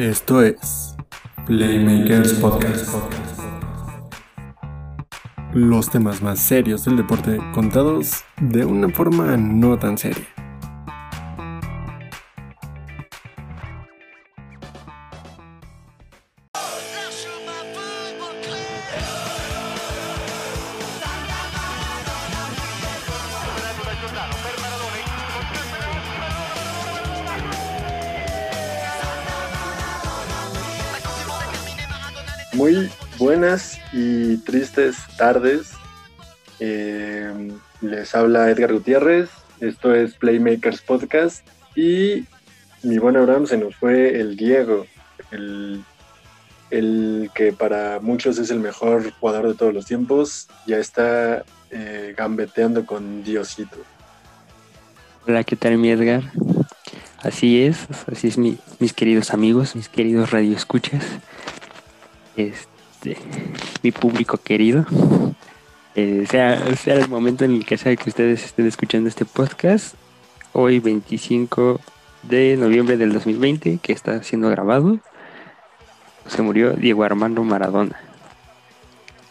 Esto es Playmakers Podcast. Los temas más serios del deporte contados de una forma no tan seria. Tardes. Eh, les habla Edgar Gutiérrez. Esto es Playmakers Podcast. Y mi buen Abraham se nos fue el Diego, el, el que para muchos es el mejor jugador de todos los tiempos. Ya está eh, gambeteando con Diosito. Hola, ¿qué tal mi Edgar? Así es, así es mi, mis queridos amigos, mis queridos radioescuchas, este, mi público querido. Eh, sea, sea el momento en el que sea que ustedes estén escuchando este podcast, hoy 25 de noviembre del 2020, que está siendo grabado, se murió Diego Armando Maradona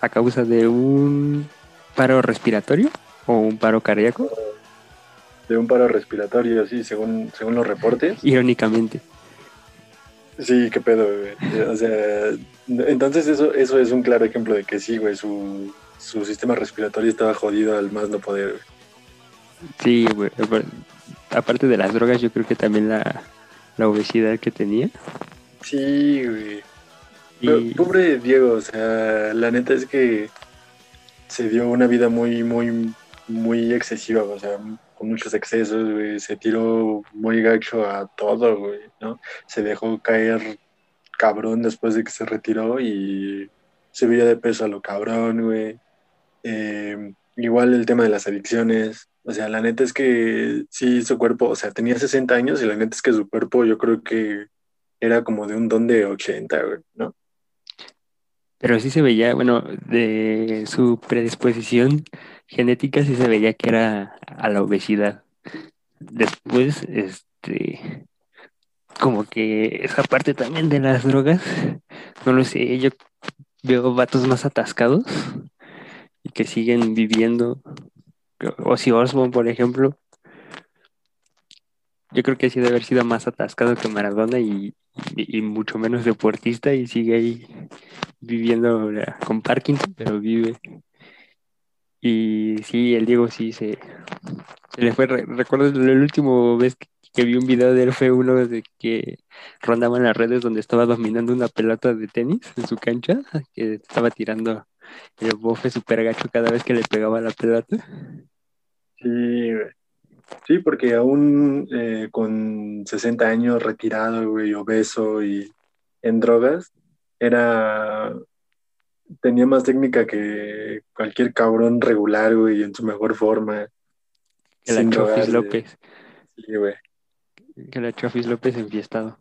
a causa de un paro respiratorio o un paro cardíaco. De un paro respiratorio, sí, según, según los reportes. Irónicamente. Sí, qué pedo, güey. O sea, entonces eso, eso es un claro ejemplo de que sí, güey, su, su sistema respiratorio estaba jodido al más no poder. güey. Sí, güey. apar- Aparte de las drogas, yo creo que también la, la obesidad que tenía. Sí, güey. Pero, Pobre Diego, o sea, la neta es que se dio una vida muy, muy, muy excesiva, o sea, con muchos excesos, güey. Se tiró muy gacho a todo, güey, ¿no? Se dejó caer cabrón después de que se retiró y subía de peso a lo cabrón, güey. Eh, igual el tema de las adicciones. O sea, la neta es que sí, su cuerpo, o sea, tenía 60 años y la neta es que su cuerpo yo creo que era como de un don de 80, güey, ¿no? Pero sí se veía, bueno, de su predisposición genética sí se veía que era a la obesidad. Después, este, como que esa parte también de las drogas, no lo sé, yo veo vatos más atascados y que siguen viviendo. Ozzy Osbourne, por ejemplo, yo creo que sí debe haber sido más atascado que Maradona y, y- mucho menos deportista y sigue ahí viviendo con Parkinson, pero vive. Y sí, el Diego sí se, se le fue. re- Recuerdo el último vez que, vi un video de él fue uno de que rondaba en las redes donde estaba dominando una pelota de tenis en su cancha, que estaba tirando el bofe super gacho cada vez que le pegaba la pelota. Sí. Sí, porque aún eh, con 60 años retirado, güey, obeso y en drogas, era tenía más técnica que cualquier cabrón regular, güey, en su mejor forma. Que la Chofis. López, Sí, güey. que la Chofis López enfiestado.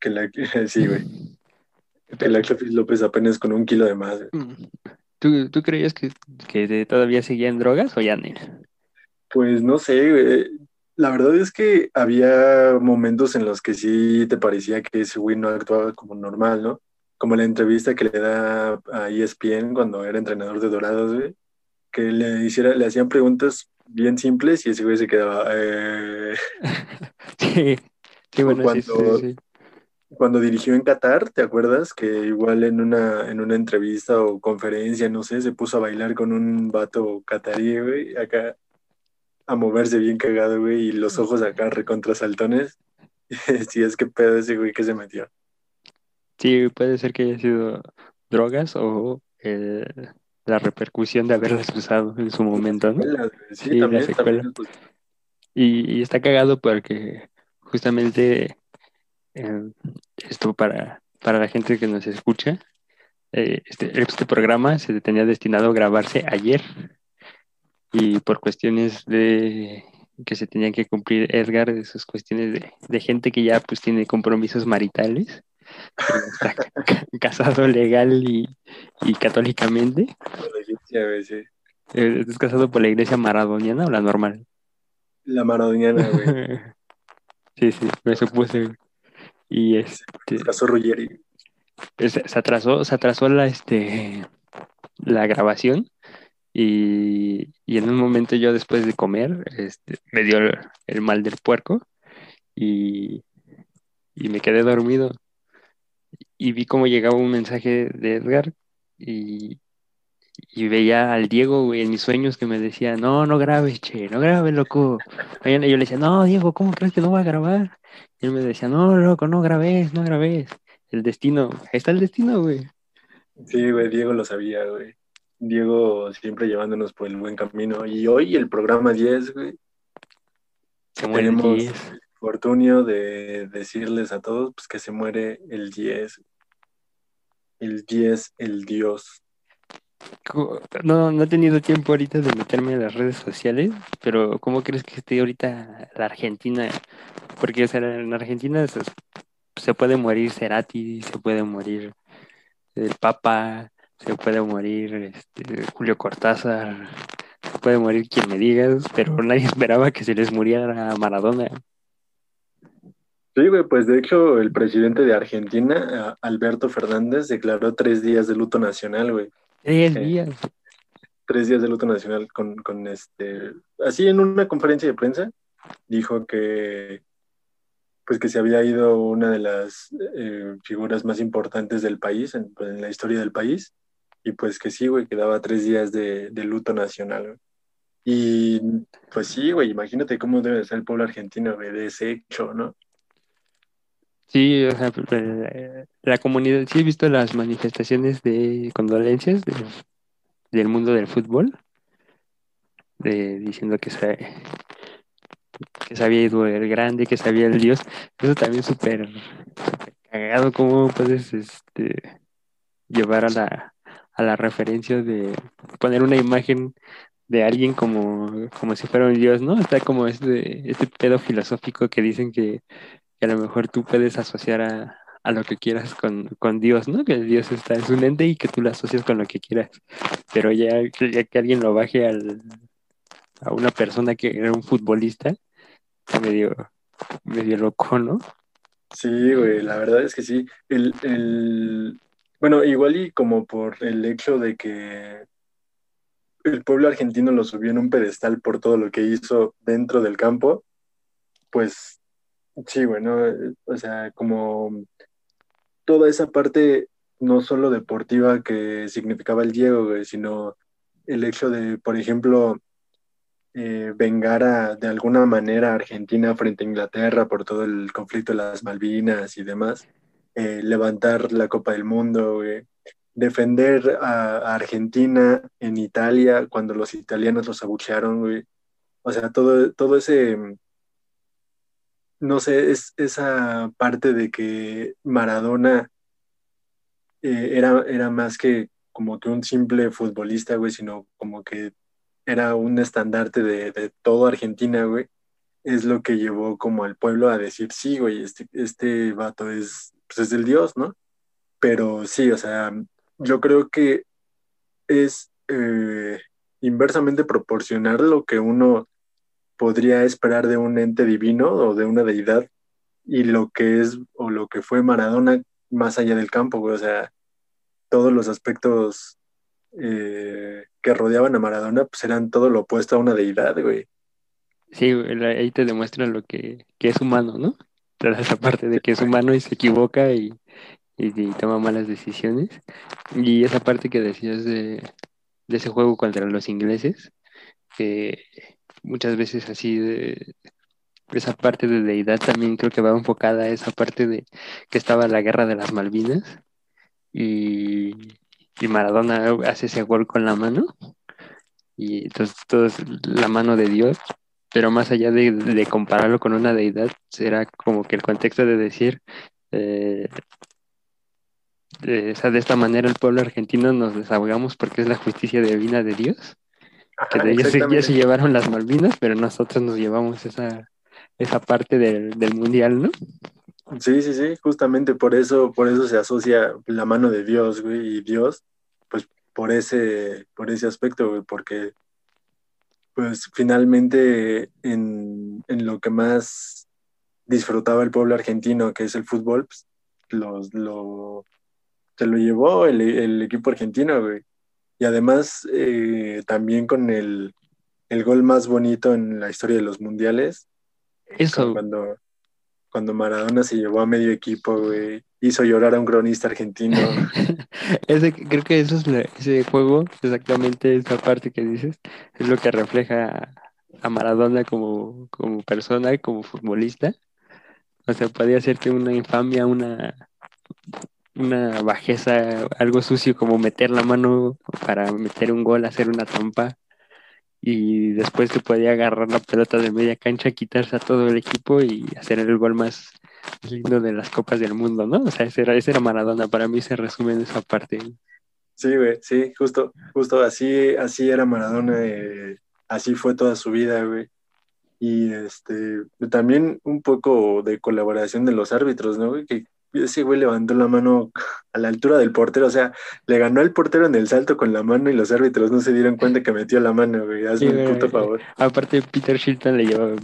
Que la, sí, güey. Que la Chofis López apenas con un kilo de más. güey. Mm. ¿Tú, tú creías que, que todavía seguía en drogas o ya no? Pues no sé, güey. La verdad es que había momentos en los que sí te parecía que ese güey no actuaba como normal, ¿no? Como la entrevista que le da a ESPN cuando era entrenador de Dorados, güey. Que le hiciera, le hacían preguntas bien simples y ese güey se quedaba. eh, Sí, sí, bueno, cuando- sí. Cuando dirigió en Qatar, ¿te acuerdas? Que igual en una, en una entrevista o conferencia, no sé, se puso a bailar con un vato catarí, güey, acá a moverse bien cagado, güey, y los ojos acá recontrasaltones. Sí, es que pedo ese güey que se metió. Sí, puede ser que haya sido drogas o eh, la repercusión de haberlas usado en su momento, ¿no? Sí, Sí, la también, secuela. también, Y, y está cagado porque justamente eh, esto para, para la gente que nos escucha, eh, este, este programa se tenía destinado a grabarse ayer y por cuestiones de que se tenían que cumplir Edgar, de esas cuestiones de, de gente que ya pues tiene compromisos maritales, está casado legal y, y católicamente. por la egipcia, güey, sí. Eh, ¿Estás casado por la iglesia maradoniana o la normal? La maradoniana, güey. sí, sí, me supuse. güey. Y este, Casó Ruggeri. se atrasó, se atrasó la, este, la grabación y, y en un momento yo después de comer este, me dio el, el mal del puerco y, y me quedé dormido y vi cómo llegaba un mensaje de Edgar y, y veía al Diego güey, en mis sueños que me decía, no, no grabes, che, no grabes, loco. Y yo le decía, no, Diego, ¿cómo crees que no va a grabar? Y él me decía, no, loco, no grabes, no grabes. El destino, ahí está el destino, güey. Sí, güey, Diego lo sabía, güey. Diego siempre llevándonos por el buen camino. Y hoy el programa 10, güey, Se muere el tenemos 10. el fortunio de decirles a todos pues, que se muere el 10. El 10, el Dios. No, no he tenido tiempo ahorita de meterme en las redes sociales, pero ¿cómo crees que esté ahorita la Argentina? Porque en Argentina se, puede morir Cerati, se puede morir el Papa, se puede morir este, Julio Cortázar, se puede morir quien me digas, pero nadie esperaba que se les muriera Maradona. Sí, güey, pues de hecho el presidente de Argentina, Alberto Fernández, declaró tres días de luto nacional, güey. Tres Sí. días. Tres días de luto nacional con, con este... Así en una conferencia de prensa dijo que pues que se había ido una de las eh, figuras más importantes del país, en, pues, en la historia del país, y pues que sí, güey, que daba tres días de, de luto nacional, güey. Y pues sí, güey, imagínate cómo debe ser el pueblo argentino, güey, de ese hecho, ¿no? Sí, o sea, la, la comunidad, sí he visto las manifestaciones de condolencias de- del mundo del fútbol, de, diciendo que se, que se había ido el grande, que se había el dios. Eso también súper cagado, cómo puedes este, llevar a la, a la referencia de poner una imagen de alguien como, como si fuera un dios, ¿no? Está como este, este pedo filosófico que dicen que que a lo mejor tú puedes asociar a, a lo que quieras con, con Dios, ¿no? Que Dios está en su ente y que tú lo asocias con lo que quieras. Pero ya, ya que alguien lo baje al, a una persona que era un futbolista, medio, medio loco, ¿no? Sí, güey, la verdad es que sí. El, el, bueno, igual y como por el hecho de que el pueblo argentino lo subió en un pedestal por todo lo que hizo dentro del campo, pues sí, güey, ¿no? O sea, como toda esa parte no solo deportiva que significaba el Diego, sino el hecho de, por ejemplo, eh, vengar a, de alguna manera a Argentina frente a Inglaterra por todo el conflicto de las Malvinas y demás, eh, levantar la Copa del Mundo, defender a, Argentina en Italia cuando los italianos los abuchearon. O sea, todo, todo ese, no sé, es esa parte de que Maradona eh, era, era más que como que un simple futbolista, güey, sino como que era un estandarte de, de todo Argentina, güey, es lo que llevó como al pueblo a decir, sí, güey, este, este vato es, pues es el dios, ¿no? Pero sí, o sea, yo creo que es eh, inversamente proporcional lo que uno podría esperar de un ente divino o de una deidad y lo que es o lo que fue Maradona más allá del campo, güey, o sea, todos los aspectos eh, que rodeaban a Maradona, pues eran todo lo opuesto a una deidad, güey. Sí, ahí te demuestran lo que, que es humano, ¿no? Esa parte de que es humano y se equivoca y, y, y toma malas decisiones. Y esa parte que decías de, de ese juego contra los ingleses, que muchas veces así de esa parte de deidad también creo que va enfocada a esa parte de que estaba la guerra de las Malvinas y, y Maradona hace ese gol con la mano y entonces todo es la mano de Dios pero más allá de, de compararlo con una deidad, será como que el contexto de decir, eh, de, esta manera el pueblo argentino nos desahogamos porque es la justicia divina de Dios, Ajá, de ellos se llevaron las Malvinas, pero nosotros nos llevamos esa, esa parte del, del mundial, ¿no? Sí, sí, sí, justamente por eso, por eso se asocia la mano de Dios, güey, y Dios, pues por ese, por ese aspecto, güey, porque pues finalmente en, en lo que más disfrutaba el pueblo argentino, que es el fútbol, pues, los, lo, se lo llevó el, el equipo argentino, güey. Y además, eh, también con el, el gol más bonito en la historia de los mundiales. Eso. Cuando, cuando Maradona se llevó a medio equipo, güey. Hizo llorar a un cronista argentino. ese, creo que eso es la- ese juego, exactamente esa parte que dices, es lo que refleja a Maradona como, como persona, como futbolista. O sea, podía hacerte una infamia, una, una bajeza, algo sucio como meter la mano para meter un gol, hacer una trampa. Y después te podía agarrar la pelota de media cancha, quitarse a todo el equipo y hacer el gol más lindo de las copas del mundo, ¿no? O sea, ese era, ese era Maradona. Para mí se resume en esa parte. Sí, güey, sí, justo, justo así, así era Maradona, eh, así fue toda su vida, güey. Y este, también un poco de colaboración de los árbitros, ¿no? Que ese güey levantó la mano a la altura del portero, o sea, le ganó al portero en el salto con la mano y los árbitros no se dieron cuenta que metió la mano, güey. Hazme Sí, un güey. puto favor. Aparte, Peter Shilton le llevaba,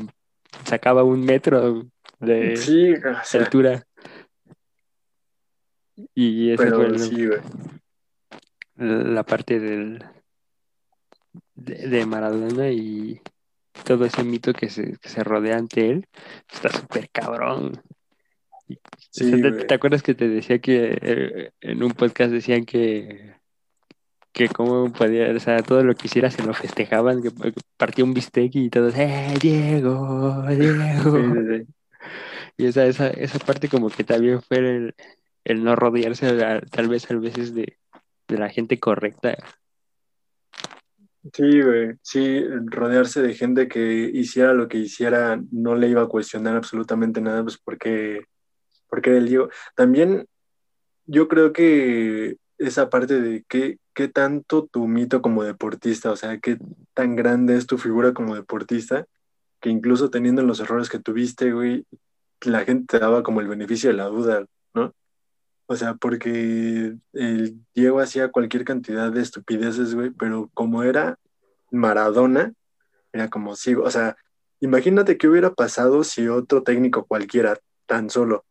sacaba un metro de Sí, o sea, altura. Y esa pero fue el- sí, güey. la parte del de, de Maradona y todo ese mito que se, que se rodea ante él está súper cabrón. O Sí, sea, ¿te, acuerdas que te decía que eh, en un podcast decían que que cómo podía, o sea, todo lo que hiciera se lo festejaban, que que partía un bistec y todos, ¡eh, Diego, Diego! Sí, sí, sí. Y esa, esa, esa parte como que también fue el, el no rodearse tal vez a veces de, de la gente correcta. Sí, güey, sí, rodearse de gente que hiciera lo que hiciera no le iba a cuestionar absolutamente nada, pues porque, porque era el Diego. También yo creo que esa parte de qué, qué tanto tu mito como deportista, o sea, qué tan grande es tu figura como deportista, que incluso teniendo los errores que tuviste, güey, la gente te daba como el beneficio de la duda, ¿no? O sea, porque el Diego hacía cualquier cantidad de estupideces, güey, pero como era Maradona, era como sí, o sea, imagínate qué hubiera pasado si otro técnico cualquiera, tan solo,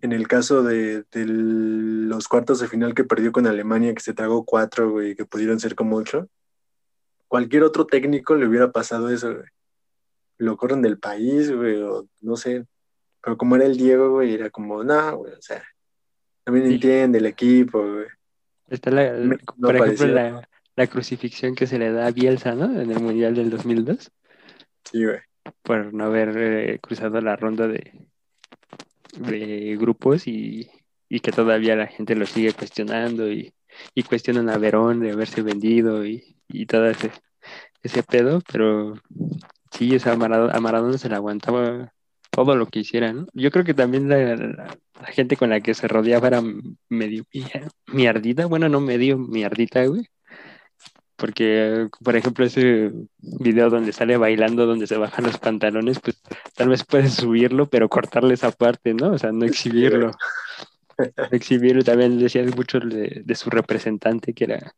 en el caso de, de los cuartos de final que perdió con Alemania, que se tragó cuatro, güey, que pudieron ser como ocho, cualquier otro técnico le hubiera pasado eso, güey. Lo corren del país, güey, o no sé. Pero como era el Diego, güey, era como, no, güey, o sea, también Sí. entiende el equipo, güey. Está la, Me- no por ejemplo, la crucifixión que se le da a Bielsa, ¿no? En el Mundial del 2002, Sí, güey. por no haber eh, cruzado la ronda de, de grupos y, y que todavía la gente lo sigue cuestionando y, y cuestionan a Verón de haberse vendido y, y todo ese, ese pedo, pero sí, o sea, a Maradona, Maradona se le aguantaba todo lo que hiciera, ¿no? Yo creo que también la, gente con la que se rodeaba era medio mia- mierdita, bueno, no medio mierdita, güey. Porque, por ejemplo, ese video donde sale bailando, donde se bajan los pantalones, pues tal vez puedes subirlo, pero cortarle esa parte, ¿no? O sea, no exhibirlo. No exhibirlo. También decías mucho de, de su representante, que era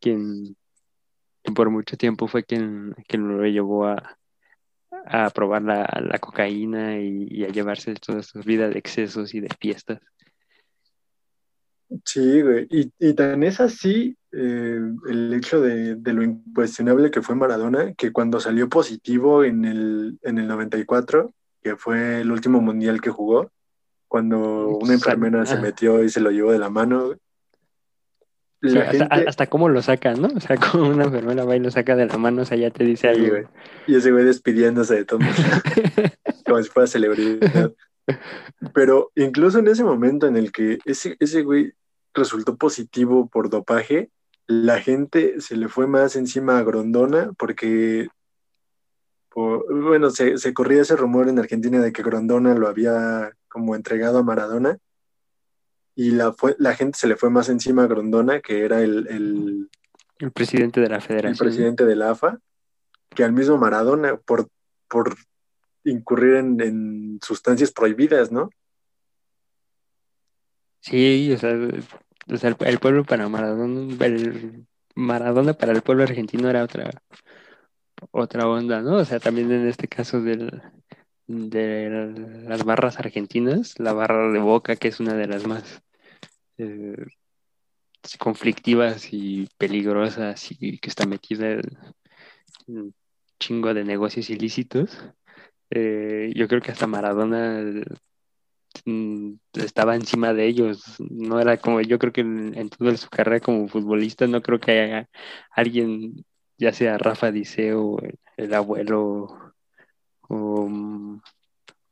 quien, quien por mucho tiempo fue quien, quien lo llevó a, a probar la, la cocaína y, y a llevarse toda su vida de excesos y de fiestas. Sí, güey. Y, y tan es así eh, el hecho de, de lo incuestionable que fue Maradona, que cuando salió positivo en el, en el 94, que fue el último mundial que jugó, cuando una enfermera se Ah. metió y se lo llevó de la mano, Sí, hasta, gente... hasta cómo lo sacan, ¿no? O sea, como una enfermera va y lo saca de la mano, o sea, ya te dice Sí, algo. güey. Y ese güey despidiéndose de todo, como si fuera celebridad. Pero incluso en ese momento en el que ese, ese güey resultó positivo por dopaje, la gente se le fue más encima a Grondona porque, por- bueno, se, se corría ese rumor en Argentina de que Grondona lo había como entregado a Maradona y la, fue, la gente se le fue más encima a Grondona, que era el, el, El presidente de la el federación. presidente de la AFA, que al mismo Maradona por, por incurrir en, en sustancias prohibidas, ¿no? Sí, o sea, o sea, el, el pueblo para Maradona, el Maradona para el pueblo argentino era otra, otra onda, ¿no? O sea, también en este caso del, de las barras argentinas, la barra de Boca, que es una de las más eh, conflictivas y peligrosas y que está metida en un chingo de negocios ilícitos. Eh, yo creo que hasta Maradona estaba encima de ellos. No era como, yo creo que en, toda su carrera como futbolista, no creo que haya alguien, ya sea Rafa Diceo, el abuelo o mm,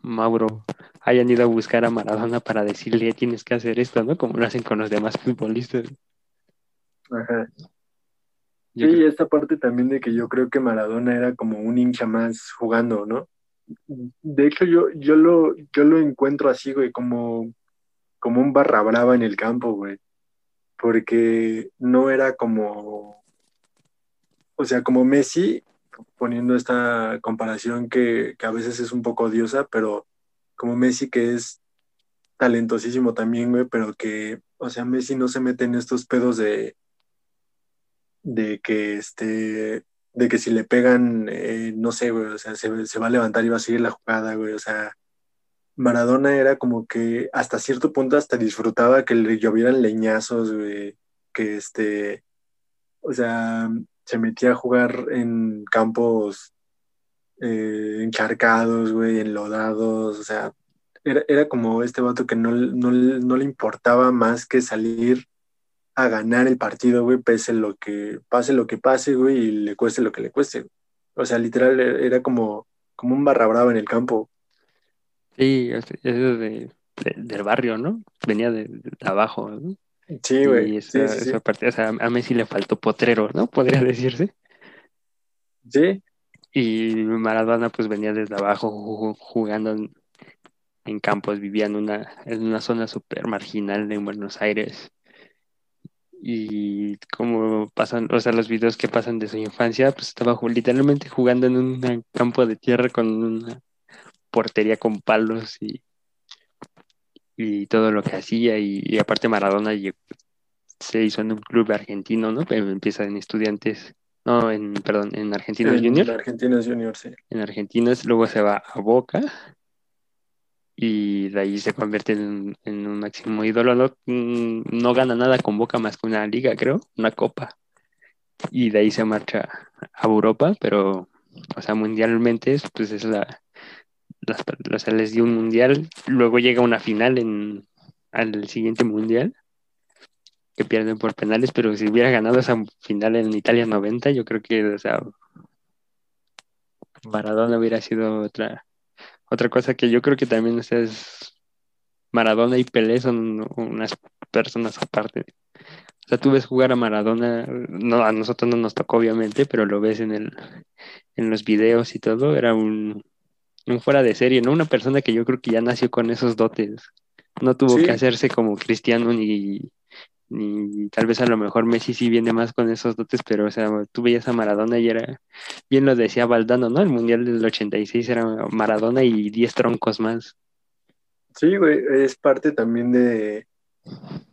Mauro hayan ido a buscar a Maradona para decirle tienes que hacer esto, ¿no? Como lo hacen con los demás futbolistas. Ajá. sí, esta parte también de que yo creo que Maradona era como un hincha más jugando, ¿no? De hecho, yo, yo, lo, yo lo encuentro así, güey, como, como un barra brava en el campo, güey. Porque no era como, o sea, como Messi, poniendo esta comparación que, a veces es un poco odiosa, pero como Messi que es talentosísimo también, güey, pero que, o sea, Messi no se mete en estos pedos de, de que, este, de que si le pegan, eh, no sé, güey, o sea, se, va a levantar y va a seguir la jugada, güey, o sea, Maradona era como que hasta cierto punto hasta disfrutaba que le llovieran leñazos, güey, que este, o sea, se metía a jugar en campos eh, encharcados, güey, enlodados, o sea, era, como este vato que no, no, le importaba más que salir a ganar el partido, güey, pese lo que, pase lo que pase, güey, y le cueste lo que le cueste. O sea, literal, e, era como, como un barra brava en el campo. Sí, es de, del barrio, ¿no? Venía de, abajo, ¿no? Sí, güey. esa, parte, o sea, a Messi le faltó potrero, ¿no? Podría decirse. Sí. Y Maradona pues venía desde abajo jugando en, campos, vivía en una, en una zona súper marginal de Buenos Aires. Y como pasan, o sea, los videos que pasan de su infancia, pues estaba literalmente jugando en un campo de tierra con una portería con palos y y todo lo que hacía y, aparte Maradona se hizo en un club argentino, ¿no? Pero empieza en estudiantes, no, en, perdón, en Argentinos Juniors. En Argentinos Juniors, sí. En Argentinos, luego se va a Boca y de ahí se convierte en, un máximo ídolo. No, mm, no gana nada con Boca más que una liga, creo, una copa. Y de ahí se marcha a Europa, pero, o sea, mundialmente, pues es la, las, les dio un mundial, luego llega una final en, al siguiente mundial, que pierden por penales, pero si hubiera ganado esa final en Italia 90, yo creo que, o sea, Maradona hubiera sido otra, otra cosa que yo creo que también es Maradona y Pelé son unas personas aparte. O sea, tú ves jugar a Maradona, no, a nosotros no nos tocó obviamente, pero lo ves en el, en los videos y todo, era un, un fuera de serie, ¿no? Una persona que yo creo que ya nació con esos dotes. No tuvo que hacerse como cristiano ni, ni tal vez a lo mejor Messi sí viene más con esos dotes, pero o sea, tú veías a Maradona y era, bien lo decía Valdano, ¿no? El Mundial del 86 era Maradona y 10 troncos más. Sí, güey, es parte también de,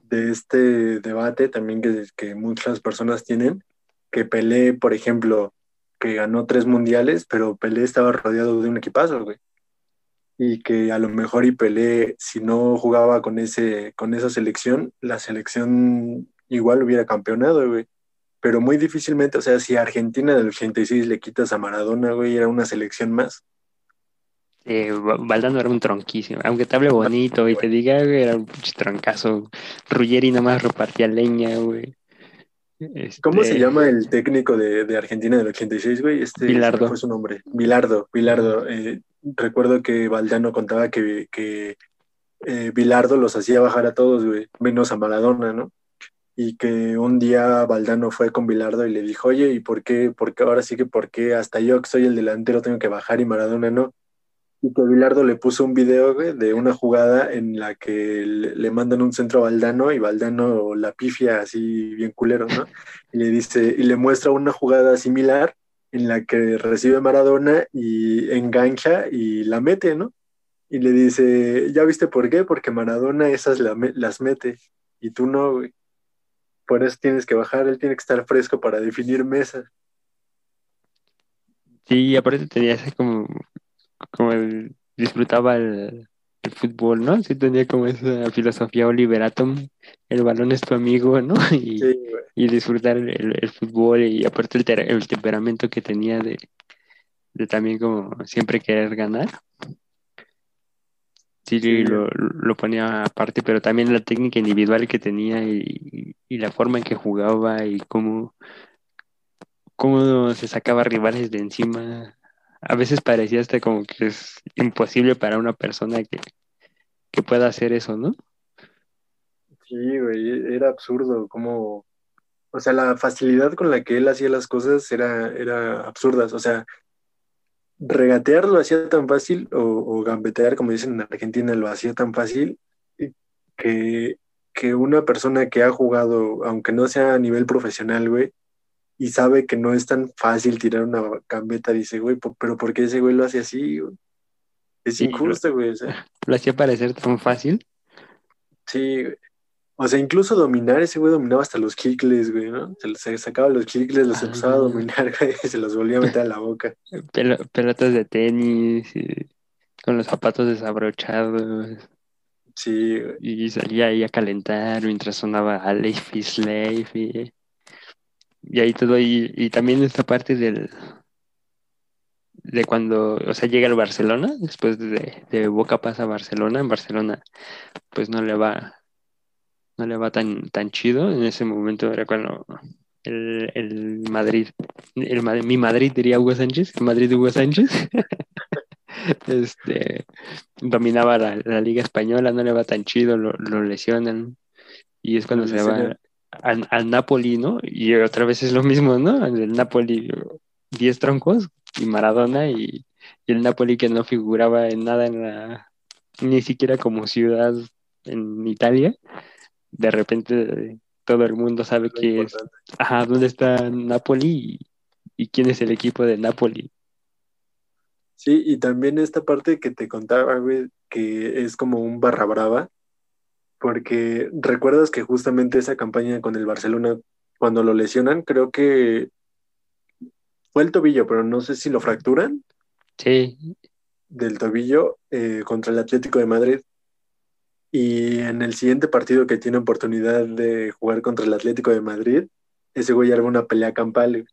de este debate también que, que muchas personas tienen, que Pelé, por ejemplo, que ganó tres mundiales, pero Pelé estaba rodeado de un equipazo, güey. Y que a lo mejor y Pelé, si no jugaba con, ese, con esa selección, la selección igual hubiera campeonado, güey. Pero muy difícilmente, o sea, si a Argentina del 86 le quitas a Maradona, güey, era una selección más. Eh, Valdano era un tronquísimo, aunque te hable bonito y te diga, era un troncazo. Ruggeri nada más repartía leña, güey. ¿Cómo se este, llama el técnico de, Argentina del 86, güey? Este Bilardo. fue su nombre. Bilardo, Bilardo. Eh, recuerdo que Valdano contaba que, que eh, Bilardo los hacía bajar a todos, güey, menos a Maradona, ¿no? Y que un día Valdano fue con Bilardo y le dijo, oye, ¿y por qué? Porque ahora sí que por qué hasta yo que soy el delantero tengo que bajar y Maradona no? Y que Bilardo le puso un video de una jugada en la que le, mandan un centro a Valdano y Valdano la pifia así bien culero, ¿no? Y le dice, y le muestra una jugada similar en la que recibe Maradona y engancha y la mete, ¿no? Y le dice, ¿ya viste por qué? Porque Maradona esas las mete y tú no, güey. Por eso tienes que bajar, él tiene que estar fresco para definir mesas. Sí, aparte tenía ese como como el disfrutaba el, el fútbol, ¿no? Sí tenía como esa filosofía Oliver Atom, el balón es tu amigo, ¿no? Y, Sí, y disfrutar el, el fútbol y aparte el, ter- el temperamento que tenía de, de también como siempre querer ganar. Sí, Sí. Lo, lo ponía aparte, pero también la técnica individual que tenía y, y la forma en que jugaba y cómo, cómo se sacaba rivales de encima. A veces parecía hasta como que es imposible para una persona que, que pueda hacer eso, ¿no? Sí, güey, era absurdo, como, o sea, la facilidad con la que él hacía las cosas era, era absurdas, o sea, regatear lo hacía tan fácil, o, o gambetear, como dicen en Argentina, lo hacía tan fácil, que, que una persona que ha jugado, aunque no sea a nivel profesional, güey, y sabe que no es tan fácil tirar una gambeta, dice, güey, pero ¿por qué ese güey lo hace así? güey? Es Sí, injusto, güey, o sea. Lo hacía parecer tan fácil. Sí, güey. o sea, incluso dominar, ese güey dominaba hasta los kikles, güey, ¿no? Se, se sacaba los kikles, los empezaba a Ah. dominar, güey, y se los volvía a meter a la boca. Pelo- pelotas de tenis, y con los zapatos desabrochados, Sí, güey. y salía ahí a calentar mientras sonaba a Life is Life, y, y ahí todo, y, y también esta parte del de cuando, o sea, llega el Barcelona, después de, de Boca pasa a Barcelona, en Barcelona pues no le va, no le va tan, tan chido, en ese momento era cuando el, el Madrid, el, mi Madrid diría Hugo Sánchez, el Madrid de Hugo Sánchez, este, dominaba la, la Liga Española, no le va tan chido, lo, lo lesionan, y es cuando se va. Al, al Napoli, ¿no? Y otra vez es lo mismo, ¿no? El Napoli, 10 troncos y Maradona, y, y el Napoli que no figuraba en nada en la, ni siquiera como ciudad en Italia, de repente todo el mundo sabe que es, ajá, dónde está Napoli y, y quién es el equipo de Napoli. Sí, y también esta parte que te contaba, güey, que es como un barra brava, porque recuerdas que justamente esa campaña con el Barcelona, cuando lo lesionan, creo que fue el tobillo, pero no sé si lo fracturan Sí, del tobillo eh, contra el Atlético de Madrid. Y en el siguiente partido que tiene oportunidad de jugar contra el Atlético de Madrid, ese güey arma una pelea campal.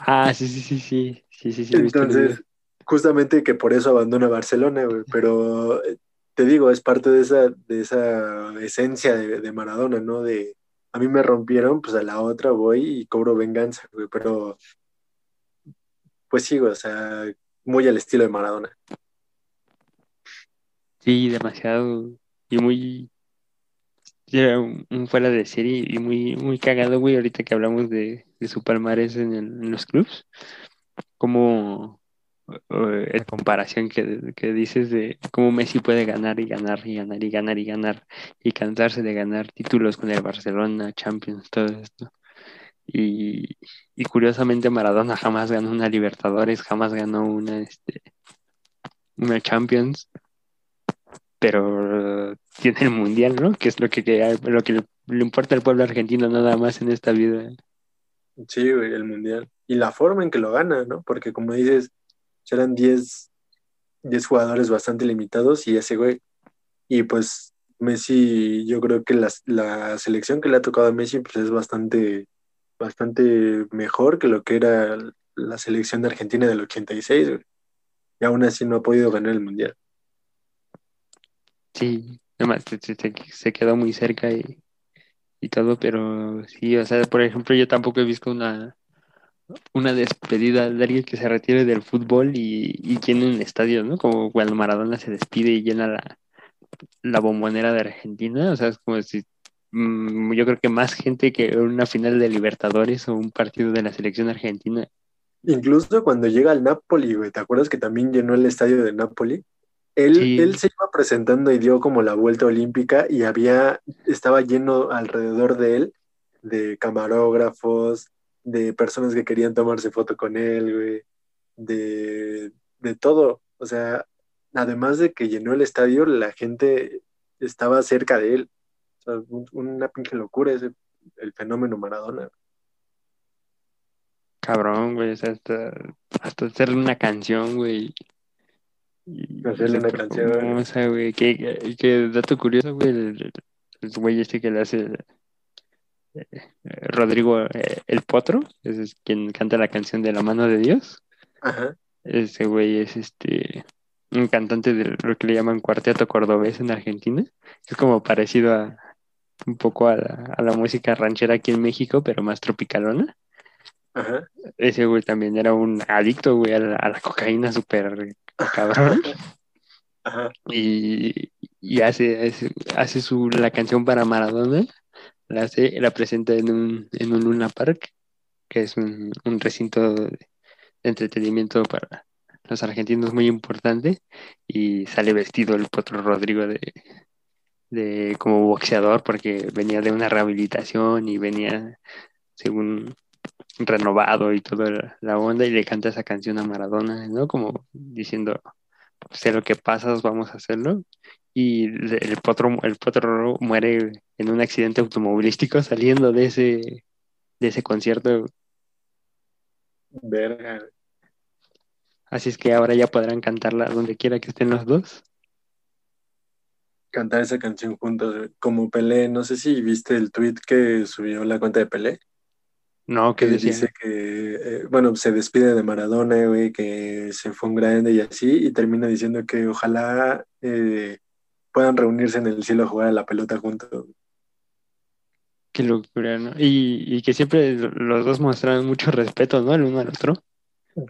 ah, sí, sí, sí, sí, sí, sí, sí, Entonces, justamente que por eso abandona Barcelona, güey. Pero eh, te digo, es parte de esa, de esa esencia de, de Maradona, ¿no? De a mí me rompieron, pues a la otra voy y cobro venganza, güey. Pero, pues sí, güey, o sea, muy al estilo de Maradona. Sí, demasiado. Y muy. Era un fuera de serie y muy, muy cagado, güey, ahorita que hablamos de, de su palmarés en, el- en los clubs. Como eh, en comparación que, que dices de cómo Messi puede ganar y ganar y ganar y ganar y ganar y cansarse de ganar títulos con el Barcelona, Champions, todo esto. Y, y curiosamente Maradona jamás ganó una Libertadores, jamás ganó una, este, una Champions pero tiene el mundial, ¿no? Que es lo que, que- lo que le, le importa al pueblo argentino nada más en esta vida. Sí, güey, el mundial. Y la forma en que lo gana, ¿no? Porque como dices, serán 10, 10 jugadores bastante limitados y ese güey. Y pues Messi, yo creo que la, la selección que le ha tocado a Messi pues es bastante, bastante mejor que lo que era la selección de Argentina del 86, güey. Y aún así no ha podido ganar el mundial. Sí, además se quedó muy cerca y, y todo, pero sí, o sea, por ejemplo, yo tampoco he visto una, una despedida de alguien que se retire del fútbol y, y llene un estadio, ¿no? Como cuando Maradona se despide y llena la, la bombonera de Argentina, o sea, es como si mm, yo creo que más gente que una final de Libertadores o un partido de la selección argentina. Incluso cuando llega al Napoli, güey, ¿te acuerdas que también llenó el estadio de Napoli? Él, Sí. él se iba presentando y dio como la vuelta olímpica y había, estaba lleno alrededor de él de camarógrafos, de personas que querían tomarse foto con él, güey, de, de todo. O sea, además de que llenó el estadio, la gente estaba cerca de él. O sea, un- una pinche locura ese, el fenómeno Maradona. Cabrón, güey, o sea, hasta, hasta hacer una canción, güey. Y Hacerle una canción. famosa, güey. Que, dato curioso, güey, el, el güey este que le hace Rodrigo eh, el Potro, ese es quien canta la canción de La mano de Dios. Ajá. Ese güey es este un cantante de lo que le llaman cuarteto cordobés en Argentina. Es como parecido a un poco a la, a la música ranchera aquí en México, pero más tropicalona. Ajá. Ese güey también era un adicto, güey, a la, a la cocaína súper cabrón. Ajá. Y, y hace, hace, hace su, la canción para Maradona, la hace, la presenta en un, en un Luna Park, que es un, recinto de entretenimiento para los argentinos muy importante, y sale vestido el Potro Rodrigo de, de como boxeador, porque venía de una rehabilitación y venía, según renovado y toda la- onda, y le canta esa canción a Maradona, ¿no? Como diciendo, sé lo que pasas, vamos a hacerlo. Y el potro, el potro muere en un accidente automovilístico saliendo de ese, de ese concierto. Verga. Así es que ahora ya podrán cantarla donde quiera que estén los dos. Cantar esa canción juntos, güey. como Pelé. No sé si viste el tweet que subió la cuenta de Pelé. No, que que decía, dice que, eh, bueno, se despide de Maradona, güey, que se fue un grande y así, y termina diciendo que ojalá eh, puedan reunirse en el cielo a jugar a la pelota juntos. qué locura, ¿no? Y, y que siempre los dos mostraron mucho respeto, ¿no? El uno al otro.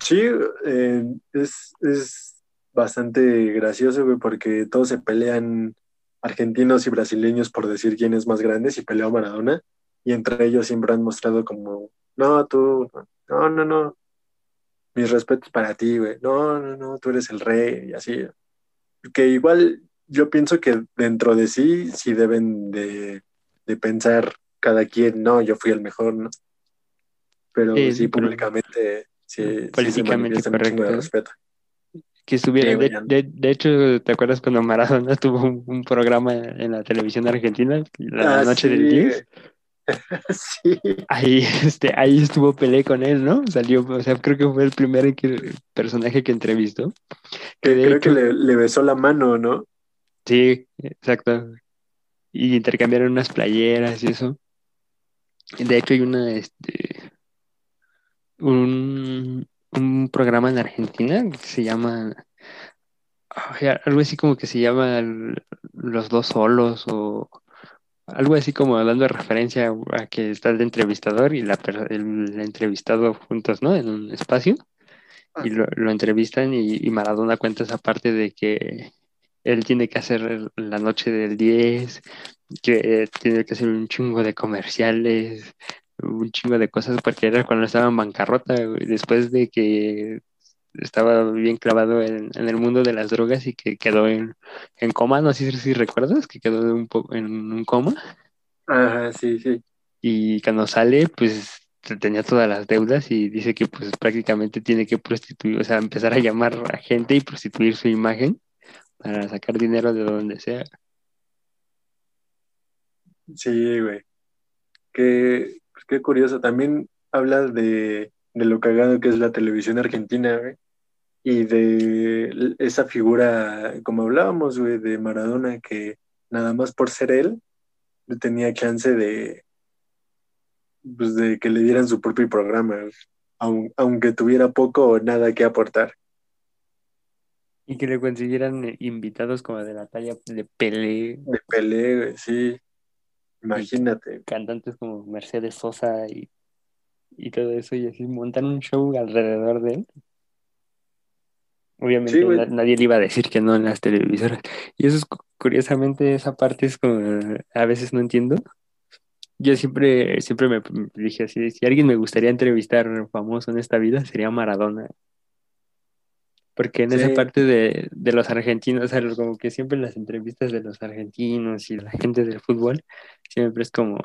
Sí, eh, es, es bastante gracioso, güey, porque todos se pelean argentinos y brasileños por decir quién es más grande, si peleó Maradona, y entre ellos siempre han mostrado como, no, tú, no, no, no, mis respetos para ti, güey, no, no, no, tú eres el rey, y así. Que igual yo pienso que dentro de sí, sí deben de, de pensar cada quien, no, yo fui el mejor, ¿no? Pero Sí, sí, públicamente, sí, sí se Políticamente de correcto. respeto. Que estuvieron, Sí, güey, de, de- de hecho, ¿te acuerdas cuando Maradona tuvo un, un programa en la televisión argentina, la Ah, noche sí, del 10? sí, Ahí, este, ahí estuvo Pelé con él, ¿no? Salió, o sea, creo que fue el primer que- personaje que entrevistó. que creo hecho- que le, le besó la mano, ¿no? Sí, exacto. Y intercambiaron unas playeras y eso. De hecho, hay una, este, un, un programa en Argentina que se llama, algo así como que se llama Los Dos Solos o algo así como dando referencia a que está el entrevistador y la, el entrevistado juntos, ¿no? En un espacio. y lo, lo entrevistan y, y Maradona cuenta esa parte de que él tiene que hacer la noche del 10, que eh, tiene que hacer un chingo de comerciales, un chingo de cosas, porque era cuando estaba en bancarrota, después de que estaba bien clavado en, en el mundo de las drogas y que quedó en, en coma, no sé si recuerdas, que quedó un en un coma Ajá, sí, sí. y cuando sale, pues tenía todas las deudas y dice que pues prácticamente tiene que prostituir, o sea, empezar a llamar a gente y prostituir su imagen para sacar dinero de donde sea. Sí, güey. Qué, pues, qué curioso. También hablas de, de lo cagado que es la televisión argentina, güey. Y de esa figura, como hablábamos, güey, de Maradona, que nada más por ser él, tenía chance de, pues, de que le dieran su propio programa. Aun- aunque tuviera poco o nada que aportar. Y que le consiguieran eh, invitados como de la talla de Pelé, De Pelé, güey, sí. Imagínate. cantantes como Mercedes Sosa y, y todo eso, y así montan un show alrededor de él. Obviamente Sí, güey. na- nadie le iba a decir que no en las televisoras. Y eso es cu- curiosamente, esa parte es como a veces no entiendo. Yo siempre, siempre me dije así, si alguien me gustaría entrevistar famoso en esta vida, sería Maradona. Porque en esa parte de, de los argentinos, o sea, como que siempre en las entrevistas de los argentinos y la gente del fútbol, siempre es como,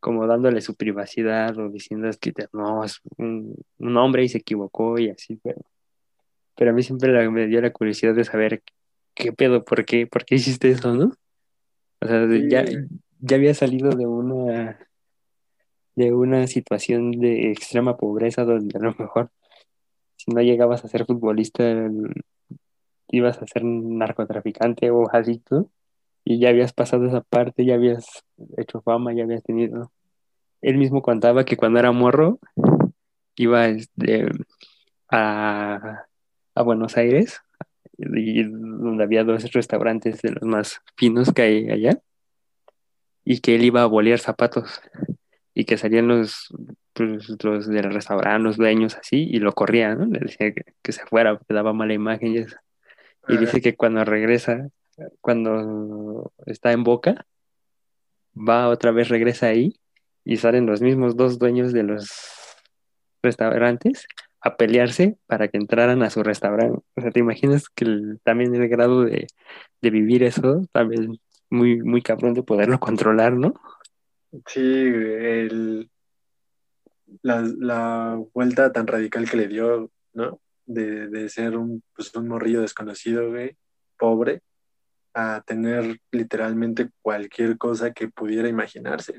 como dándole su privacidad o diciendo es que no, es un, un hombre y se equivocó y así, pero, pero a mí siempre la- me dio la curiosidad de saber qué pedo, por qué, por qué hiciste eso, ¿no? O sea, Sí. ya, ya había salido de una de una situación de extrema pobreza donde a lo mejor si no llegabas a ser futbolista ibas a ser narcotraficante o adicto y ya habías pasado esa parte, ya habías hecho fama, ya habías tenido. Él mismo contaba que cuando era morro iba este, a, Buenos Aires y donde había dos restaurantes de los más finos que hay allá y que él iba a bolear zapatos y que salían los, pues, los del restaurante, los dueños así y lo corrían, ¿no? Le decía que, que se fuera, que daba mala imagen y eso. Y dice que cuando regresa, cuando está en Boca, va otra vez, regresa ahí y salen los mismos dos dueños de los restaurantes a pelearse para que entraran a su restaurante. O sea, ¿te imaginas que el- también el grado de, de vivir eso, también muy, muy cabrón de poderlo controlar, ¿no? Sí, el, la, la vuelta tan radical que le dio, ¿no? De, de ser un, pues, un morrillo desconocido, güey, pobre, a tener literalmente cualquier cosa que pudiera imaginarse.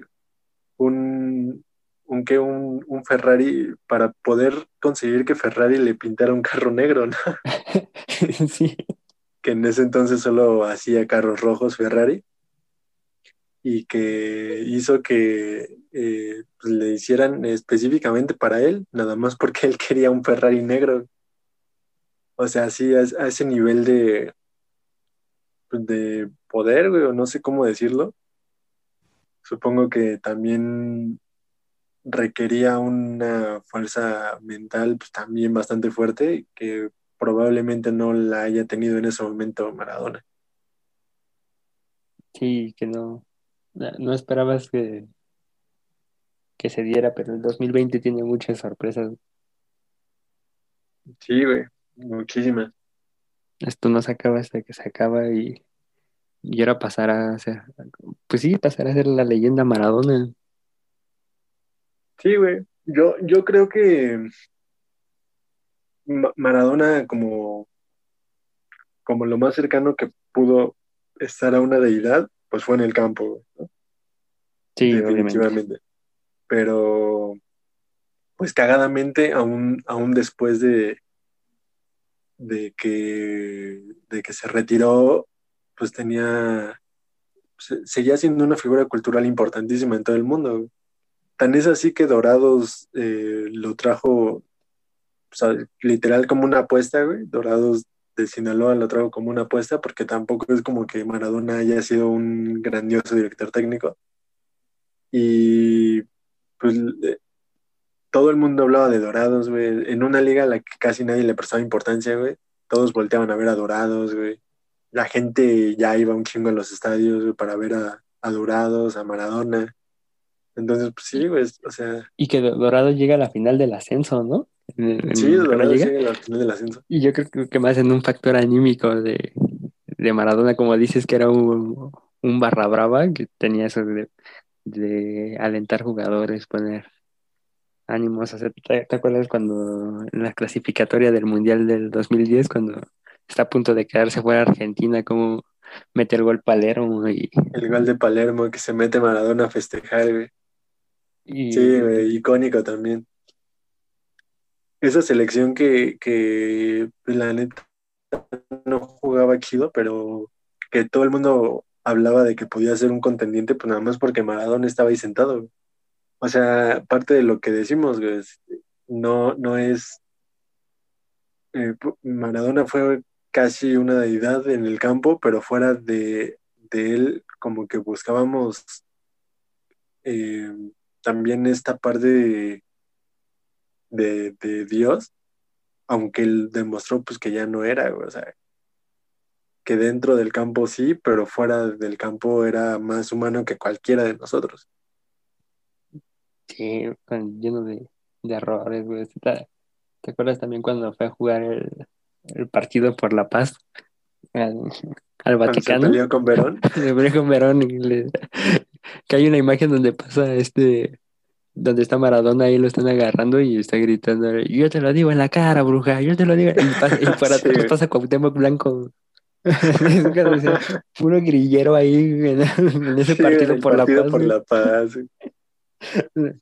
Un, un, que un, un Ferrari, para poder conseguir que Ferrari le pintara un carro negro, ¿no? Sí. Que en ese entonces solo hacía carros rojos Ferrari y que hizo que eh, pues, le hicieran específicamente para él, nada más porque él quería un Ferrari negro. O sea, así a, ese nivel de, pues, de poder, o no sé cómo decirlo. Supongo que también requería una fuerza mental pues, también bastante fuerte que probablemente no la haya tenido en ese momento Maradona. Sí, que no, no esperabas que, que se diera, pero el 2020 tiene muchas sorpresas. Sí, güey, muchísimas. Esto no se acaba hasta que se acaba y, y ahora pasará a ser, pues sí, pasará a ser la leyenda Maradona. Sí, güey. Yo, yo creo que Ma- Maradona como, como lo más cercano que pudo estar a una deidad, pues fue en el campo, ¿no? Sí, obviamente. definitivamente. Pero, pues cagadamente, aún, aún después de, de que, de que se retiró, pues tenía, se- seguía siendo una figura cultural importantísima en todo el mundo. Tan es así que Dorados eh, lo trajo, o sea, literal como una apuesta, güey. Dorados de Sinaloa lo trajo como una apuesta, porque tampoco es como que Maradona haya sido un grandioso director técnico. Y pues eh, todo el mundo hablaba de Dorados, güey. En una liga a la que casi nadie le prestaba importancia, güey. Todos volteaban a ver a Dorados, güey. La gente ya iba un chingo a los estadios, para ver a, a Dorados, a Maradona. Entonces, pues sí, güey, o sea, Y que Dorado llega a la final del ascenso, ¿no? En- sí, Dorados llega. llega a la final del ascenso. Y yo creo que más en un factor anímico de, de Maradona, como dices, que era un, un barra brava, que tenía eso de, de alentar jugadores, poner ánimos. o sea, ¿te, te acuerdas cuando en la clasificatoria del Mundial del 2010, cuando está a punto de quedarse fuera Argentina, como mete el gol Palermo y, El gol de Palermo que se mete Maradona a festejar, güey. Sí, icónico también. Esa selección que, que pues, la neta no jugaba chido, pero que todo el mundo hablaba de que podía ser un contendiente, pues nada más porque Maradona estaba ahí sentado. O sea, parte de lo que decimos, güey, no, no es... eh, Maradona fue casi una deidad en el campo, pero fuera de, de él, como que buscábamos eh, también esta parte de, de, de Dios, aunque él demostró pues que ya no era, o sea, que dentro del campo sí, pero fuera del campo era más humano que cualquiera de nosotros. sí, con- lleno de, de errores, güey. ¿Te, te acuerdas también cuando fue a jugar el, el partido por la paz al, al Cuando se Vaticano? peleó con Verón, de Brejo Verón, y le- que hay una imagen donde pasa este, donde está Maradona y lo están agarrando y está gritando, yo te lo digo en la cara, bruja, yo te lo digo, y, pasa- y para Sí, pasa Cuauhtémoc Blanco. Puro grillero ahí en, en ese Sí, partido por partido la paz. por güey. la paz, güey.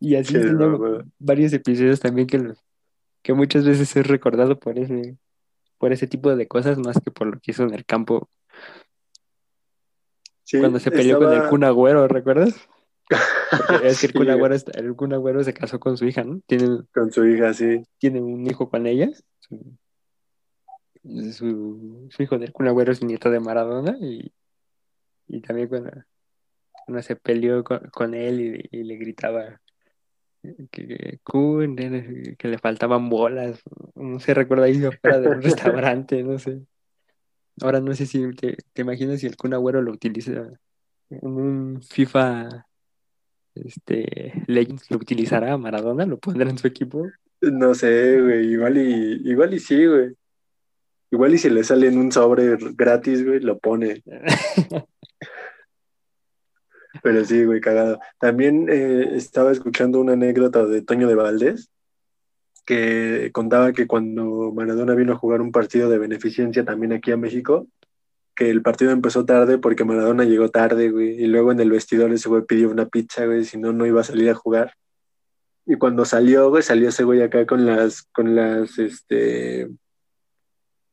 Y así Sí, no, varios episodios también que los, que muchas veces es recordado por ese, por ese tipo de cosas más que por lo que hizo en el campo Sí, cuando se peleó con el Kun Agüero, ¿recuerdas? Porque es que el Sí, Kun, Agüero, está- el Kun Agüero se casó con su hija, ¿no? Tiene, con su hija, sí. tiene un hijo con ella. Su, su, su hijo del Kun Agüero es nieto de Maradona y, y también cuando, cuando se peleó con, con él y, y le gritaba que, que Kun, eh, que le faltaban bolas, no se recuerda ahí afuera de un restaurante, no sé. Ahora no sé si te, te imaginas si el Kun Agüero lo utiliza en un FIFA este, Legends, lo utilizará Maradona, lo pondrá en su equipo. No sé, güey, igual y, igual y sí, güey. Igual y si le sale en un sobre gratis, güey, lo pone. Pero sí, güey, cagado. También eh, estaba escuchando una anécdota de Toño de Valdés, que contaba que cuando Maradona vino a jugar un partido de beneficencia también aquí a México, que el partido empezó tarde porque Maradona llegó tarde, güey, y luego en el vestidor ese güey pidió una pizza, güey, si no, no iba a salir a jugar. Y cuando salió, güey, salió ese güey acá con las, con las, este,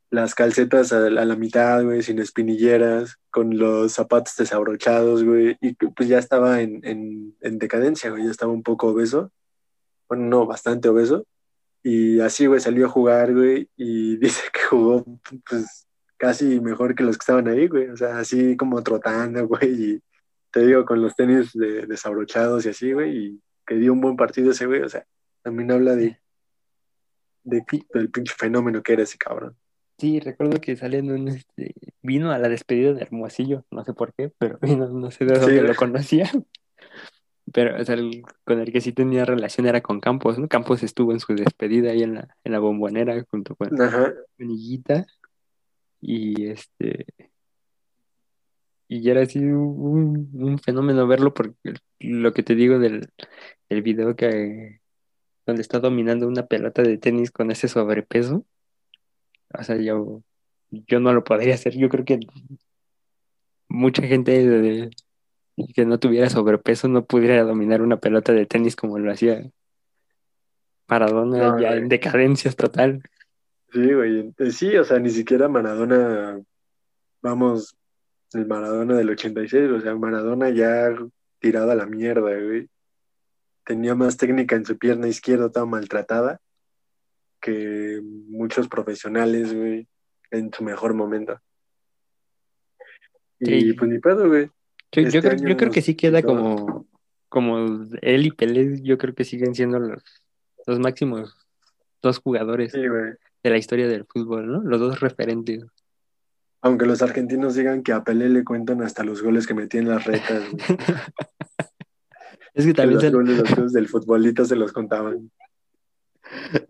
las calcetas a, la- mitad, güey, sin espinilleras, con los zapatos desabrochados, güey, y pues ya estaba en, en, en decadencia, güey, ya estaba un poco obeso, bueno, no, bastante obeso, y así, güey, salió a jugar, güey, y dice que jugó, pues, casi mejor que los que estaban ahí, güey, o sea, así como trotando, güey, y te digo, con los tenis de- desabrochados y así, güey, y que dio un buen partido ese, güey, o sea, también habla de, de del pinche fenómeno que era ese cabrón. Sí, recuerdo que salió en un, este, vino a la despedida de Hermosillo, no sé por qué, pero vino, no sé de Sí, dónde güey. lo conocía. Pero o sea, el- con el que sí tenía relación era con Campos, ¿no? Campos estuvo en su despedida ahí en la, en la bombonera junto con Ajá, Bonillita y este y era así un, un fenómeno verlo porque lo que te digo del, del video que donde está dominando una pelota de tenis con ese sobrepeso. O sea yo yo no lo podría hacer. Yo creo que mucha gente de- que no tuviera sobrepeso no pudiera dominar una pelota de tenis como lo hacía Maradona No, ya güey. en decadencias total sí, güey, eh, sí, o sea, ni siquiera Maradona, vamos, el Maradona del 86, o sea, Maradona ya tirado a la mierda, güey. Tenía más técnica en su pierna izquierda, toda maltratada, que muchos profesionales, güey, en su mejor momento. Y pues ni pedo, güey. Yo, yo Este creo, yo creo que sí queda como, como él y Pelé, yo creo que siguen siendo los, los máximos dos jugadores Sí, de la historia del fútbol, ¿no? Los dos referentes. Aunque los argentinos digan que a Pelé le cuentan hasta los goles que metía en las retas. Es que Que también los se, goles los goles del futbolito se los contaban.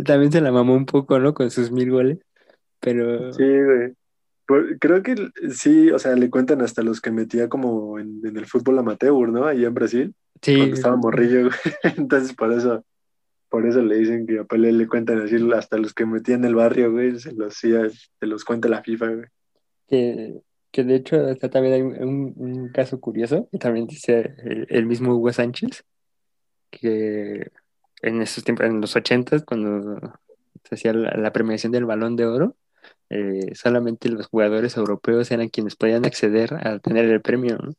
también se la mamó un poco, ¿no? Con sus mil goles. Pero Sí, güey. Por- Creo que sí, o sea, le cuentan hasta los que metía como en, en el fútbol amateur, ¿no? Allá en Brasil, sí, cuando estaba morrillo, güey. Entonces, por eso, por eso le dicen que a Pelé le cuentan así hasta los que metía en el barrio, güey, se los, sí, se los cuenta la FIFA, güey. que, que de hecho hasta también hay un, un caso curioso, que también dice el, el mismo Hugo Sánchez, que en esos tiempos, en los ochentas, cuando se hacía la, la premiación del Balón de Oro, eh, solamente los jugadores europeos eran quienes podían acceder a tener el premio, ¿no?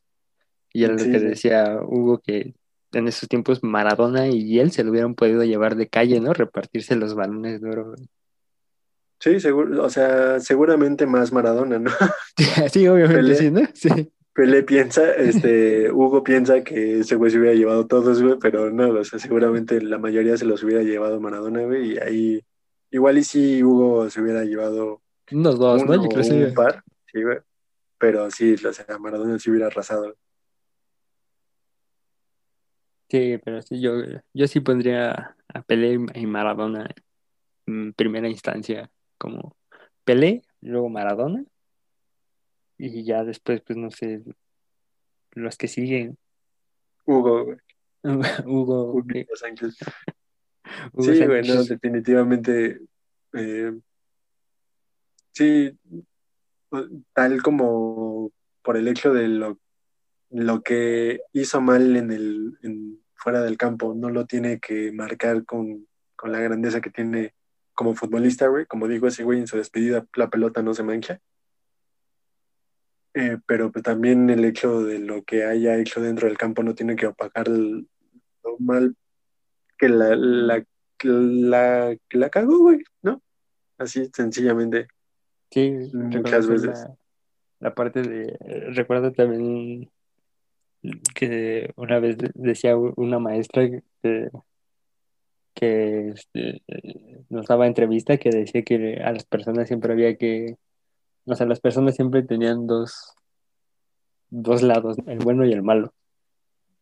Y era lo que decía Hugo, que en esos tiempos Maradona y él se lo hubieran podido llevar de calle, ¿no? Repartirse los balones de oro. Sí, seguro, o sea, seguramente más Maradona, ¿no? Sí, obviamente Pelé. sí, ¿no? Sí. Pelé piensa, este, Hugo piensa que ese güey se hubiera llevado todos, güey, pero no, o sea, seguramente la mayoría se los hubiera llevado Maradona, güey, y ahí, igual y sí, Hugo se hubiera llevado Unos dos, uno ¿no? o Inclusive. un par, sí, güey, pero sí, o sea, Maradona se hubiera arrasado. Sí, pero sí, yo, yo sí pondría a Pelé y Maradona en primera instancia, como Pelé, luego Maradona, y ya después, pues no sé, los que siguen, Hugo, güey, Hugo, Hugo eh, Sánchez. Hugo Sí, güey, no, Sánchez. definitivamente, eh, sí, tal como por el hecho de lo, lo que hizo mal en el en- fuera del campo, no lo tiene que marcar con, con la grandeza que tiene como futbolista, güey, como dijo ese güey en su despedida, la pelota no se mancha. Eh, pero pues, también el hecho de lo que haya hecho dentro del campo no tiene que opacar el- lo mal que la, la, la, la cagó, güey, ¿no? Así, sencillamente. Sí, Muchas veces. La, la parte de. Recuerdo también que una vez de- decía una maestra que, que este, nos daba entrevista que decía que a las personas siempre había que. O sea, las personas siempre tenían dos, dos lados, el bueno y el malo.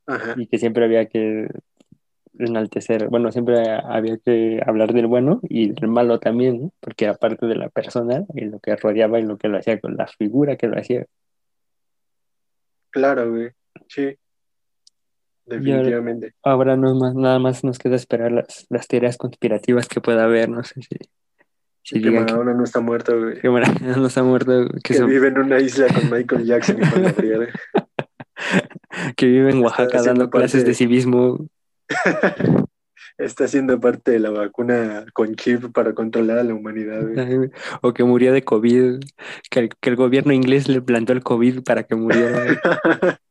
Ajá. y que siempre había que enaltecer, bueno, siempre había que hablar del bueno y del malo también, ¿no? porque era parte de la persona y lo que rodeaba y lo que lo hacía con la figura que lo hacía. Claro, güey. Sí. Definitivamente. Ahora no más, nada más nos queda esperar las, las teorías conspirativas que pueda haber, no sé si, que digan que, Maradona no está muerto, güey. que Maradona no está muerto, que, Que se- vive en una isla con Michael Jackson y Juan Gabriel. que vive en Oaxaca dando clases de civismo. Está siendo parte de la vacuna con chip para controlar a la humanidad, güey. O que murió de COVID, que el, que el gobierno inglés le plantó el COVID para que muriera.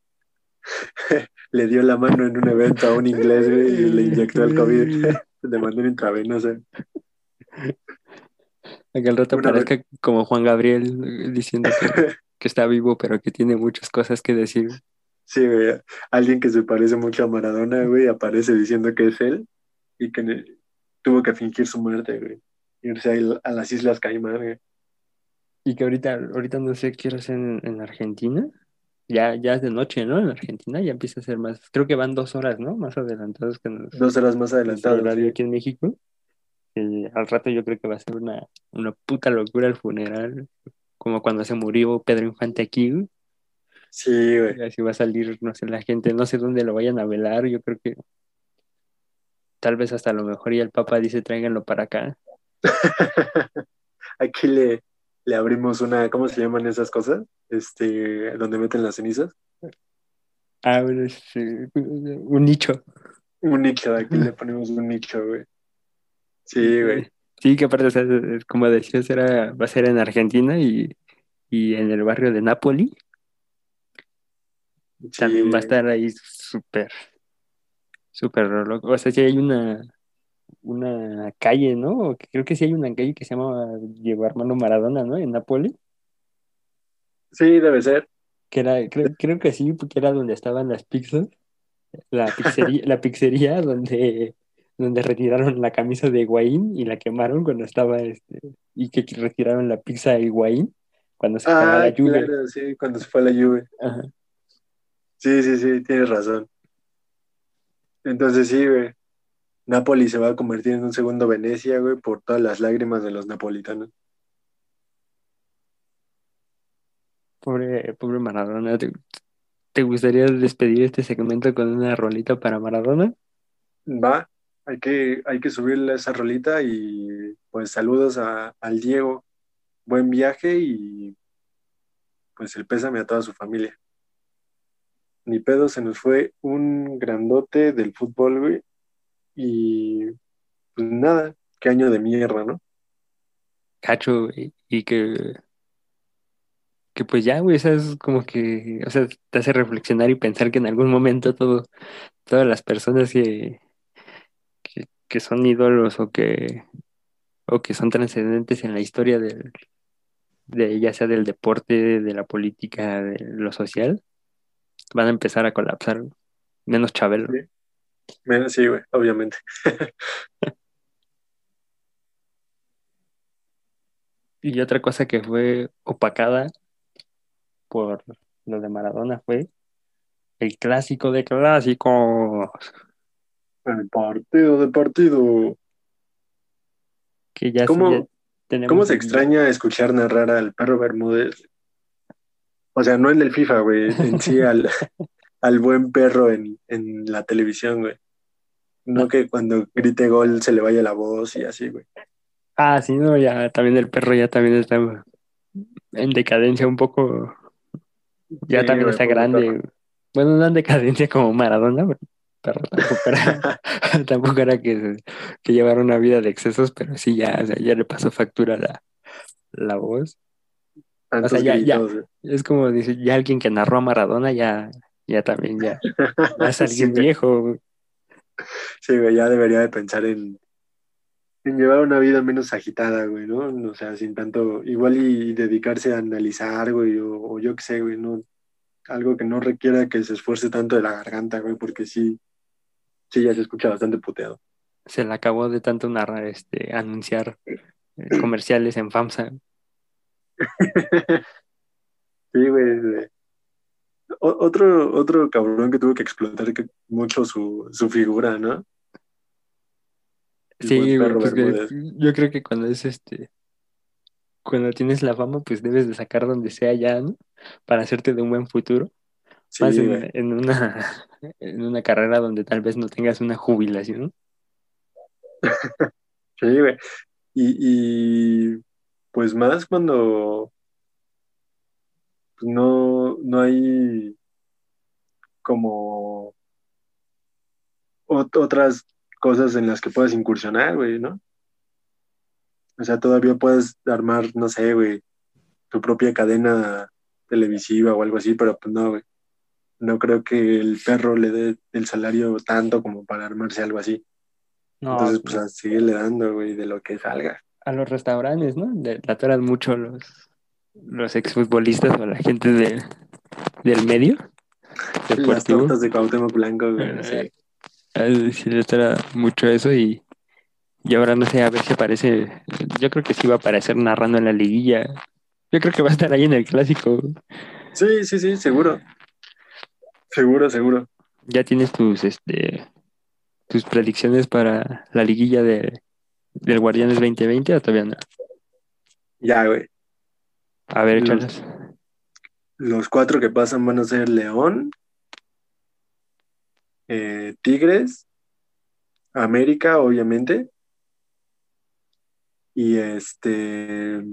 le dio la mano en un evento a un inglés, güey, y le inyectó el COVID de manera intravenosa. Que al rato Una vez- parezca como Juan Gabriel eh, diciendo que, que está vivo, pero que tiene muchas cosas que decir. Sí, güey. Alguien que se parece mucho a Maradona, güey, aparece diciendo que es él y que tuvo que fingir su muerte, güey. Irse a, a las Islas Caimán, güey. Y que ahorita, ahorita no sé qué es en, en Argentina. Ya, ya es de noche, ¿no? En Argentina ya empieza a ser más. Creo que van dos horas, ¿no? Más adelantados que nos- Dos horas más nuestro adelantado. horario aquí en México. Que al rato yo creo que va a ser una, una puta locura el funeral. Como cuando se murió Pedro Infante aquí, güey. Sí, güey. Así va a salir, no sé, la gente, no sé dónde lo vayan a velar, yo creo que tal vez hasta lo mejor y el Papa dice tráiganlo para acá. Aquí le, le abrimos una, ¿cómo se llaman esas cosas? Este, donde meten las cenizas. Ah, bueno, es, eh, un nicho. Un nicho, aquí le ponemos un nicho, güey. Sí, güey. Sí, que aparte, o sea, como decías, era, va a ser en Argentina y, y en el barrio de Nápoli. También va a estar ahí súper, súper loco. O sea, sí hay una, una calle, ¿no? Creo que sí hay una calle que se llama Diego Armando Maradona, ¿no? En Nápoli. Sí, debe ser. Que era, creo, creo que sí, porque era donde estaban las pizzas. La pizzería, la pizzería donde, donde retiraron la camisa de Higuaín y la quemaron cuando estaba este, y que retiraron la pizza de Higuaín cuando se fue Ah, la lluvia. claro, sí, cuando se fue a la lluvia. Ajá. Sí, sí, sí, tienes razón. Entonces sí, güey. Nápoli se va a convertir en un segundo Venecia, güey, por todas las lágrimas de los napolitanos. Pobre, pobre Maradona. ¿Te, te gustaría despedir este segmento con una rolita para Maradona? Va, hay que, hay que subirle esa rolita y pues saludos a, al Diego. Buen viaje y pues el pésame a toda su familia. Ni pedo, se nos fue un grandote del fútbol, güey. Y pues nada, qué año de mierda, ¿no? Cacho, güey, y que, que pues ya, güey, eso es como que, o sea, te hace reflexionar y pensar que en algún momento todas las personas que, que, que son ídolos o que, o que son trascendentes en la historia del, de ya sea del deporte, de la política, de lo social, van a empezar a colapsar, menos Chabelo. Sí. Menos sí, güey, obviamente. Y otra cosa que fue opacada por lo de Maradona fue el clásico de clásicos, El partido de partido. que ya, ¿Cómo- ya tenemos ¿Cómo se extraña escuchar narrar al perro Bermúdez? O sea, no el del FIFA, güey, en sí al, al buen perro en, en la televisión, güey. No que cuando grite gol se le vaya la voz y así, güey. Ah, sí, no, ya también el perro ya también está en decadencia un poco, ya Sí, también güey, está grande. Bueno, no en decadencia como Maradona, pero, perro tampoco era, tampoco era que, que llevara una vida de excesos, pero sí ya, o sea, ya le pasó factura la, la voz. Tantos sea, ya- ya- güey. Es como dice, ya alguien que narró a Maradona ya, ya también ya, ya es alguien Sí, viejo. Sí, güey, ya debería de pensar en, en llevar una vida menos agitada, güey, ¿no? O sea, sin tanto, igual y dedicarse a analizar, güey, o, o yo qué sé, güey, ¿no? Algo que no requiera que se esfuerce tanto de la garganta, güey, porque sí, sí, ya se escucha bastante puteado. Se le acabó de tanto narrar, este, anunciar eh, comerciales en FAMSA. Sí, güey. güey. Otro, otro cabrón que tuvo que explotar mucho su, su figura, ¿no? El Sí, güey, pues Bermúdez. yo creo que cuando es este, cuando tienes la fama, pues debes de sacar donde sea ya, ¿no? Para hacerte de un buen futuro. Sí, Más en, güey. en una, en una carrera donde tal vez no tengas una jubilación. Sí, güey. Y, y pues más cuando pues, no, no hay como ot- otras cosas en las que puedas incursionar, güey, ¿no? O sea, todavía puedes armar, no sé, güey, tu propia cadena televisiva o algo así, pero pues no, güey. No creo que el perro le dé el salario tanto como para armarse algo así. No, Entonces, pues a seguirle dando, güey, de lo que salga. A los restaurantes, ¿no? Le atoran mucho los, los exfutbolistas o la gente de- del medio Las deportivo. tortas de Cuauhtémoc Blanco, güey. A él sí le atora mucho eso y, y ahora no sé, a ver si aparece. Yo creo que sí va a aparecer narrando en la liguilla. Yo creo que va a estar ahí en el clásico. Sí, sí, sí, seguro. Seguro, seguro. ¿Ya tienes tus este tus predicciones para la liguilla de, del Guardianes 2020 o todavía no? Ya, güey. A ver, Los-. Los cuatro que pasan van a ser León, eh, Tigres, América, obviamente. Y este.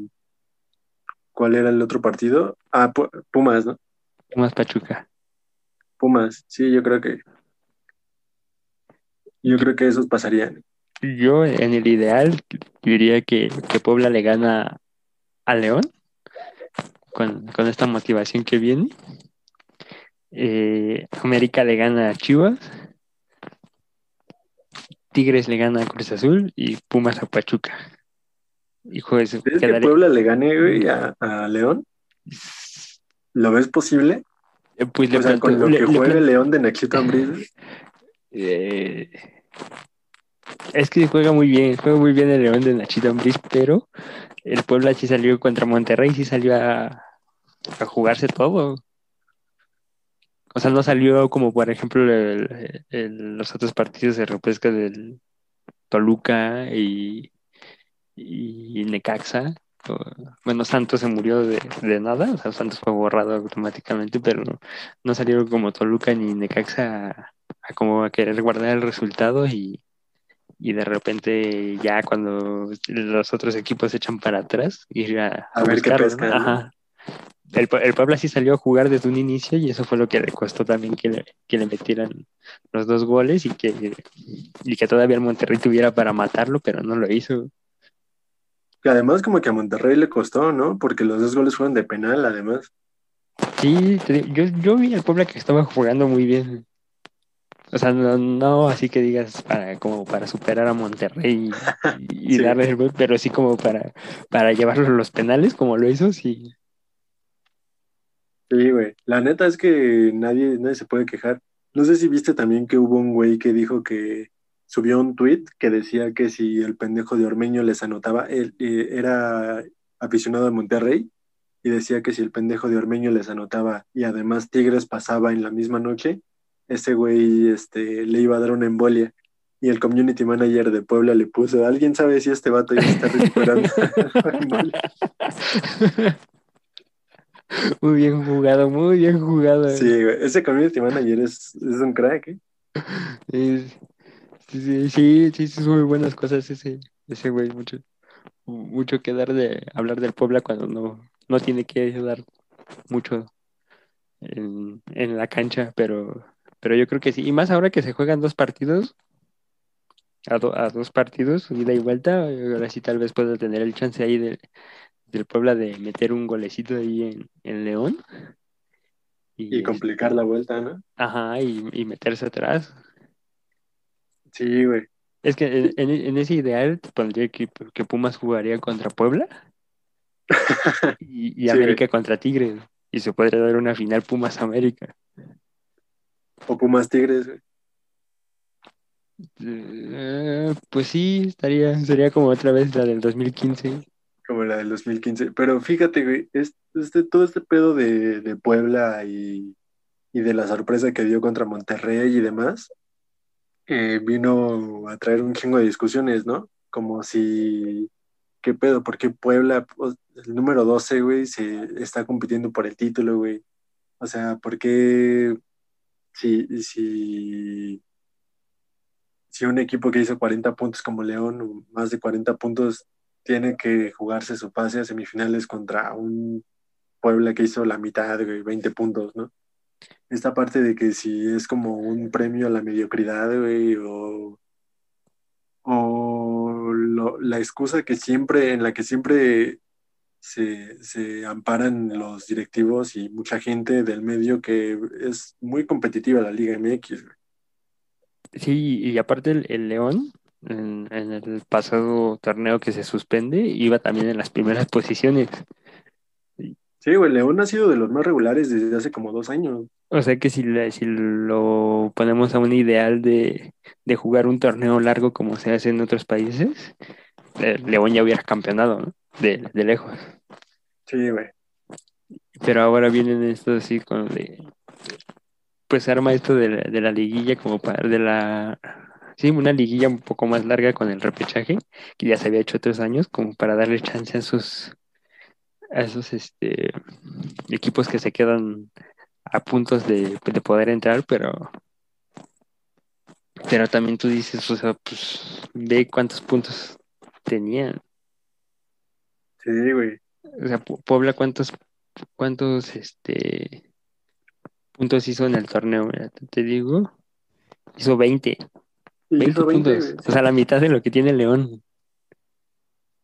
¿Cuál era el otro partido? Ah, Pu- Pumas, ¿no? Más Pachuca. Pumas, sí, yo creo que. Yo creo que esos pasarían. Yo en el ideal diría que, que Puebla le gana a León con, con esta motivación que viene. Eh, América le gana a Chivas. Tigres le gana a Cruz Azul y Pumas a Pachuca. Hijo de su- ¿Crees que Puebla le gane, güey, a, a León? ¿Lo ves posible? eh, pues le O sea, con planteo- lo le- que le juega plan- el León de Nachito Ambriz. Eh, es que juega muy bien, juega muy bien el León de Nachito Ambriz, pero el Puebla sí salió contra Monterrey, sí salió a, a jugarse todo. O sea, no salió como por ejemplo los otros partidos de repesca del Toluca y, y Necaxa. Bueno, Santos se murió de, de nada, o sea, Santos fue borrado automáticamente, pero no, no salieron como Toluca ni Necaxa a como a querer guardar el resultado y, y de repente ya cuando los otros equipos se echan para atrás, ir a, A ver qué. Ajá. El, el Puebla sí salió a jugar desde un inicio y eso fue lo que le costó también que le, que le metieran los dos goles y que, y que todavía el Monterrey tuviera para matarlo, pero no lo hizo. Que además como que a Monterrey le costó, ¿no? Porque los dos goles fueron de penal, además. Sí, yo, yo vi al Puebla que estaba jugando muy bien. O sea, no, no así que digas para como para superar a Monterrey y, y Sí. darle el gol, pero sí como para, para llevarlo a los penales, como lo hizo, sí. Sí, güey. La neta es que nadie, nadie se puede quejar. No sé si viste también que hubo un güey que dijo que subió un tweet que decía que si el pendejo de Ormeño les anotaba, él eh, era aficionado de Monterrey y decía que si el pendejo de Ormeño les anotaba y además Tigres pasaba en la misma noche, ese güey este, le iba a dar una embolia. Y el community manager de Puebla le puso, ¿alguien sabe si este vato ya está recuperando? embolia?" Muy bien jugado, muy bien jugado. sí, güey. Ese community manager es, es un crack, ¿eh? Es- sí, sí, sí, sí, sí, muy buenas cosas ese, ese güey, mucho, mucho que dar de hablar del Puebla cuando no, no tiene que dar mucho en, en la cancha, pero, pero yo creo que sí. Y más ahora que se juegan dos partidos, a, a dos partidos, ida y vuelta, ahora sí tal vez pueda tener el chance ahí de, del Puebla de meter un golecito ahí en, en León. Y, complicar la vuelta, ¿no? Ajá, y, y meterse atrás. Sí, güey. Es que en, en ese ideal te pondría que, que, Pumas jugaría contra Puebla y, y América contra Tigres. Y se podría dar una final Pumas América. O Pumas Tigres, güey. Eh, pues sí, estaría, sería como otra vez la del 2015. Como la del 2015. Pero fíjate, güey, este, todo este pedo de, de Puebla y, y, de la sorpresa que dio contra Monterrey y demás, eh, vino a traer un chingo de discusiones, ¿no? Como si, ¿qué pedo? ¿Por qué Puebla, el número 12, güey, se está compitiendo por el título, güey? O sea, ¿por qué si, si, si un equipo que hizo 40 puntos como León, más de 40 puntos, tiene que jugarse su pase a semifinales contra un Puebla que hizo la mitad, güey, 20 puntos, ¿no? esta parte de que si es como un premio a la mediocridad, güey, o, o la excusa que siempre, en la que siempre se, se, amparan los directivos y mucha gente del medio que es muy competitiva la Liga MX. Sí, y aparte el, el León, en, en, el pasado torneo que se suspende, iba también en las primeras posiciones. Sí, güey, León ha sido de los más regulares desde hace como dos años. O sea que si, si lo ponemos a un ideal de, jugar un torneo largo como se hace en otros países, eh, León ya hubiera campeonado, ¿no? De, lejos. Sí, güey. Pero ahora vienen estos así con de... Pues arma esto de la, de la liguilla como para... De la... Sí, una liguilla un poco más larga con el repechaje, que ya se había hecho otros años, como para darle chance a sus a esos este, equipos que se quedan a puntos de, poder entrar, pero pero también tú dices, o sea, pues ve cuántos puntos tenían. Sí, güey. O sea, Puebla cuántos cuántos este puntos hizo en el torneo, te digo. Hizo 20. 20, puntos. O sea, la mitad de lo que tiene León.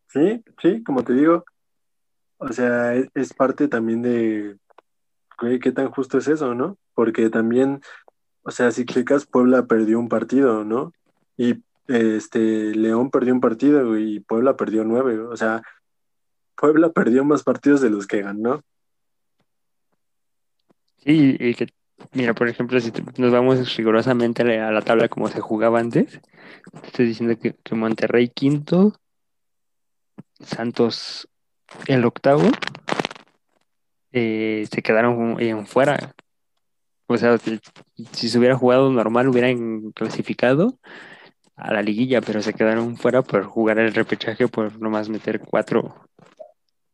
Sí, sí, como te digo, o sea, es, parte también de, qué tan justo es eso, ¿no? Porque también, o sea, si checas, Puebla perdió un partido, ¿no? Y este León perdió un partido y Puebla perdió nueve. O sea, Puebla perdió más partidos de los que ganó. Sí, y que, mira, por ejemplo, si nos vamos rigurosamente a la tabla como se jugaba antes, estoy diciendo que, Monterrey quinto, Santos el octavo eh, se quedaron en fuera. O sea, si se hubiera jugado normal, hubieran clasificado a la liguilla, pero se quedaron fuera por jugar el repechaje, por nomás meter cuatro,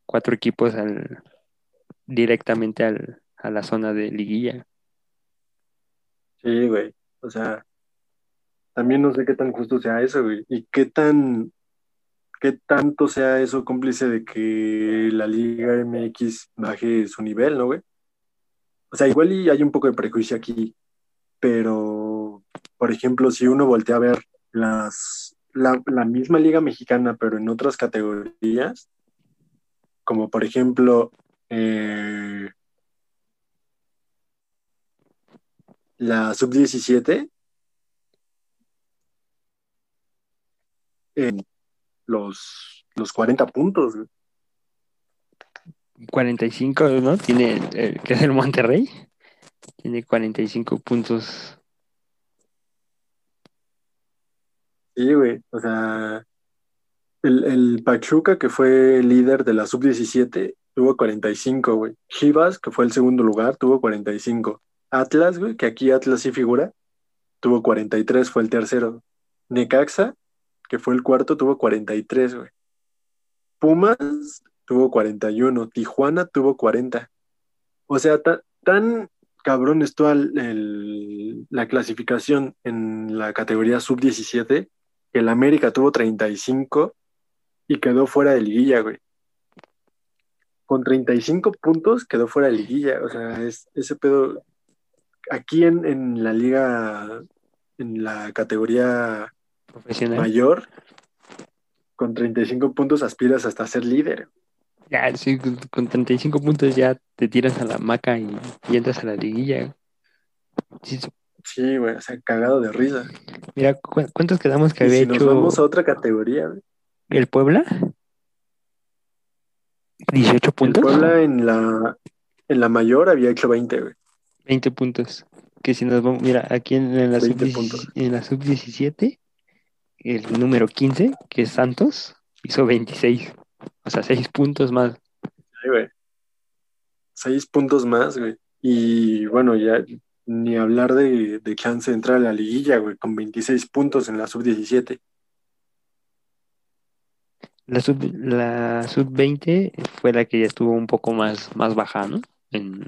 cuatro equipos directamente al, a la zona de liguilla. Sí, güey. O sea, también no sé qué tan justo sea eso, güey. Y qué tan qué tanto sea eso cómplice de que la Liga MX baje su nivel, ¿no, güey? O sea, igual y hay un poco de prejuicio aquí, pero, por ejemplo, si uno voltea a ver las, la, misma Liga Mexicana, pero en otras categorías, como por ejemplo, eh, la sub-17, los, los 40 puntos. 45, ¿no? Tiene, eh, que es el Monterrey. Tiene 45 puntos. Sí, güey. O sea, el, el Pachuca, que fue líder de la sub-17, tuvo 45, güey. Chivas, que fue el segundo lugar, tuvo 45. Atlas, güey, que aquí Atlas sí figura, tuvo 43, fue el tercero. Necaxa, que fue el cuarto, tuvo 43, güey. Pumas tuvo 41, Tijuana tuvo 40. O sea, tan cabrón estuvo la clasificación en la categoría sub-17 que el América tuvo 35 y quedó fuera de liguilla, güey. Con 35 puntos quedó fuera de liguilla. O sea, es, ese pedo aquí en, en la liga, en la categoría Profesional. mayor, con 35 puntos aspiras hasta ser líder. Ya, sí, con, con 35 puntos ya te tiras a la maca y, y entras a la liguilla. Sí, sí. Güey, o sea, cagado de risa. mira, ¿cu- ¿cuántos quedamos que Y había si nos hecho vamos a otra categoría, güey, el Puebla? ¿18 el puntos? Puebla en la, en la mayor había hecho 20, güey. 20 puntos. Que si nos vamos, mira, aquí en, en la 20 sub puntos. en la sub 17, el número 15, que es Santos, hizo 26. O sea, 6 puntos más. Sí, güey. Seis puntos más, güey. Y bueno, ya ni hablar de, de chance de entrar a la liguilla, güey, con 26 puntos en la sub-17. La sub, la sub 20 fue la que ya estuvo un poco más, más baja, ¿no? En-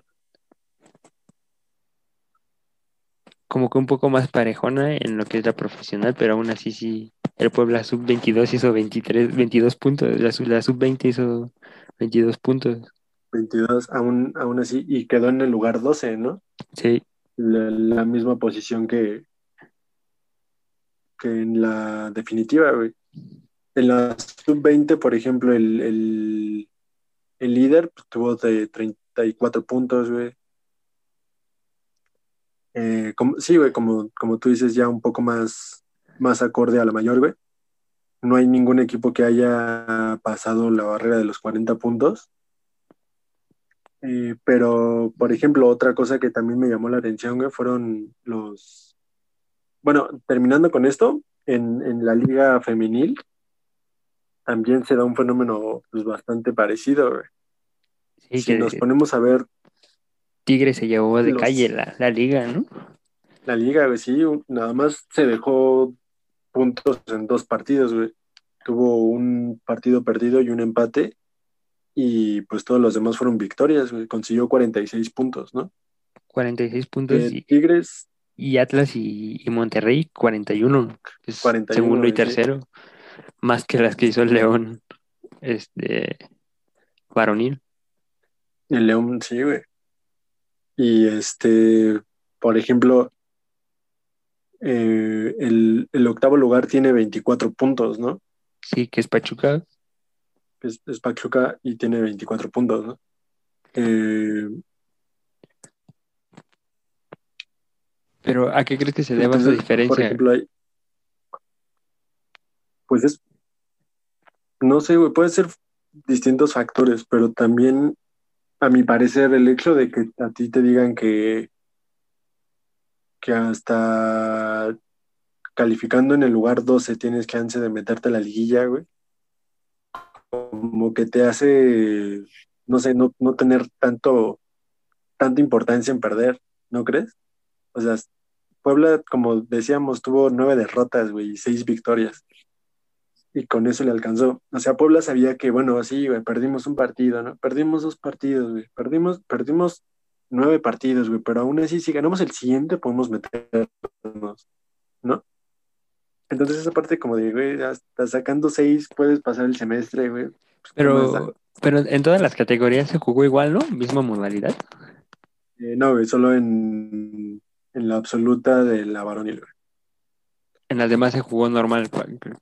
como que un poco más parejona en lo que es la profesional, pero aún así sí. El Puebla sub 22 hizo 23, 22 puntos, la sub, la sub 20 hizo 22 puntos. 22, aún, aún así, y quedó en el lugar 12, ¿no? Sí, La, la misma posición que, que en la definitiva, güey. En la sub-20, por ejemplo, el, el, el líder pues, tuvo de 34 puntos, güey. Eh, como- sí, güey, como, como tú dices, ya un poco más, más acorde a la mayor, güey. No hay ningún equipo que haya pasado la barrera de los 40 puntos. Eh, pero, por ejemplo, otra cosa que también me llamó la atención, güey, fueron los... Bueno, terminando con esto, en, en la liga femenil también se da un fenómeno pues, bastante parecido, güey. sí Si nos ponemos a ver Tigre se llevó de los- calle la, la liga, ¿no? la liga, güey, sí, nada más se dejó puntos en dos partidos, güey. Tuvo un partido perdido y un empate y pues todos los demás fueron victorias, güey. Consiguió 46 puntos, ¿no? 46 puntos Eh, y, Tigres y Atlas y, y Monterrey 41, que es 41, segundo y sí. Más que las que hizo el León este varonil. El León, sí, güey. Y este, por ejemplo, eh, el, el octavo lugar tiene 24 puntos, ¿no? Sí, que es Pachuca. Es, es Pachuca y tiene 24 puntos, ¿no? Eh, Pero ¿a qué crees que se deba esa diferencia? Por ejemplo, hay, pues es, no sé, güey, puede ser distintos factores, pero también, a mi parecer, el hecho de que a ti te digan que, que hasta calificando en el lugar 12 tienes chance de meterte a la liguilla, güey, como que te hace, no sé, no, no tener tanto, tanta importancia en perder, ¿no crees? O sea, Puebla, como decíamos, tuvo nueve derrotas, güey, y seis victorias. Y con eso le alcanzó. O sea, Puebla sabía que, bueno, sí, güey, perdimos un partido, ¿no? Perdimos dos partidos, güey. Perdimos, perdimos nueve partidos, güey, pero aún así, si ganamos el siguiente, podemos meternos, ¿no? Entonces esa parte como de, güey, hasta sacando seis puedes pasar el semestre, güey. Pues. Pero, pero en todas las categorías se jugó igual, ¿no? Misma modalidad. Eh, no, güey, solo en, en la absoluta de la varonil, güey. En las demás se jugó normal,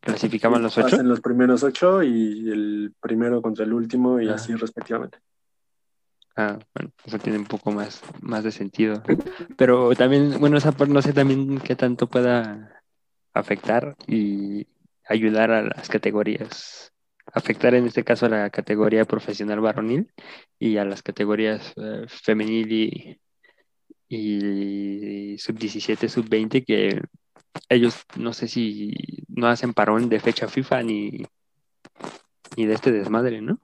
clasificaban los ocho. Pasan los primeros ocho y el primero contra el último y Ah. así respectivamente. Ah, bueno, eso tiene un poco más, más de sentido. Pero también, bueno, esa no sé también qué tanto pueda afectar y ayudar a las categorías. Afectar en este caso a la categoría profesional varonil y a las categorías eh, femenil y, y sub 17, sub 20 que ellos no sé si no hacen parón de fecha FIFA ni, ni de este desmadre, ¿no?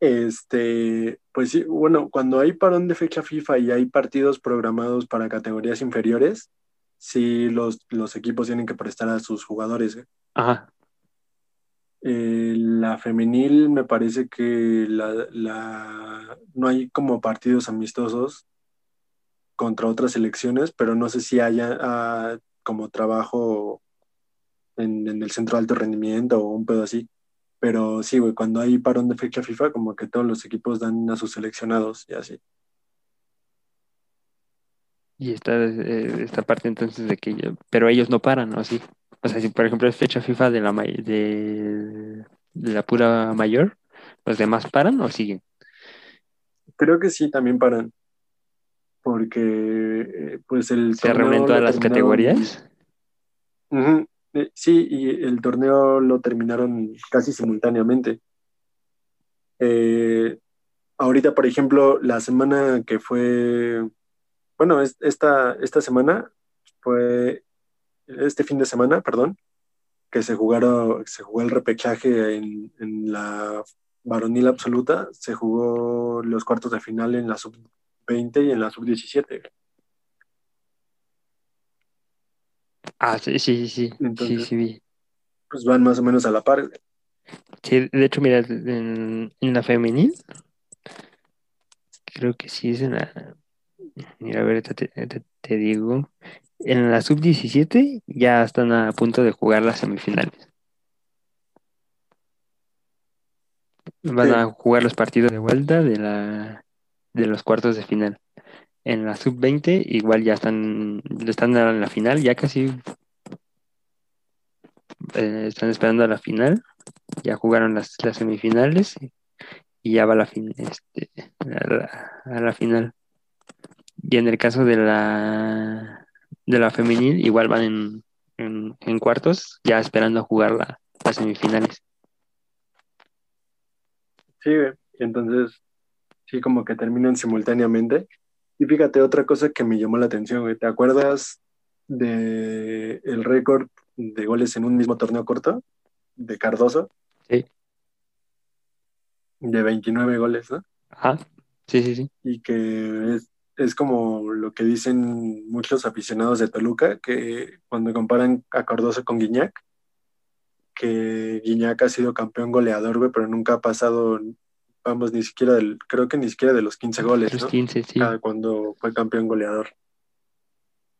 Este, pues sí, bueno, cuando hay parón de fecha FIFA y hay partidos programados para categorías inferiores, sí los, los equipos tienen que prestar a sus jugadores. güey. Ajá, Eh, la femenil me parece que la, la- no hay como partidos amistosos contra otras selecciones, pero no sé si haya ah, como trabajo en, en el centro de alto rendimiento o un pedo así. Pero sí, güey, cuando hay parón de fecha FIFA, como que todos los equipos dan a sus seleccionados y así. Y esta, eh, esta parte entonces de que yo- pero ellos no paran, ¿no? Sí. O sea, si por ejemplo es fecha FIFA de la de, de la pura mayor, ¿los demás paran o siguen? Creo que sí, también paran. Porque, eh, pues el ¿Se lo todas las categorías? Eh, Sí, y el torneo lo terminaron casi simultáneamente. Eh, ahorita, por ejemplo, la semana que fue, bueno, es- esta, esta semana fue, este fin de semana, perdón, que se jugaron, se jugó el repechaje en, en la varonil absoluta, se jugó los cuartos de final en la sub-20 y en la sub-17. Ah, sí, sí, sí, sí, Entonces- sí, sí, vi. Pues van más o menos a la par. Sí, de hecho, mira, en, en la femenil, creo que sí es en la. Mira, a ver, te, te- te digo. En la sub-17 ya están a punto de jugar las semifinales. Van Sí. a jugar los partidos de vuelta de la de los cuartos de final. En la sub-20 igual ya están, están en la final, ya casi eh, están esperando a la final. Ya jugaron las, las semifinales y ya va la fin, este, a la, a final. Y en el caso de la de la femenil, igual van en, en, en cuartos, ya esperando a jugar la- las semifinales. Sí, entonces, sí, como que terminan simultáneamente. Y fíjate, otra cosa que me llamó la atención, güey. ¿Te acuerdas de el récord de goles en un mismo torneo corto de Cardoso? Sí. De 29 goles, ¿no? Ah, sí, sí, sí. Y que es, es como lo que dicen muchos aficionados de Toluca, que cuando comparan a Cardoso con Guiñac, que Guiñac ha sido campeón goleador, güey, pero nunca ha pasado, vamos, ni siquiera del, creo que ni siquiera de los 15 goles, Los ¿no? 15, sí. Cada cuando fue campeón goleador.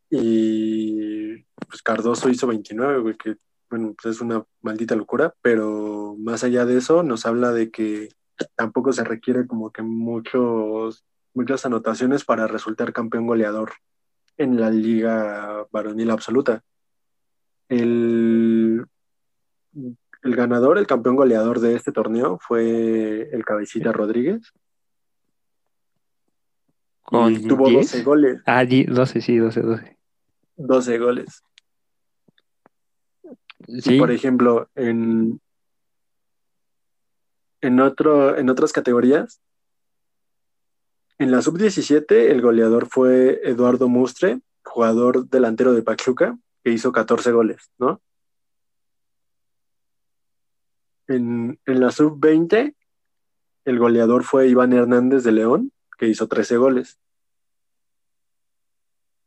Y pues Cardoso hizo 29, güey, que bueno, pues es una maldita locura, pero más allá de eso nos habla de que tampoco se requiere como que muchos, muchas anotaciones para resultar campeón goleador en la liga varonil absoluta. El, el ganador, el campeón goleador de este torneo fue el Cabecita Rodríguez. Con y tuvo 10. 12 goles. Ah, di- 12, sí, 12, 12. 12 goles. Sí, Por ejemplo, en, en, otro, en otras categorías, en la sub-17 el goleador fue Eduardo Mustre, jugador delantero de Pachuca, que hizo 14 goles, ¿no? En, la sub-20 el goleador fue Iván Hernández de León, que hizo 13 goles.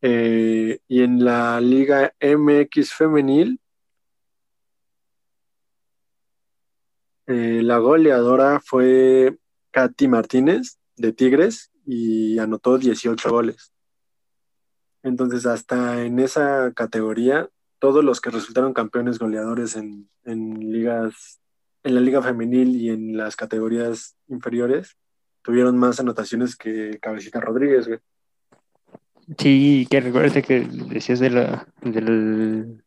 Eh, y en la Liga MX femenil, eh, la goleadora fue Katy Martínez de Tigres y anotó 18 goles. Entonces, hasta en esa categoría, todos los que resultaron campeones goleadores en ligas, en la liga femenil y en las categorías inferiores, tuvieron más anotaciones que Cabecita Rodríguez, güey. sí, que recuerda que decías de la, del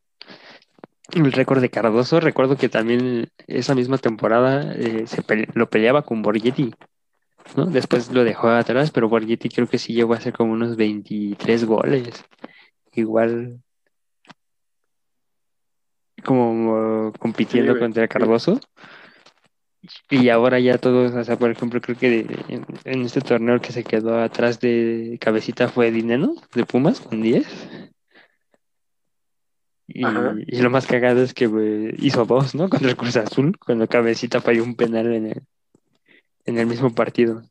el récord de Cardoso. Recuerdo que también esa misma temporada eh, se lo peleaba con Borghetti, ¿no? Después lo dejó atrás, pero Borghetti creo que sí llegó a hacer como unos 23 goles. Igual como uh, compitiendo Sí, contra Cardoso. Y ahora ya todos, o sea, por ejemplo, creo que de- en, en este torneo que se quedó atrás de Cabecita fue Dineno, de Pumas, con 10. Y, lo más cagado es que hizo dos, ¿no? Contra el Cruz Azul, cuando Cabecita falló un penal en el, en el mismo partido.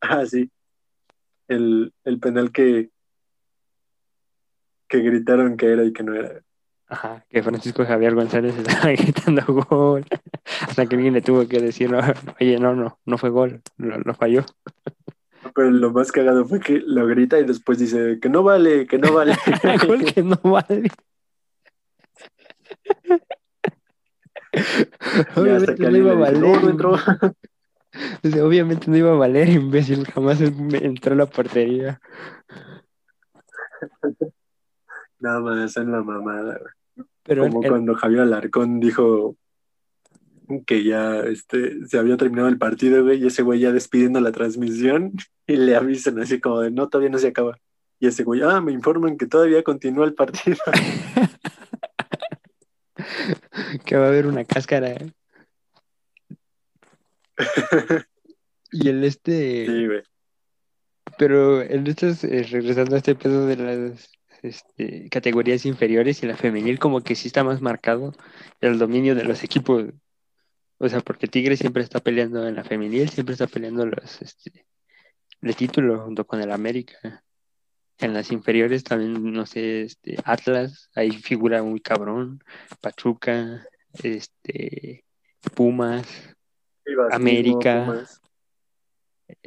Ah, sí. El, el penal que, que gritaron que era y que no era. Ajá, que Francisco Javier González estaba gritando gol. Hasta que alguien le tuvo que decir, no, oye, no, no, no fue gol, lo, lo falló. Pero lo más cagado fue que lo grita y después dice que no vale, que no vale. gol que no vale. Obviamente no iba a dice, valer. obviamente no iba a valer, imbécil. Jamás entró a la portería. Nada más en la mamada, güey. Pero Como el- cuando Javier Alarcón dijo que ya este, se había terminado el partido, güey, y ese güey ya despidiendo la transmisión y le avisan así como de no, todavía no se acaba. Y ese güey, ah, me informan que todavía continúa el partido. que va a haber una cáscara. ¿eh? Y el este. sí, güey. Pero en estas, eh, regresando a este pedo de las este, categorías inferiores y la femenil, como que sí está más marcado el dominio de los equipos. O sea, porque Tigre siempre está peleando en la femenil, siempre está peleando los este, el título junto con el América. En las inferiores también, no sé, este, Atlas, ahí figura muy cabrón, Pachuca, este, Pumas, América. Pumas.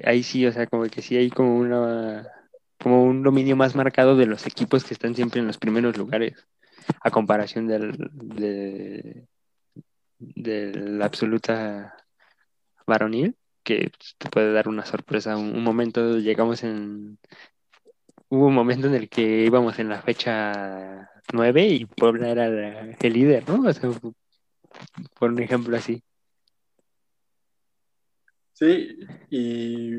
ahí sí, o sea, como que sí hay como una como un dominio más marcado de los equipos que están siempre en los primeros lugares, a comparación del de, la absoluta varonil, que te puede dar una sorpresa. Un, momento llegamos en hubo un momento en el que íbamos en la fecha 9 y Puebla era el líder, ¿no? O sea, por un ejemplo así. Sí, y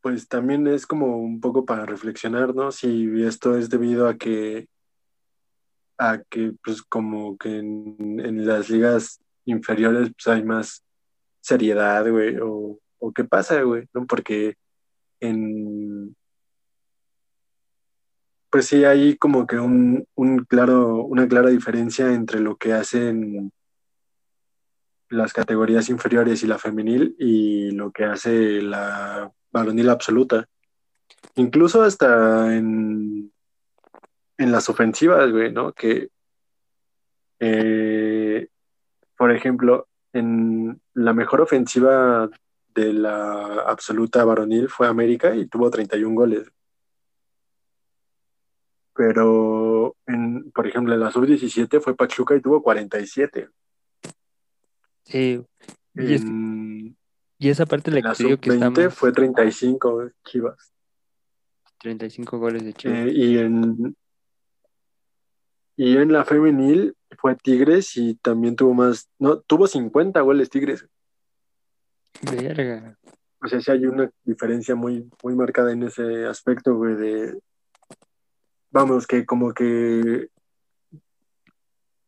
pues también es como un poco para reflexionar, ¿no? Si esto es debido a que, a que pues como que en, las ligas inferiores pues hay más seriedad, güey, o, o qué pasa, güey, ¿no? Porque en, pues sí hay como que un, un claro, una clara diferencia entre lo que hacen las categorías inferiores y la femenil y lo que hace la varonil absoluta. Incluso hasta en, en las ofensivas, güey, ¿no? Que, eh, por ejemplo, en la mejor ofensiva de la absoluta varonil fue América y tuvo 31 goles. Pero, en, por ejemplo, en la sub-17 fue Pachuca y tuvo 47. Sí. Y, es- En y esa parte la la que digo que está sub-20 más fue 35 Chivas. 35 goles de Chivas. Eh, y en y en la femenil fue Tigres y también tuvo más, no, tuvo 50 goles Tigres. Verga. O sea, sí hay una diferencia muy, muy marcada en ese aspecto, güey, de vamos, que como que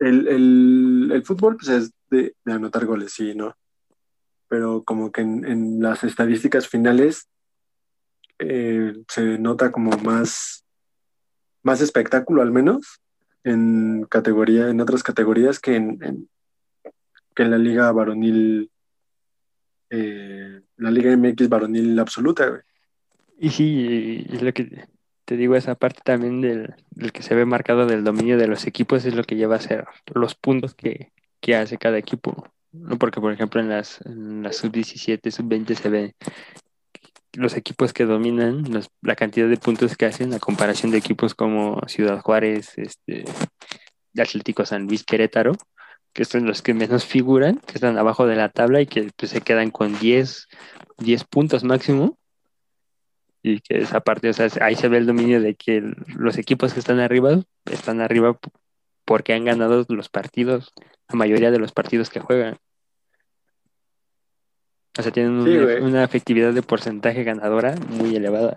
el, el, el fútbol pues es de, de anotar goles, sí, ¿no? Pero como que en, las estadísticas finales eh, se nota como más, más espectáculo al menos en categoría, en otras categorías que en, que en la liga varonil, eh, la liga MX varonil absoluta. Y sí, y lo que te digo, esa parte también del, del que se ve marcado del dominio de los equipos es lo que lleva a ser los puntos que, que hace cada equipo. ¿No? Porque, por ejemplo, en las, en las sub-17, sub-20 se ve los equipos que dominan, la cantidad de puntos que hacen a comparación de equipos como Ciudad Juárez, este, Atlético San Luis, Querétaro, que son los que menos figuran, que están abajo de la tabla y que pues, se quedan con 10, 10 puntos máximo. Y que esa parte, o sea, ahí se ve el dominio de que los equipos que están arriba están arriba porque han ganado los partidos, la mayoría de los partidos que juegan. O sea, tienen Sí, una, efectividad de porcentaje ganadora muy elevada.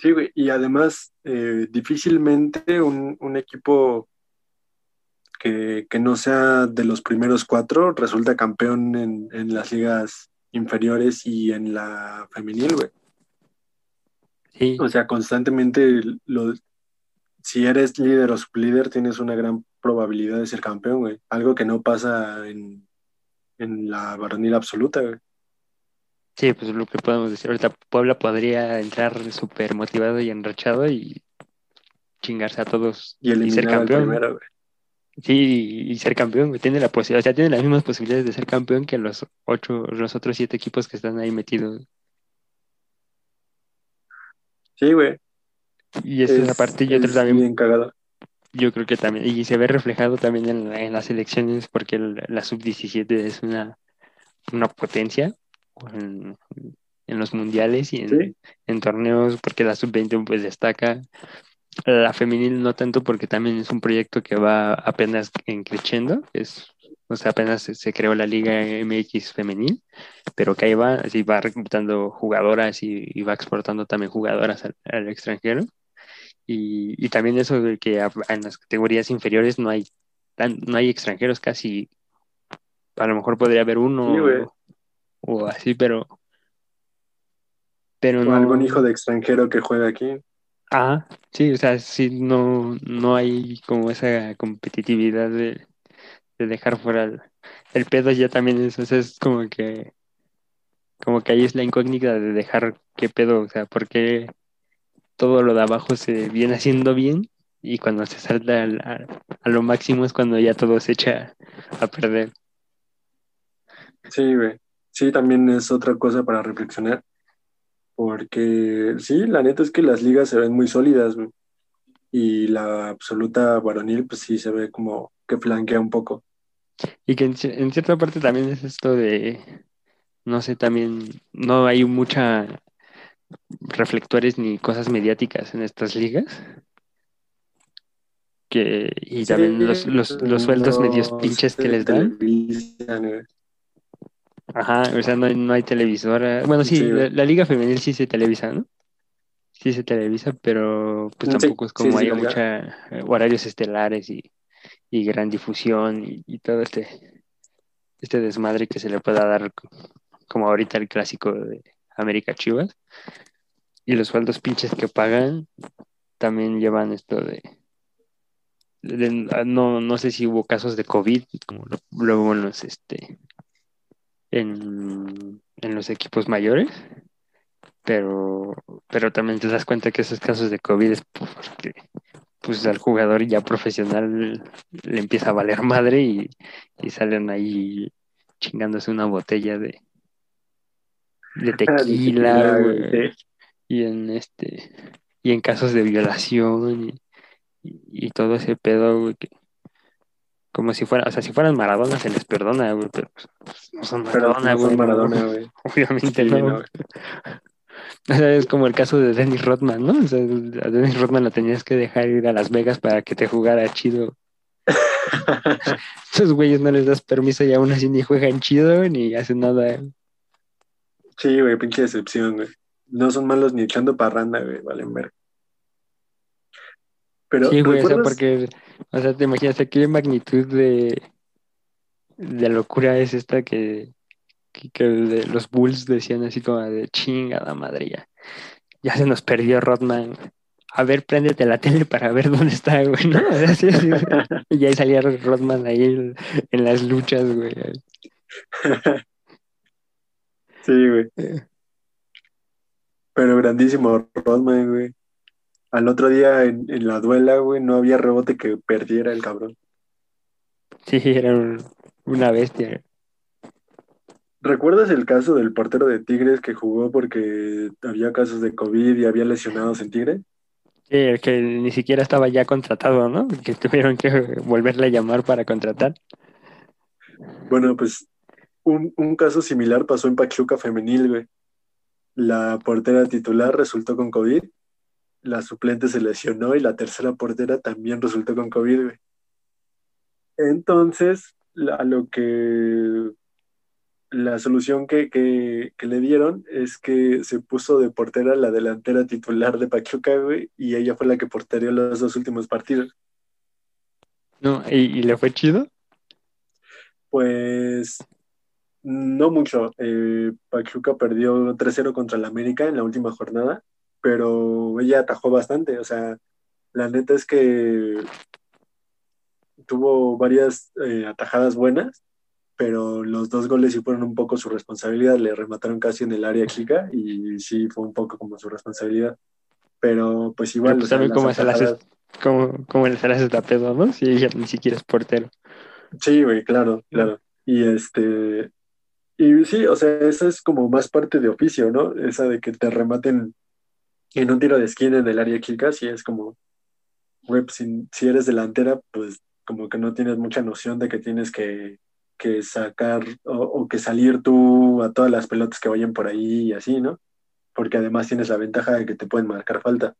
Sí, güey, y además eh, difícilmente un, un equipo que, que no sea de los primeros cuatro resulta campeón en, en las ligas inferiores y en la femenil, güey. Sí, O sea, constantemente, lo, si eres líder o sublíder, tienes una gran probabilidad de ser campeón, güey. Algo que no pasa en, en la varonil absoluta, güey. sí, pues lo que podemos decir. Ahorita Puebla podría entrar súper motivado y enrachado y chingarse a todos Y y ser al campeón. primero, güey. Sí, y ser campeón, güey. Tiene la posibilidad, o sea, tiene las mismas posibilidades de ser campeón que los ocho, los otros siete equipos que están ahí metidos. Sí, güey. Y esa es parte y otro es también bien cagado. yo creo que también, y se ve reflejado también en, las elecciones, porque la sub-17 es una, una potencia en, los mundiales y en, torneos, porque la sub-20 pues destaca. La femenil no tanto porque también es un proyecto que va apenas en creciendo, es, o sea, apenas se, creó la Liga MX femenil, pero que ahí va, así va reclutando jugadoras y, va exportando también jugadoras al extranjero. Y, también eso de que en las categorías inferiores no hay no hay extranjeros casi. A lo mejor podría haber uno o, así, pero. Pero o algún hijo de extranjero que juega aquí. Ah, sí, o sea, sí, no, no hay como esa competitividad de, dejar fuera el, el, pedo ya también es, es como que como que ahí es la incógnita de dejar qué pedo, o sea, porque todo lo de abajo se viene haciendo bien y cuando se salta a, lo máximo es cuando ya todo se echa a perder. Sí, güey. Sí, también es otra cosa para reflexionar. Porque sí, la neta es que las ligas se ven muy sólidas, güey. Y la absoluta varonil, pues sí se ve como que flanquea un poco. Y que en, en cierta parte también es esto de, no sé, también no hay mucha reflectores ni cosas mediáticas en estas ligas. Que, y también los, los, sueldos medios pinches que les dan. Ajá, o sea, no hay, no hay televisora. Bueno, sí, la, liga femenil sí se televisa, ¿no? Sí se televisa, pero pues tampoco es como hay mucha eh, horarios estelares y, y gran difusión y, y, todo este, este desmadre que se le pueda dar como ahorita el clásico de América Chivas. Y los sueldos pinches que pagan también llevan esto de, no, no sé si hubo casos de COVID, como luego en los este en, los equipos mayores, pero, pero también te das cuenta que esos casos de COVID es porque pues al jugador ya profesional le empieza a valer madre y, salen ahí chingándose una botella de, de tequila, y en este y en casos de violación y, todo ese pedo, güey, que como si fuera, o sea, si fueran Maradona se les perdona, güey, pero pues, no son Maradona, güey. Maradona, Obviamente no. O sea, es como el caso de Dennis Rodman, ¿no? O sea, a Dennis Rodman lo tenías que dejar ir a Las Vegas para que te jugara chido. Esos güeyes no les das permiso y aún así ni juegan chido ni hacen nada. Sí, güey, pinche decepción, güey no son malos ni echando parranda, güey, valen ver. Pero, sí, güey, o sea, porque, o sea, te imaginas qué magnitud de, de locura es esta que, que, los Bulls decían así como de chingada madre ya. Ya se nos perdió Rodman. A ver, préndete la tele para ver dónde está, güey, ¿no? y ahí salía Rodman ahí en, en las luchas, güey. sí, güey. Pero grandísimo Rodman, güey. Al otro día en, la duela, güey, no había rebote que perdiera el cabrón. Sí, era una bestia. ¿Recuerdas el caso del portero de Tigres que jugó porque había casos de COVID y había lesionados en Tigres? Sí, el que ni siquiera estaba ya contratado, ¿no? Que tuvieron que volverle a llamar para contratar. Bueno, pues un, un caso similar pasó en Pachuca Femenil, güey. La portera titular resultó con COVID, la suplente se lesionó y la tercera portera también resultó con COVID, güey. Entonces, a lo que la solución que, le dieron es que se puso de portera la delantera titular de Pachuca, güey, y ella fue la que porterió los dos últimos partidos. No, ¿y, le fue chido? Pues no mucho. Eh, Pachuca perdió 3-0 contra el América en la última jornada, pero ella atajó bastante. O sea, la neta es que tuvo varias eh, atajadas buenas, pero los dos goles sí fueron un poco su responsabilidad. Le remataron casi en el área chica y sí fue un poco como su responsabilidad. Pero pues igual. Pues también como, se las pedo, ¿no? Si ella ni siquiera es portero. Sí, güey, claro, claro. Y este, y sí, o sea, esa es como más parte de oficio, ¿no? Esa de que te rematen en un tiro de esquina en el área chica, sí es como, güey, pues, si, eres delantera, pues como que no tienes mucha noción de que tienes que, que sacar o, o que salir tú a todas las pelotas que vayan por ahí y así, ¿no? Porque además tienes la ventaja de que te pueden marcar falta.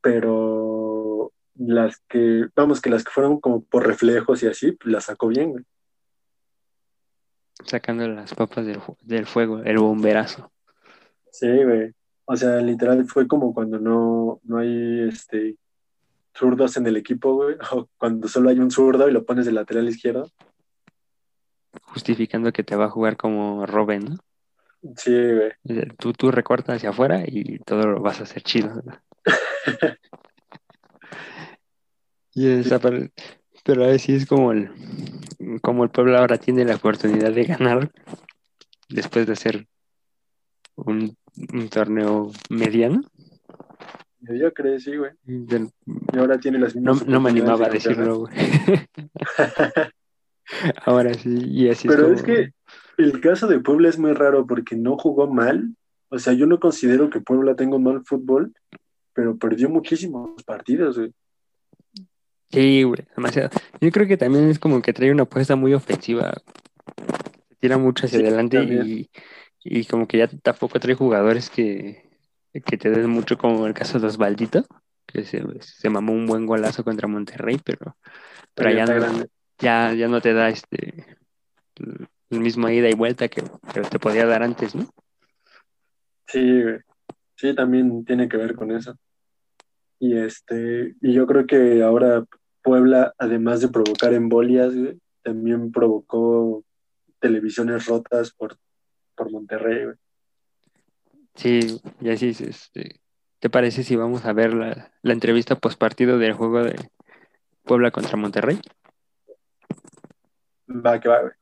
Pero las que, vamos, que las que fueron como por reflejos y así, pues las sacó bien, güey. Sacando las papas del, del fuego, el bomberazo. Sí, güey. O sea, literal fue como cuando no, no hay este zurdos en el equipo, güey. O cuando solo hay un zurdo y lo pones de lateral izquierdo. Justificando que te va a jugar como Robin, ¿no? Sí, güey. Tú, tú recortas hacia afuera y todo lo vas a hacer chido. ¿no? Y esa pero a ver si es como el, como el pueblo ahora tiene la oportunidad de ganar después de hacer un, un torneo mediano. Yo creo, sí, güey. Del- Y ahora tiene las no, mismas no me animaba a decirlo, güey. Ahora sí, y así Pero como- es que el caso de Puebla es muy raro porque no jugó mal. O sea, yo no considero que Puebla tenga un mal fútbol, pero perdió muchísimos partidos, güey. Sí, güey, demasiado. Yo creo que también es como que trae una apuesta muy ofensiva. Se tira mucho hacia Sí, adelante y, y como que ya tampoco trae jugadores que, que te den mucho, como el caso de Osvaldito, que se, se mamó un buen golazo contra Monterrey, pero, pero ya no, ya, ya no te da este el mismo ida y vuelta que, que te podía dar antes, ¿no? Sí, güey. Sí, también tiene que ver con eso. Y este, y yo creo que ahora Puebla, además de provocar embolias, güey, también provocó televisiones rotas por, por Monterrey, güey. Sí, y así es, este, ¿te parece si vamos a ver la, la entrevista post partido del juego de Puebla contra Monterrey? Va que va, güey.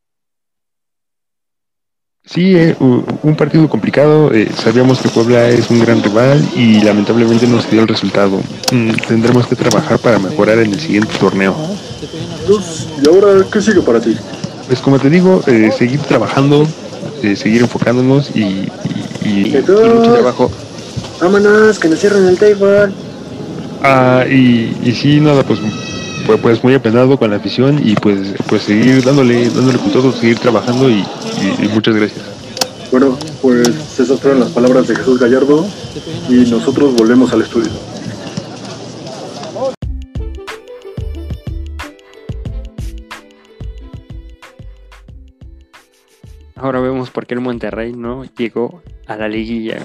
Sí, eh, un partido complicado. eh, sabíamos que Puebla es un gran rival y lamentablemente no se dio el resultado. Mm, tendremos que trabajar para mejorar en el siguiente torneo. ¿Y ahora qué sigue para ti? Pues como te digo, eh, seguir trabajando, seguir enfocándonos y, y- y- y mucho trabajo. Vámonos, que nos cierren el table. Ah, y, y sí, nada, pues, pues, pues muy apenado con la afición y pues, pues seguir dándole, dándole con todo, seguir trabajando y, y- y muchas gracias. Bueno, pues esas fueron las palabras de Jesús Gallardo y nosotros volvemos al estudio. Ahora vemos por qué el Monterrey no llegó a la liguilla.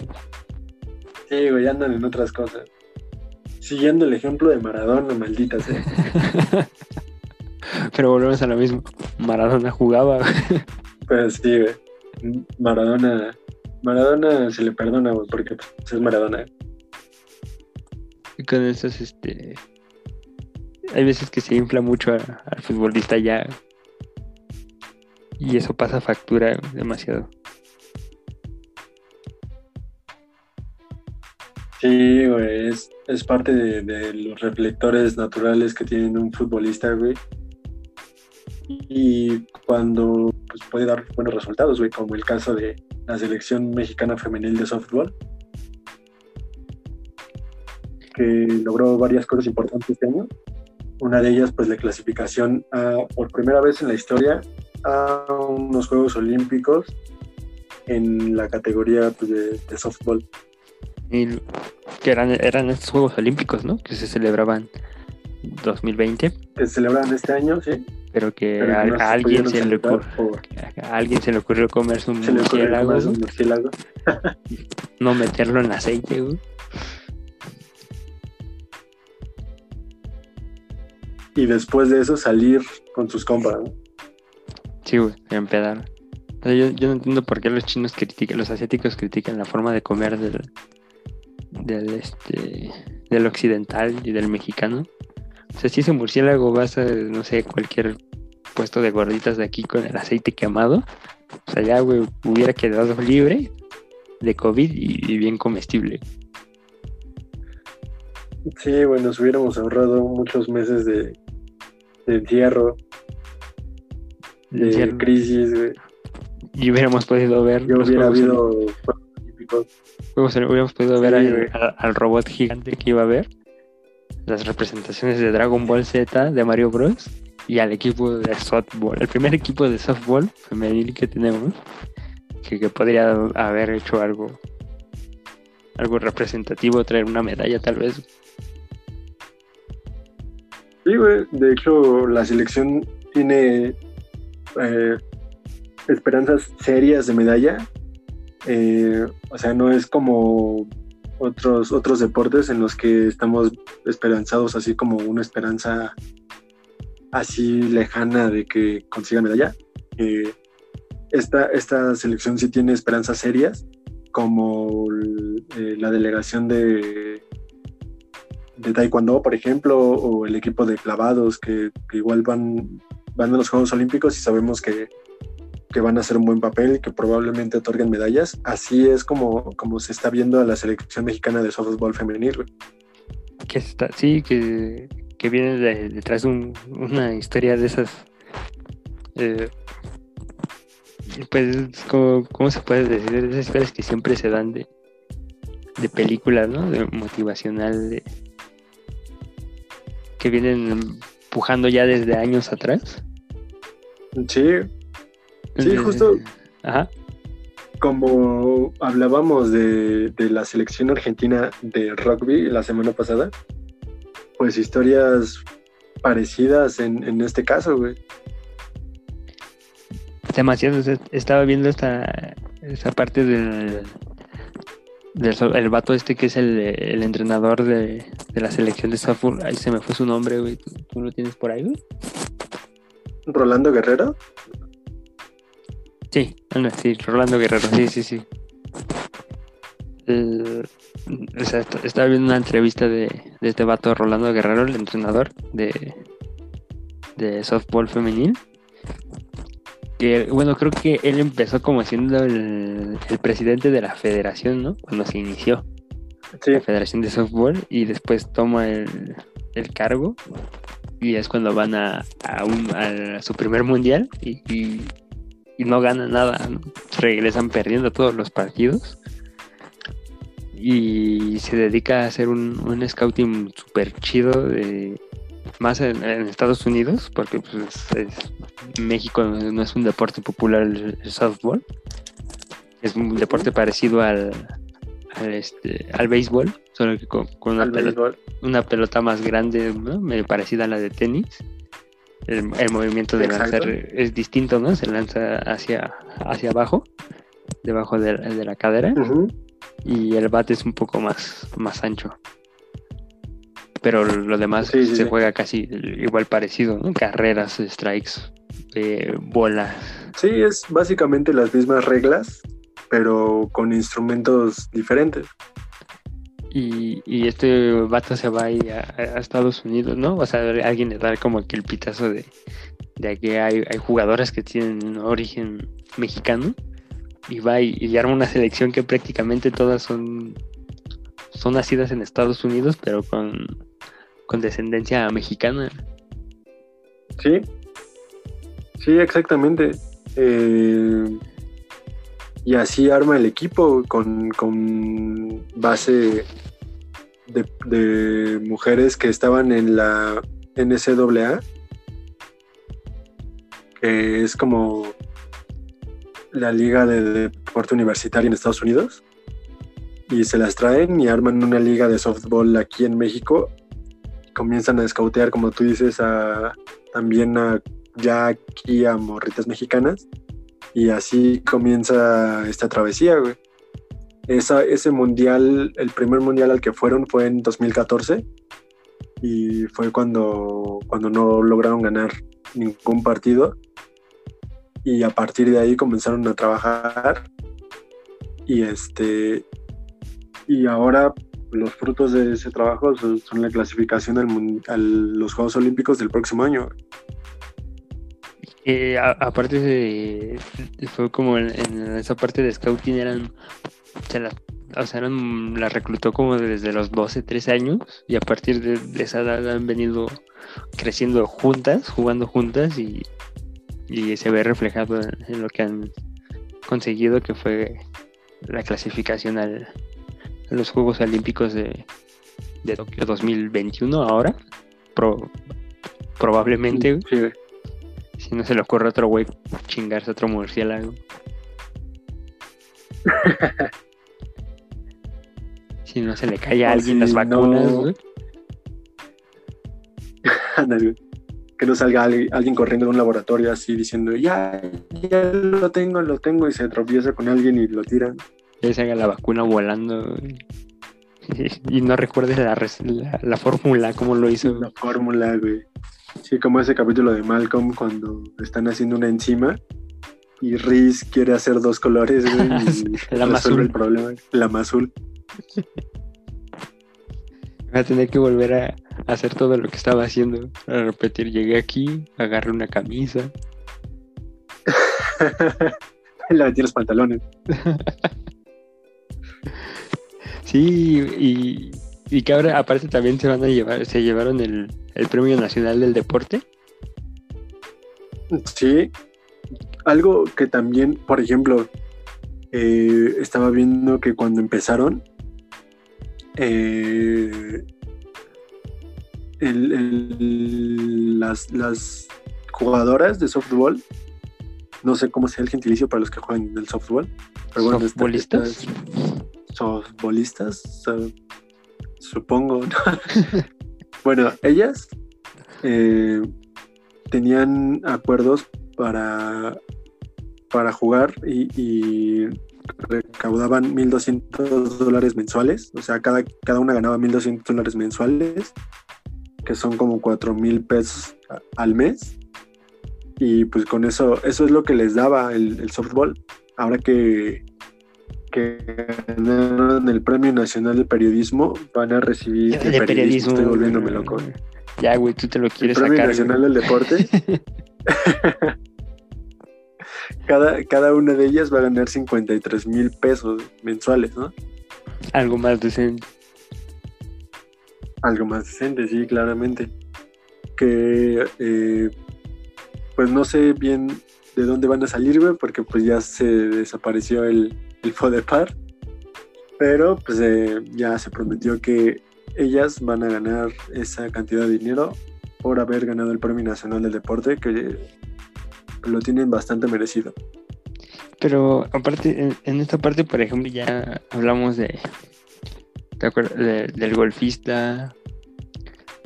Sí, güey, andan en otras cosas. Siguiendo el ejemplo de Maradona, maldita sea. Pero volvemos a lo mismo. Maradona jugaba. Pues sí, güey. Maradona, Maradona se le perdona, güey, porque pues, es Maradona. Y con esos, este. Hay veces que se infla mucho a- al futbolista ya. Y eso pasa factura demasiado. Sí, güey, es, es parte de, los reflectores naturales que tiene un futbolista, güey. Y cuando pues, puede dar buenos resultados, güey, como el caso de la selección mexicana femenil de softball, que logró varias cosas importantes este año. Una de ellas, pues, la clasificación a, por primera vez en la historia a unos Juegos Olímpicos en la categoría pues, de, de softball. Y que eran, eran estos Juegos Olímpicos, ¿no? Que se celebraban 2020, que se celebran este año, sí. pero que pero a, que no a alguien se le ocurrió, por- a alguien se le ocurrió comerse un murciélago, güey, un murciélago. no meterlo en aceite, güey. Y después de eso salir con sus compas, ¿no? Sí, güey. O sea, yo, yo no entiendo por qué los chinos critican, los asiáticos critican la forma de comer del, del este del occidental y del mexicano. O sea, si ese murciélago vas a, no sé, cualquier puesto de gorditas de aquí con el aceite quemado, o sea, ya, güey, hubiera quedado libre de COVID y, y bien comestible. Sí, bueno, nos hubiéramos ahorrado muchos meses de, de encierro, de Encierro. crisis, güey. Y hubiéramos podido ver los hubiera habido Olímpicos. Juegos- hubiéramos podido ver Sí, al, güey. al- al robot gigante que iba a haber las representaciones de Dragon Ball Z de Mario Bros. y al equipo de softball, el primer equipo de softball femenil que tenemos, que, que podría haber hecho algo, algo representativo, traer una medalla tal vez. Sí, güey. De hecho, la selección tiene eh, esperanzas serias de medalla. Eh, o sea, no es como otros, otros deportes en los que estamos esperanzados, así como una esperanza así lejana de que consiga medalla. Eh, esta, esta selección sí tiene esperanzas serias, como eh, la delegación de, Taekwondo, por ejemplo, o el equipo de clavados, que, que igual van, van a los Juegos Olímpicos y sabemos que, que van a hacer un buen papel, que probablemente otorguen medallas. Así es como, como se está viendo a la selección mexicana de softball femenil. güey. Que está, sí, que, que viene de- detrás de un- una historia de esas. eh, pues, como, ¿cómo se puede decir? De esas historias que siempre se dan de, de películas, ¿no? De motivacional, de- que vienen empujando ya desde años atrás. Sí, Sí, justo. Ajá. como hablábamos de, de la selección argentina de rugby la semana pasada, pues historias parecidas en, en este caso, güey. demasiado. Estaba viendo esta, esta parte del, del el vato este que es el, el entrenador de, de la selección de softball. Ahí se me fue su nombre, güey. ¿Tú, tú lo tienes por ahí, güey? Rolando Guerrero, Sí, sí, Rolando Guerrero, sí, sí, sí. Eh, o sea, est- estaba viendo una entrevista de, de este vato Rolando Guerrero, el entrenador de, de softball femenil. Que, bueno, creo que él empezó como siendo el, el presidente de la federación, ¿no? Cuando se inició sí, la federación de softball y después toma el, el cargo y es cuando van a, a, un- a su primer mundial y, y- y no ganan nada, ¿no? regresan perdiendo todos los partidos y se dedica a hacer un, un scouting súper chido de, más en, en Estados Unidos porque pues, es- México no es un deporte popular el, el softball es un deporte parecido al, al, este, al béisbol, solo que con, con una, pelota, una pelota más grande, ¿no? parecida a la de tenis. El, el movimiento de Exacto. lanzar es distinto, ¿no? Se lanza hacia, hacia abajo, debajo de, la- de la cadera, y el bate es un poco más, más ancho. Pero lo demás Sí, se sí. juega casi igual parecido, ¿no? Carreras, strikes, eh, bolas. Sí, es básicamente las mismas reglas, pero con instrumentos diferentes. Y, y este vato se va a Estados Unidos, ¿no? O sea, alguien le da como que el pitazo de, de que hay, hay jugadoras que tienen origen mexicano y va y, y arma una selección que prácticamente todas son, son nacidas en Estados Unidos, pero con, con descendencia mexicana. Sí, sí, exactamente. Eh, y así arma el equipo con, con base de, mujeres que estaban en la NCAA, que es como la liga de deporte universitario en Estados Unidos. Y se las traen y arman una liga de softball aquí en México. Comienzan a escautear, como tú dices, a, también a, ya aquí a morritas mexicanas. Y así comienza esta travesía, güey. Ese mundial, el primer mundial al que fueron fue en 2014 y fue cuando, cuando no lograron ganar ningún partido y a partir de ahí comenzaron a trabajar y este y ahora los frutos de ese trabajo son, la clasificación al a los Juegos Olímpicos del próximo año. Eh, aparte de, fue como en, esa parte de scouting eran, se las, o sea, eran, las reclutó como desde los 12, 13 años y a partir de, esa edad han venido creciendo juntas, jugando juntas y, y se ve reflejado en, lo que han conseguido que fue la clasificación al, a los Juegos Olímpicos de, de Tokio 2021 ahora. Pro- probablemente. Sí. Si no se le ocurre a otro güey chingarse a otro murciélago. si no se le cae a alguien si las vacunas, no- güey. Que no salga alguien, corriendo de un laboratorio así diciendo, ya, ya lo tengo, lo tengo, y se tropieza con alguien y lo tiran. Ya se haga la vacuna volando. güey. Y no recuerdes la, la, la fórmula, cómo lo hizo. La fórmula, güey. Sí, como ese capítulo de Malcolm cuando están haciendo una enzima y Reese quiere hacer dos colores, güey, y La resuelve el problema. La mazul. Va a tener que volver a hacer todo lo que estaba haciendo. A repetir, llegué aquí, agarré una camisa. Le metí los pantalones. Sí, y, y que ahora aparte también se van a llevar, se llevaron el, el Premio Nacional del Deporte. Sí. Algo que también, por ejemplo, eh, estaba viendo que cuando empezaron, eh, el- el- las, las jugadoras de softball, no sé cómo sea el gentilicio para los que juegan del softball, pero bueno, ¿Softballistas? estas- softballistas, so- supongo. ¿no? bueno, ellas eh, tenían acuerdos para, para jugar y, y recaudaban 1.200 dólares mensuales, o sea, cada, cada una ganaba 1.200 dólares mensuales, que son como 4.000 pesos al mes. Y pues con eso, eso es lo que les daba el, el softball. Ahora que, que ganaron el Premio Nacional de Periodismo, van a recibir de periodismo. Estoy volviéndome loco. Ya, güey, tú te lo El quieres Premio sacar. Nacional güey. del Deporte. cada, cada una de ellas va a ganar 53 mil pesos mensuales, ¿no? Algo más decente. Algo más decente, sí, claramente. Que eh, pues no sé bien de dónde van a salir, güey, porque pues ya se desapareció el, el FODEPAR. Pero pues eh, ya se prometió que ellas van a ganar esa cantidad de dinero por haber ganado el Premio Nacional del Deporte, que lo tienen bastante merecido. Pero aparte, en, en esta parte, por ejemplo, ya hablamos de, del golfista,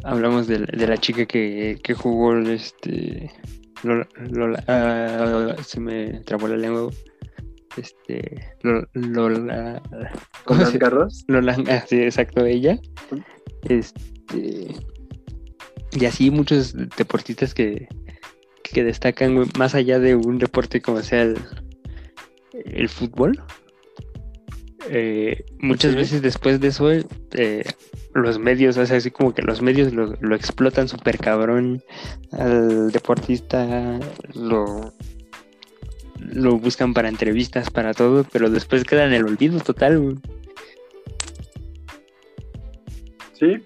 hablamos de, de la chica que, que jugó este Lola, Lola- ah, se me trabó la lengua. Este Lo- Lola, Con ¿cómo las se- garras, Lola, ah, sí, exacto, ella. Este y así muchos deportistas que, que destacan más allá de un deporte como sea el, el fútbol. Eh, muchas Sí. veces después de eso, eh, los medios, o sea, así como que los medios lo, lo explotan súper cabrón al deportista, lo, lo buscan para entrevistas, para todo, pero después queda en el olvido total. güey. sí,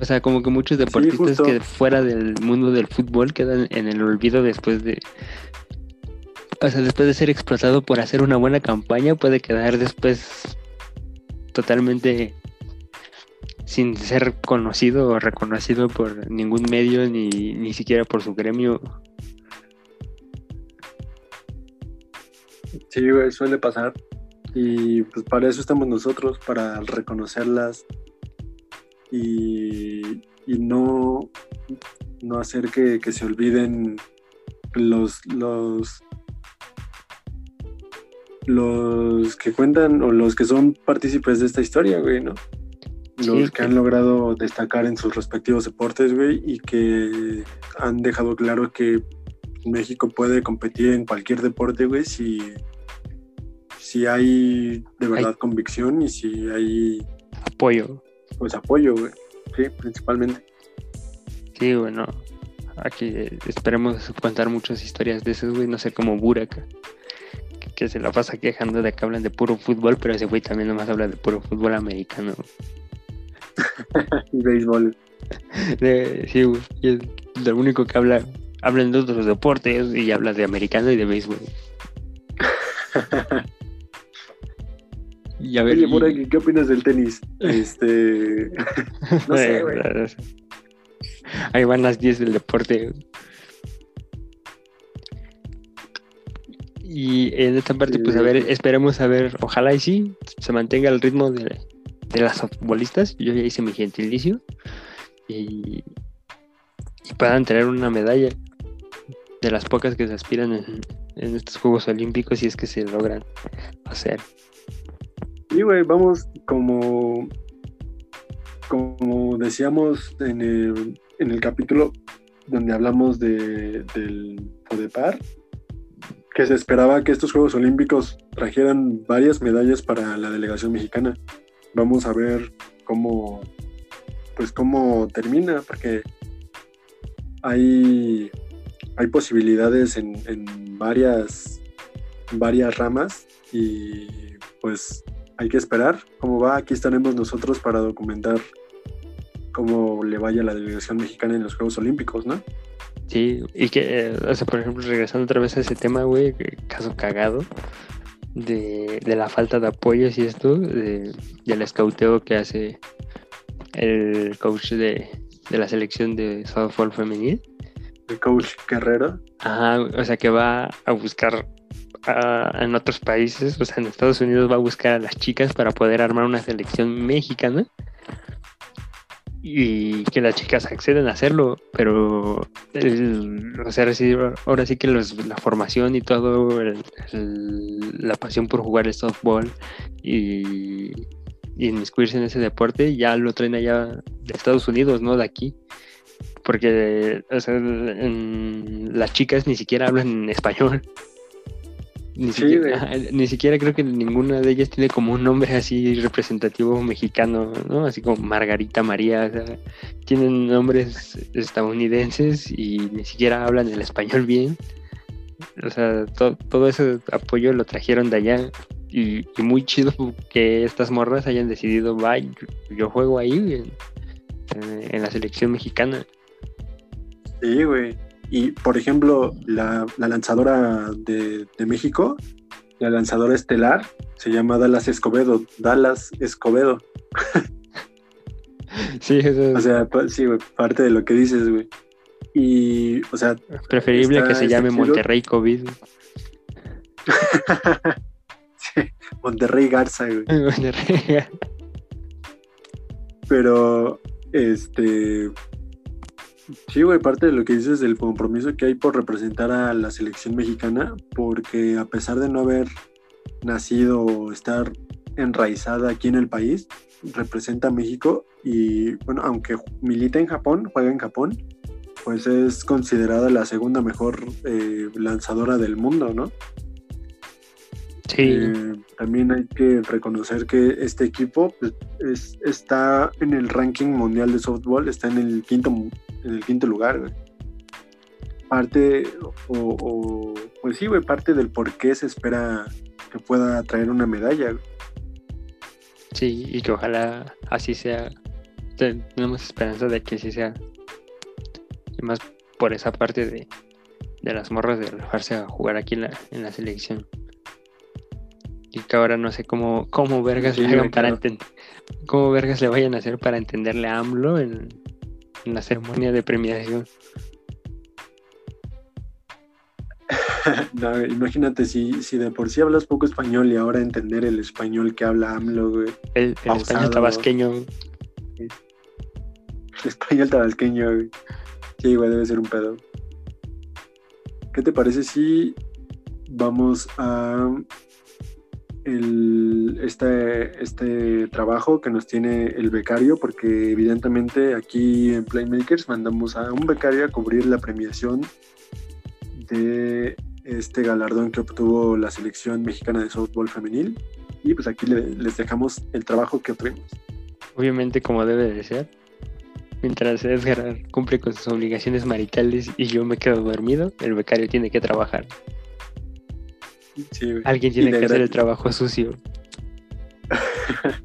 O sea, como que muchos deportistas que fuera del mundo del fútbol quedan en el olvido después de. O sea, después de ser explotado por hacer una buena campaña, puede quedar después totalmente sin ser conocido o reconocido por ningún medio, ni, ni siquiera por su gremio. Sí, güey, suele pasar. Y pues para eso estamos nosotros, para reconocerlas y, y no, no hacer que, que se olviden los, los, los que cuentan o los que son partícipes de esta historia, güey, ¿no? Los Sí, que que- han logrado destacar en sus respectivos deportes, güey, y que han dejado claro que México puede competir en cualquier deporte, güey, si, si hay de verdad convicción y si hay Apoyo. pues apoyo, güey. Sí, principalmente. Sí, bueno. Aquí eh, esperemos contar muchas historias de esos, güey. No sé, como Burak, que, que se la pasa quejando de que hablan de puro fútbol, pero ese güey también nomás habla de puro fútbol americano. Y béisbol. De- sí, güey. Y es lo único que habla. Hablan de otros deportes y habla de americano y de béisbol. Y a ver, Oye, y- por aquí, ¿qué opinas del tenis? Este. no sé, güey. Ahí van las 10 del deporte. Y en esta parte, pues a ver, esperemos a ver, ojalá y sí, se mantenga el ritmo de, de las futbolistas. Yo ya hice mi gentilicio. Y, y puedan tener una medalla de las pocas que se aspiran en, estos Juegos Olímpicos si es que se logran hacer. Sí, güey, vamos como. Como decíamos en el, en el capítulo donde hablamos de, del Podepar, que se esperaba que estos Juegos Olímpicos trajeran varias medallas para la delegación mexicana. Vamos a ver cómo, pues cómo termina, porque hay, hay posibilidades en, en varias, varias ramas y pues hay que esperar cómo va. Aquí estaremos nosotros para documentar cómo le vaya la delegación mexicana en los Juegos Olímpicos, ¿no? Sí, y que, eh, o sea, por ejemplo, regresando otra vez a ese tema, güey, que- caso cagado, de, de la falta de apoyos y esto, de, del escauteo que hace el coach de, de la selección de softball femenil. El coach Guerrero. Ajá, o sea, que va a buscar en otros países, o sea, en Estados Unidos va a buscar a las chicas para poder armar una selección mexicana y que las chicas acceden a hacerlo, pero el- o sea, ahora sí que los- la formación y todo, el- el- la pasión por jugar el softball y inmiscuirse en ese deporte ya lo traen allá de Estados Unidos, no de aquí. Porque o sea, en- las chicas ni siquiera hablan español. Ni, Sí, siquiera, güey. ajá, ni siquiera creo que ninguna de ellas tiene como un nombre así representativo mexicano, ¿no? Así como Margarita María. o sea, tienen nombres estadounidenses y ni siquiera hablan el español bien. O sea, to- todo ese apoyo lo trajeron de allá. Y, y muy chido que estas morras hayan decidido, va, yo, yo juego ahí en, en- en la selección mexicana. Sí, güey. Y, por ejemplo, la, la lanzadora de, de México, la lanzadora estelar, se llama Dallas Escobedo. Dallas Escobedo. Sí, eso O es sea, pa- sí, güey, parte de lo que dices, güey. Y, o sea, preferible está- que se está llame chido. Monterrey COVID. Monterrey Garza, güey. Monterrey. Pero, este. Sí, güey, parte de lo que dices del compromiso que hay por representar a la selección mexicana, porque a pesar de no haber nacido o estar enraizada aquí en el país, representa a México y, bueno, aunque milita en Japón, juega en Japón, pues es considerada la segunda mejor eh, lanzadora del mundo, ¿no? Sí, Eh, también hay que reconocer que este equipo pues, es- está en el ranking mundial de softball, está en el quinto, en el quinto lugar. Parte, o, pues sí, güey, parte del por qué se espera que pueda traer una medalla. sí, y que ojalá así sea. Te- Tenemos esperanza de que así sea. Y más por esa parte de, de las morras de dejarse a jugar aquí en la, en la selección. Y que ahora no sé cómo, cómo vergas Sí, le hagan para claro. entender. Cómo vergas le vayan a hacer para entenderle a AMLO en, en la ceremonia de premiación. No, imagínate si, si de por sí hablas poco español y ahora entender el español que habla AMLO, güey. El, español tabasqueño. El español tabasqueño, güey. Sí, güey, debe ser un pedo. ¿Qué te parece si vamos a el, este, este trabajo que nos tiene el becario? Porque evidentemente aquí en Playmakers mandamos a un becario a cubrir la premiación de este galardón que obtuvo la selección mexicana de softball femenil. Y pues aquí le- les dejamos el trabajo que obtuvimos. Obviamente como debe de ser. Mientras Edgar cumple con sus obligaciones maritales y yo me quedo dormido, el becario tiene que trabajar. Sí, güey. Alguien tiene que hacer el trabajo sucio.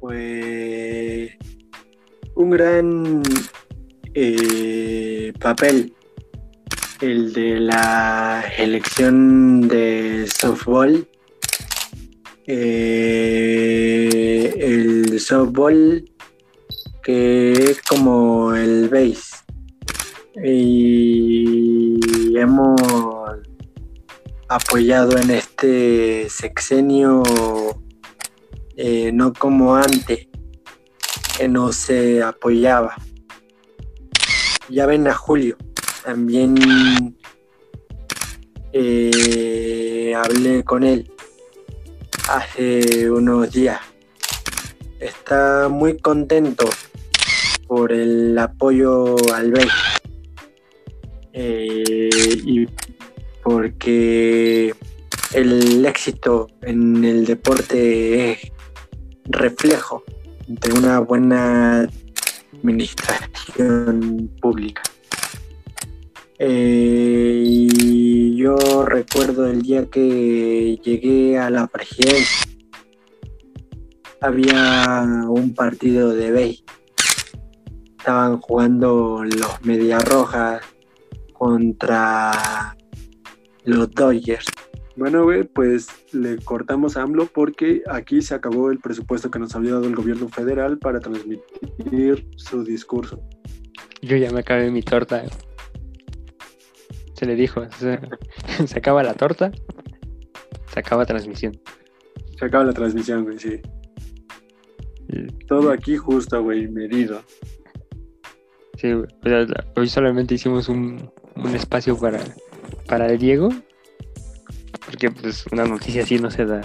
Pues un gran eh, papel el de la elección de softball eh, el softball, que es como el base. Y hemos apoyado en este sexenio, eh, no como antes, que no se apoyaba. Ya ven a Julio, también eh, hablé con él hace unos días. Está muy contento por el apoyo al BEI eh, y porque el éxito en el deporte es reflejo de una buena administración pública. Eh, y yo recuerdo el día que llegué a la presidencia. Había un partido de béis. Estaban jugando los Medias Rojas contra los Dodgers. Bueno, güey, pues le cortamos a AMLO porque aquí se acabó el presupuesto que nos había dado el gobierno federal para transmitir su discurso. Yo ya me acabé mi torta. Se le dijo, se, se acaba la torta, se acaba transmisión. Se acaba la transmisión, güey, sí. Todo aquí justo, güey, medido. Sí, güey, o sea, hoy solamente hicimos un, un espacio para, para el Diego, porque pues una noticia así no se da,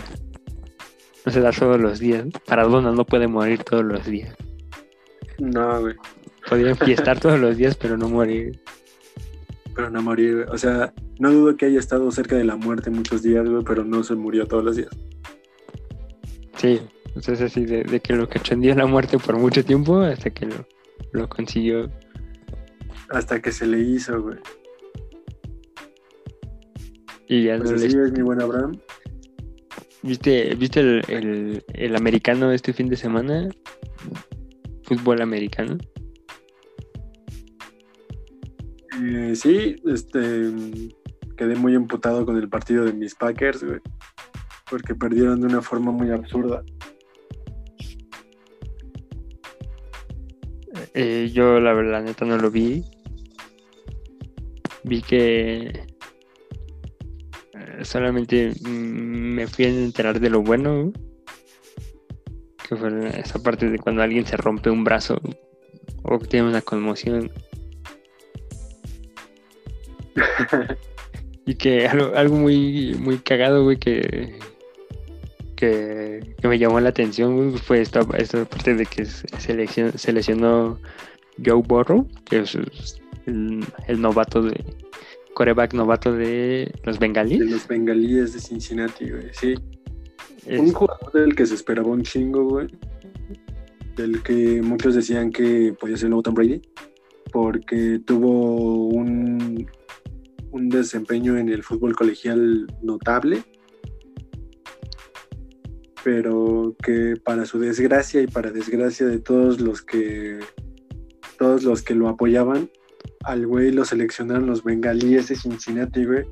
no se da todos los días. Maradona no puede morir todos los días. No, güey. Podría fiestar todos los días, pero no morir. Pero no morir, güey. O sea, no dudo que haya estado cerca de la muerte muchos días, güey, pero no se murió todos los días. Sí, entonces así de, de que lo que trascendió la muerte por mucho tiempo hasta que lo, lo consiguió. Hasta que se le hizo, güey. Y ya Pues no así le- es mi buen Abraham. ¿Viste, ¿viste el, el, el americano este fin de semana? Fútbol americano. Eh, sí, este quedé muy emputado con el partido de mis Packers, güey. Porque perdieron de una forma muy absurda. Eh, yo la verdad, neta, no lo vi. Vi que solamente me fui a enterar de lo bueno. Que fue esa parte de cuando alguien se rompe un brazo o tiene una conmoción. y que algo, algo muy, muy cagado, güey, que, que, que me llamó la atención, güey, fue esta, esta parte de que se, se lesion- se lesionó Joe Burrow, que es el, el novato de coreback novato de los De bengalíes. los bengalíes de Cincinnati, güey. Sí. Es- Un jugador del que se esperaba un chingo, güey. Del que muchos decían que podía ser Tom Brady. Porque tuvo un, un desempeño en el fútbol colegial notable. Pero que para su desgracia y para desgracia de todos los que todos los que lo apoyaban, al güey lo seleccionaron los bengalíes de Cincinnati, güey.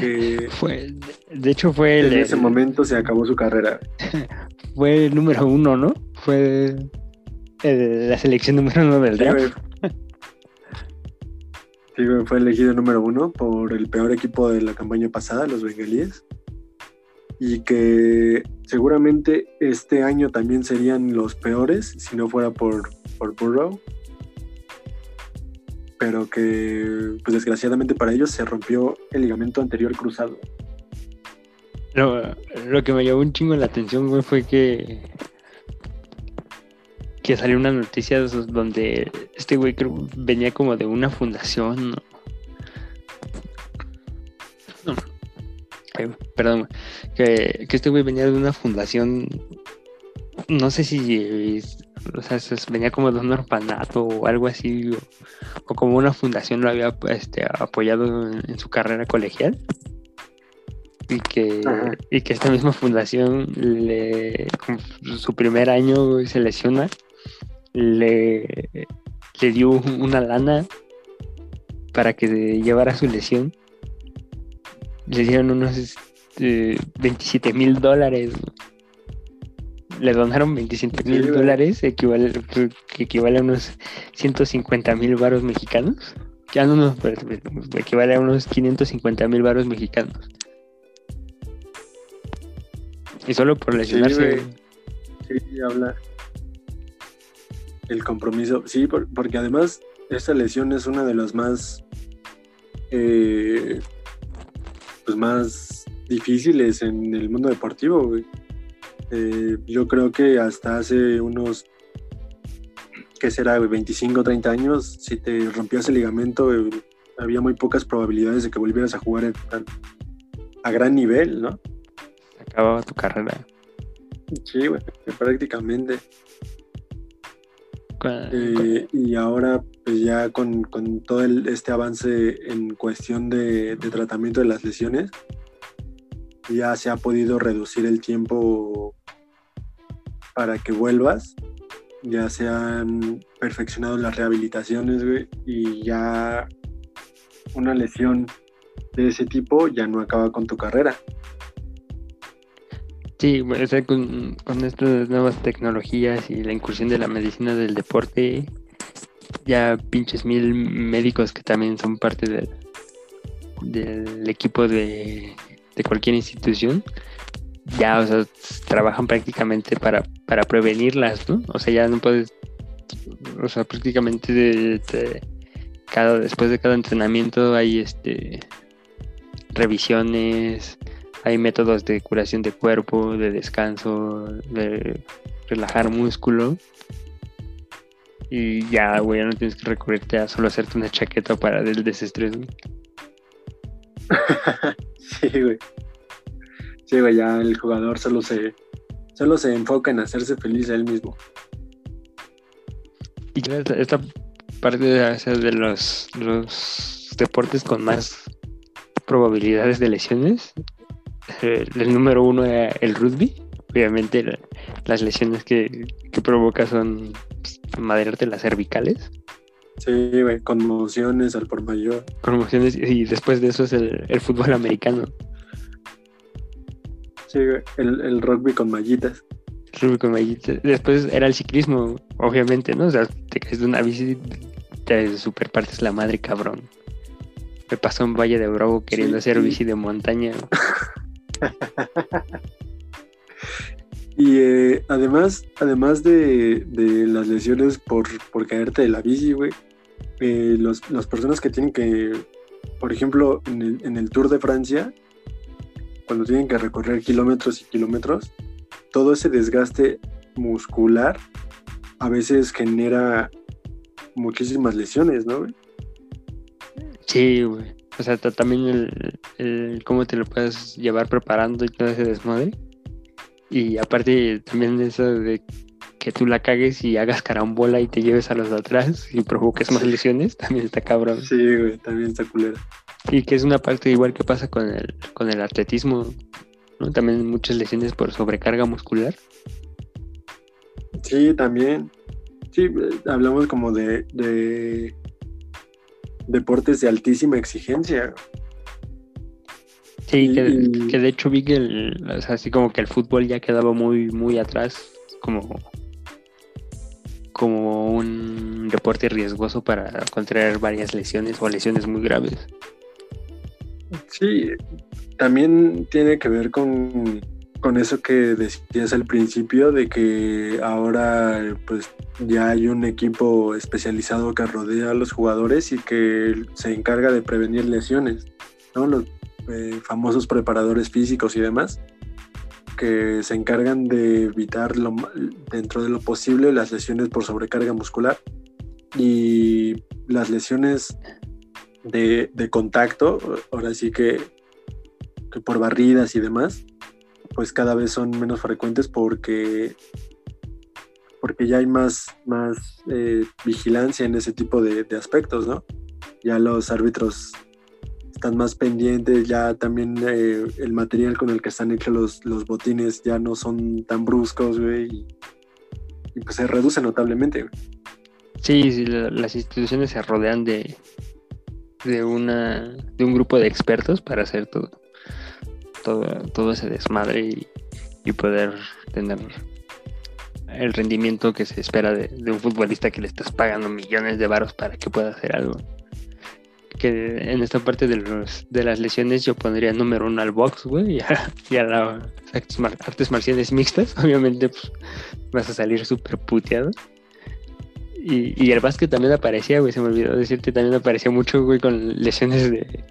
Que fue, de hecho fue el, en ese momento se acabó su carrera. fue el número uno, ¿no? Fue el- la selección número uno del Sí, draft. güey. Sí, güey, fue elegido número uno por el peor equipo de la campaña pasada, los bengalíes. Y que seguramente este año también serían los peores si no fuera por, por Burrow. Pero que, pues desgraciadamente para ellos, se rompió el ligamento anterior cruzado. Lo, lo que me llamó un chingo la atención, güey, fue que. Que salió una noticia donde este güey creo venía como de una fundación. ¿no? No. Ay, perdón, que, que este güey venía de una fundación. No sé si. O sea, se- venía como de un orfanato o algo así. O, o como una fundación lo había este, apoyado en- en su carrera colegial y que, Ajá. y que esta misma fundación le su primer año se lesiona le, le dio una lana para que llevara su lesión le dieron unos este, 27 mil dólares. Le donaron 27 Sí, mil güey. dólares, equivale, que equivale a unos 150 mil varos mexicanos. Ya no, no, equivale a unos 550 mil varos mexicanos. Y solo por lesionarse. güey. Sí, habla. El compromiso. Sí, por- porque además esta lesión es una de las más. eh, pues más difíciles en el mundo deportivo, güey. Eh, yo creo que hasta hace unos. ¿Qué será, güey? 25 o 30 años, si te rompías el ligamento, eh, había muy pocas probabilidades de que volvieras a jugar tan- a gran nivel, ¿no? acababa tu carrera. Sí, güey, prácticamente. Eh, y ahora, pues ya con, con todo el- este avance en cuestión de, de tratamiento de las lesiones, ya se ha podido reducir el tiempo para que vuelvas. Ya se han perfeccionado las rehabilitaciones, güey, y ya una lesión de ese tipo ya no acaba con tu carrera. Sí, o sea, con, estas nuevas tecnologías y la incursión de la medicina del deporte, ya pinches mil médicos que también son parte del, del equipo de, de cualquier institución, ya, o sea, trabajan prácticamente para, para prevenirlas, ¿no? O sea, ya no puedes, o sea, prácticamente cada, después de cada entrenamiento hay este revisiones, hay métodos de curación de cuerpo, de descanso, de relajar músculo. Y ya, güey, ya no tienes que recurrirte a solo hacerte una chaqueta para el desestrés. Sí, güey. Sí, güey, ya el jugador solo se, solo se enfoca en hacerse feliz a él mismo. Y esta, esta parte sea, de los, los deportes con más probabilidades de lesiones, eh, el número uno era el rugby. Obviamente la- las lesiones que, que provoca son pues, madrearte las cervicales. Sí, güey, conmociones al por mayor. promociones y después de eso es el, el fútbol americano. Sí, güey, el, el rugby con mallitas. Rugby con mallitas. Después era el ciclismo, obviamente, ¿no? O sea, te caes de una bici, te superpartes la madre, cabrón. Me pasó en Valle de Bravo queriendo Sí, hacer sí. bici de montaña. Y eh, además, además de, de las lesiones por, por caerte de la bici, güey, eh, los- las personas que tienen que, por ejemplo, en el, en el Tour de Francia, cuando tienen que recorrer kilómetros y kilómetros, todo ese desgaste muscular a veces genera muchísimas lesiones, ¿no? güey? Sí, güey. O sea, ta- también el cómo te lo puedes llevar preparando y todo ese desmadre. Y aparte también eso de que tú la cagues y hagas carambola y te lleves a los de atrás y provoques más lesiones, también está cabrón. Sí, güey, también está culera. Y que es una parte igual que pasa con el, con el atletismo, ¿no? También muchas lesiones por sobrecarga muscular. Sí, también. Sí, hablamos como de, de deportes de altísima exigencia. Sí, que, de hecho vi que el, o sea, así como que el fútbol ya quedaba muy, muy atrás, como, como un deporte riesgoso para contraer varias lesiones o lesiones muy graves. Sí, también tiene que ver con, con eso que decías al principio, de que ahora pues ya hay un equipo especializado que rodea a los jugadores y que se encarga de prevenir lesiones, Los eh, famosos preparadores físicos y demás, que se encargan de evitar dentro de lo posible las lesiones por sobrecarga muscular y las lesiones de, de contacto, ahora sí que, que por barridas y demás, pues cada vez son menos frecuentes porque, porque ya hay más, más eh, vigilancia en ese tipo de, de aspectos, ¿no? Ya los árbitros están más pendientes, ya también eh, el material con el que están hechos los, los botines ya no son tan bruscos, güey, y, pues se reduce notablemente, güey. Sí, sí, la- las instituciones se rodean de, de una de un grupo de expertos para hacer todo todo, todo ese desmadre y, y poder tener el rendimiento que se espera de, de un futbolista que le estás pagando millones de varos para que pueda hacer algo. Que en esta parte de, los, de las lesiones yo pondría número uno al box, güey, y a, y a las artes marciales mixtas. Obviamente, pues vas a salir súper puteado. Y, y el básquet también aparecía, güey, se me olvidó decirte, también aparecía mucho, güey, con lesiones de,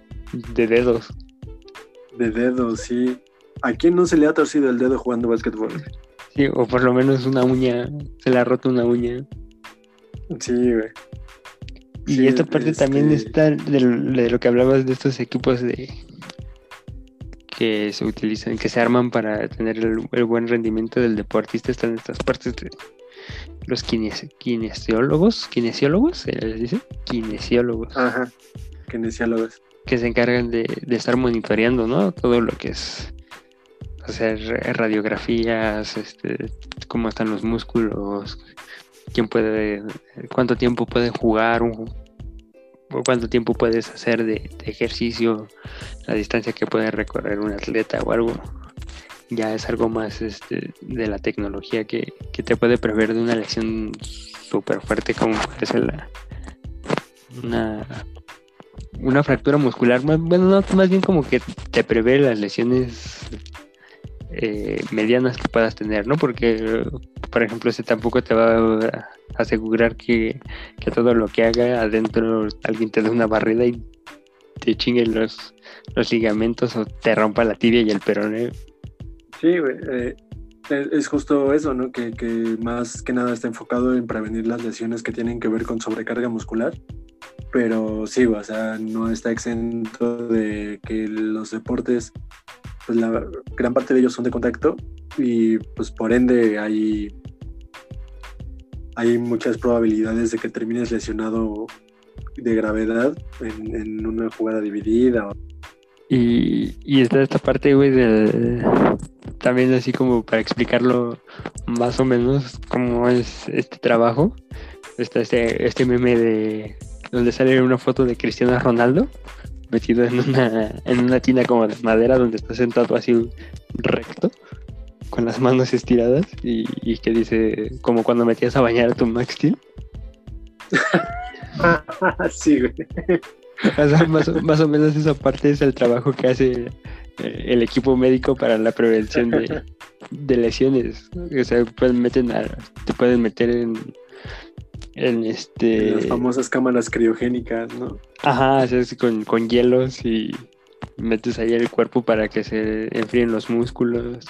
de dedos. De dedos, sí. ¿A quién no se le ha torcido el dedo jugando básquetbol? Sí, o por lo menos una uña, se le ha roto una uña. Sí, güey. Y Sí, esta parte también este- está de, lo- de lo que hablabas de estos equipos de que se utilizan, que se arman para tener el, el buen rendimiento del deportista, están estas partes de los kines- kinesiólogos, kinesiólogos, se les dice, kinesiólogos, Ajá. Kinesiólogos. que se encargan de, de estar monitoreando, ¿no? Todo lo que es hacer radiografías, este, cómo están los músculos, quién puede, cuánto tiempo puede jugar, o cuánto tiempo puedes hacer de, ejercicio, la distancia que puede recorrer un atleta o algo. Ya es algo más este, de la tecnología que, te puede prever de una lesión súper fuerte como puede la, una, una fractura muscular. Bueno, no, más bien como que te prevé las lesiones eh, medianas que puedas tener, ¿no? Porque, por ejemplo, ese tampoco te va a asegurar que, todo lo que haga adentro alguien te dé una barrida y te chingue los, ligamentos o te rompa la tibia y el peroné. Sí, eh, es, justo eso, ¿no? Que más que nada está enfocado en prevenir las lesiones que tienen que ver con sobrecarga muscular. Pero sí, o sea, no está exento de que los deportes, pues la gran parte de ellos son de contacto y pues por ende hay, hay muchas probabilidades de que termines lesionado de gravedad en, una jugada dividida. Y, y está esta parte, güey, del... También así como para explicarlo más o menos cómo es este trabajo. Está este, este meme de donde sale una foto de Cristiano Ronaldo metido en una, en una tina como de madera donde está sentado así recto con las manos estiradas y, y que dice como cuando metías a bañar a tu Max Steel. sí, güey. O sea, más, o- más o menos esa parte es el trabajo que hace eh, el equipo médico para la prevención de, de lesiones. O sea, pueden meten a- te pueden meter en, en este... Las famosas cámaras criogénicas, ¿no? Ajá, es con, con hielos y metes ahí el cuerpo para que se enfríen los músculos.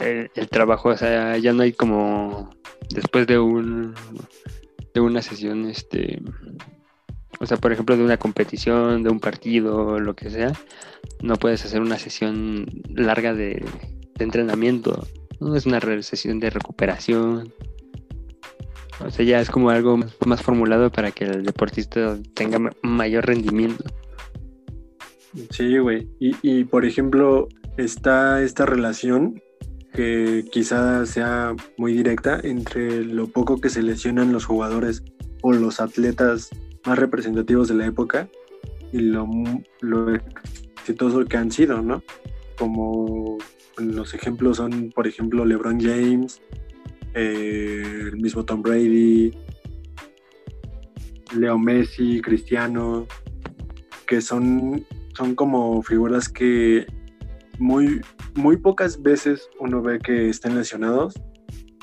El, el trabajo, o sea, ya no hay como después de un de una sesión, este, o sea, por ejemplo, de una competición, de un partido, lo que sea, no puedes hacer una sesión larga de, de entrenamiento, no es una sesión de recuperación. O sea, ya es como algo más, formulado para que el deportista tenga ma- mayor rendimiento. Sí, güey. Y, y, por ejemplo, está esta relación que quizá sea muy directa entre lo poco que se lesionan los jugadores o los atletas más representativos de la época y lo, lo exitoso que han sido, ¿no? Como los ejemplos son, por ejemplo, LeBron James, eh, el mismo Tom Brady, Leo Messi, Cristiano, que son, son como figuras que muy, muy pocas veces uno ve que estén lesionados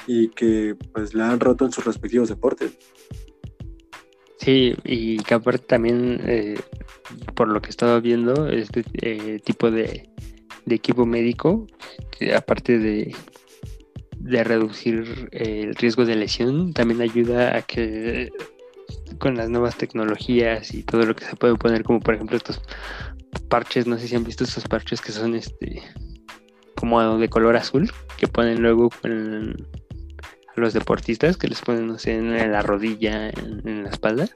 y que pues la han roto en sus respectivos deportes. Sí, y que aparte también, eh, por lo que estaba viendo, este eh, tipo de, equipo médico, aparte de, de reducir eh, el riesgo de lesión, también ayuda a que con las nuevas tecnologías y todo lo que se puede poner, como por ejemplo estos parches, no sé si han visto estos parches que son este como de color azul, que ponen luego con a los deportistas, que les ponen, no sé, en la rodilla, en, en la espalda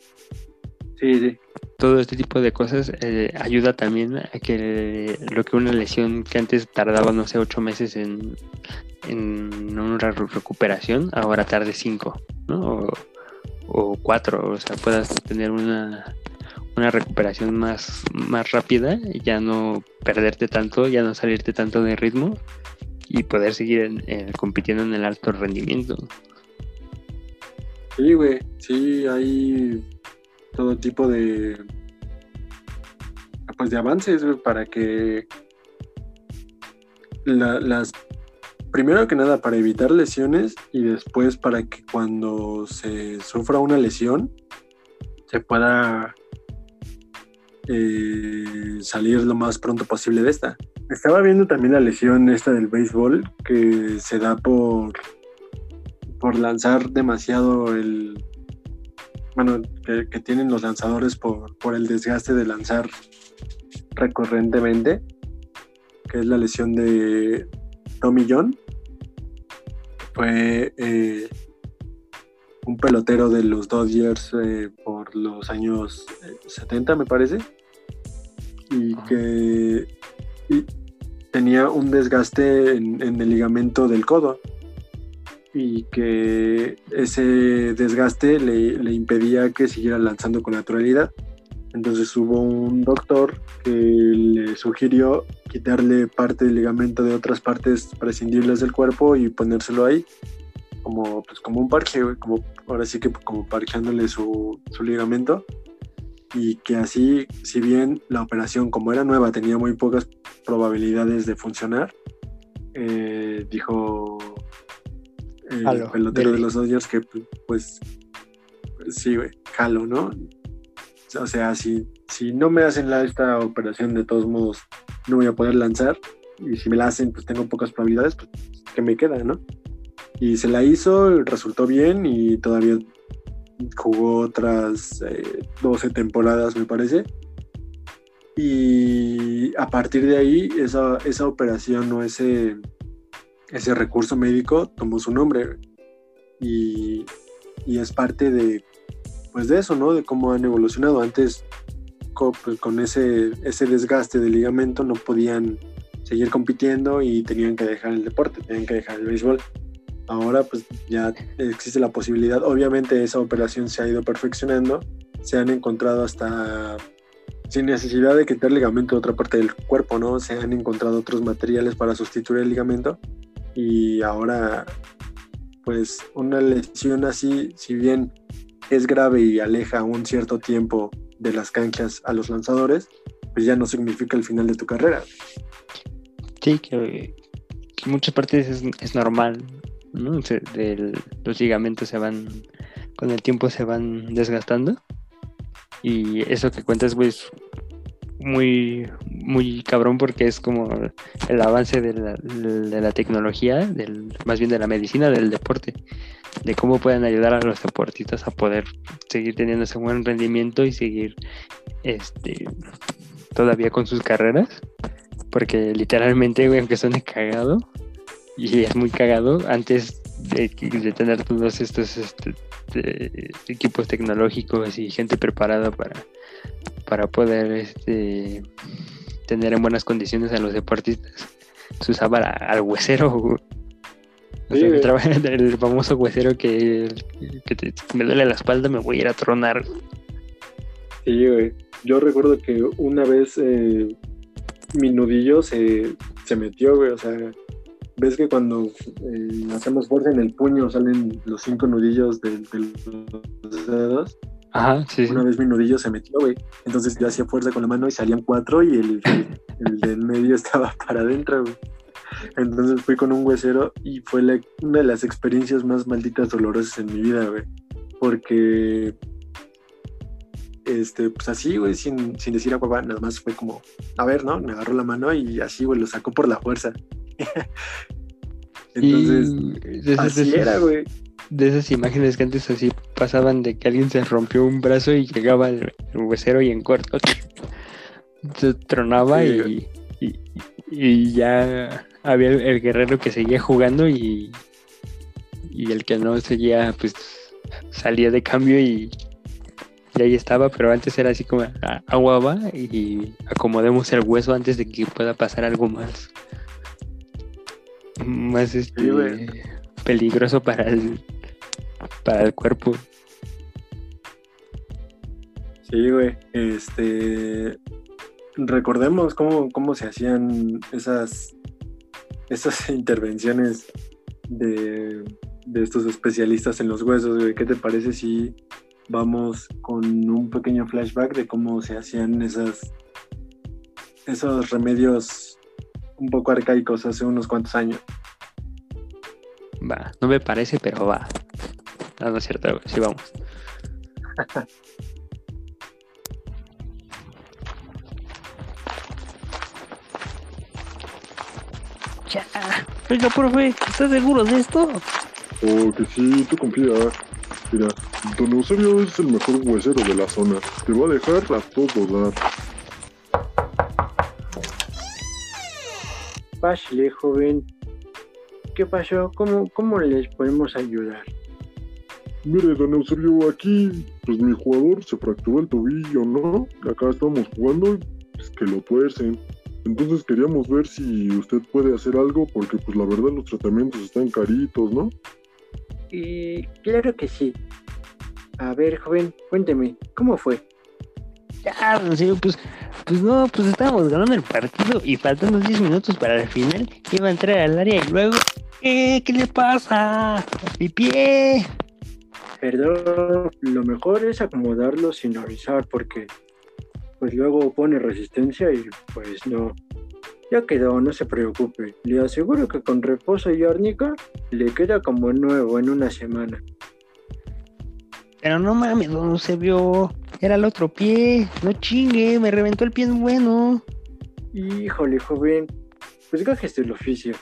Sí, sí. Todo este tipo de cosas eh, ayuda también a que lo que una lesión que antes tardaba, no sé, ocho meses en, en una re- recuperación, ahora tarde cinco, ¿no? O, cuatro, o sea, puedas tener una, una recuperación más, más rápida ya no perderte tanto, ya no salirte tanto de ritmo y poder seguir en- en- compitiendo en el alto rendimiento. Sí, güey, sí, hay todo tipo de pues de avances para que la- las primero que nada para evitar lesiones y después para que cuando se sufra una lesión se pueda eh, salir lo más pronto posible de esta. Estaba viendo también la lesión esta del béisbol que se da por por lanzar demasiado el bueno que, que tienen los lanzadores por, por el desgaste de lanzar recurrentemente que es la lesión de Tommy John. Fue eh, un pelotero de los Dodgers eh, por los años eh, 70 me parece. Y Ajá. que y tenía un desgaste en, en el ligamento del codo y que ese desgaste le, le impedía que siguiera lanzando con naturalidad. Entonces hubo un doctor que le sugirió quitarle parte del ligamento de otras partes prescindibles del cuerpo y ponérselo ahí como, pues, como un parche, como, ahora sí que como parcheándole su, su ligamento y que así, si bien la operación como era nueva tenía muy pocas probabilidades de funcionar, eh, dijo el Jalo, pelotero de dele. los Dodgers que pues, sí, güey, jalo, ¿no? O sea, si, si no me hacen la, esta operación, de todos modos, no voy a poder lanzar. Y si me la hacen, pues tengo pocas probabilidades, pues, ¿qué me queda, no? Y se la hizo, resultó bien y todavía jugó otras eh, 12 temporadas, me parece. Y a partir de ahí, esa, esa operación o ese, ese recurso médico tomó su nombre. Y, y es parte de, pues de eso, ¿no? De cómo han evolucionado. Antes, pues, con ese, ese desgaste del ligamento, no podían seguir compitiendo y tenían que dejar el deporte, tenían que dejar el béisbol. Ahora, pues ya existe la posibilidad. Obviamente, esa operación se ha ido perfeccionando. Se han encontrado hasta sin necesidad de quitar ligamento de otra parte del cuerpo, ¿no? Se han encontrado otros materiales para sustituir el ligamento y ahora, pues una lesión así, si bien es grave y aleja un cierto tiempo de las canchas a los lanzadores, pues ya no significa el final de tu carrera. Sí, que, muchas partes es, es normal, ¿no? Los ligamentos se van, con el tiempo se van desgastando. Y eso que cuentas, pues, muy, muy cabrón porque es como el avance de la, de la tecnología, del, más bien de la medicina, del deporte, de cómo pueden ayudar a los deportistas a poder seguir teniendo ese buen rendimiento y seguir este, todavía con sus carreras. Porque literalmente, güey, aunque suene cagado, y es muy cagado, antes de, tener todos estos este, equipos tecnológicos y gente preparada para, para poder este, tener en buenas condiciones a los deportistas, se usaba la- al huesero. O sea, el, el famoso huesero que, que te- me duele la espalda, me voy a ir a tronar. Sí, güey. Yo recuerdo que una vez eh, mi nudillo se, se metió, güey. O sea, ves que cuando eh, hacemos fuerza en el puño salen los cinco nudillos de, de los dedos. Ajá, sí, sí. Una vez mi nudillo se metió, güey. Entonces yo hacía fuerza con la mano y salían cuatro y el, el del medio estaba para adentro, güey. Entonces fui con un huesero y fue la- una de las experiencias más malditas dolorosas en mi vida, güey. Porque, este, pues así, güey, sin, sin decir a papá, nada más fue como, a ver, ¿no? Me agarró la mano y así, güey, lo sacó por la fuerza. Entonces, Y así era, güey. De esas imágenes que antes así pasaban de que alguien se rompió un brazo y llegaba el, huesero y en corto se tronaba Sí, y, y, y ya había el, el guerrero que seguía jugando y, y el que no seguía pues salía de cambio y, y ahí estaba, pero antes era así como "Ah, agua va y acomodemos el hueso antes de que pueda pasar algo más más este peligroso para el para el cuerpo. Sí, güey. Este. Recordemos cómo, cómo se hacían esas. esas intervenciones de, de estos especialistas en los huesos, güey. ¿Qué te parece si vamos con un pequeño flashback de cómo se hacían esas, esos remedios un poco arcaicos hace unos cuantos años? Va, no me parece, pero va. No, no es cierto, güey, sí vamos. ya. Oiga, profe, ¿estás seguro de esto? Oh, que sí, tú confía. Mira, Don Eusebio es el mejor huesero de la zona. Te va a dejar a todo dar. Pásale, joven. ¿Qué pasó? ¿Cómo, ¿Cómo les podemos ayudar? Mire, don Eusebio, aquí, pues mi jugador se fracturó el tobillo, ¿no? Acá estamos jugando y pues, que lo tuercen. Entonces queríamos ver si usted puede hacer algo, porque pues la verdad los tratamientos están caritos, ¿no? Y claro que sí. A ver, joven, cuénteme, ¿cómo fue? Ya, serio, pues, pues no, pues estábamos ganando el partido y faltando 10 minutos para el final, iba a entrar al área y luego, ¿qué, qué le pasa? Mi pie. Perdón, lo mejor es acomodarlo sin avisar porque pues luego pone resistencia y pues no. Ya quedó, no se preocupe. Le aseguro que con reposo y árnica le queda como nuevo en una semana. Pero no mames, no se vio. Era el otro pie. No chingue, me reventó el pie bueno. Híjole, joven, pues gajes el oficio.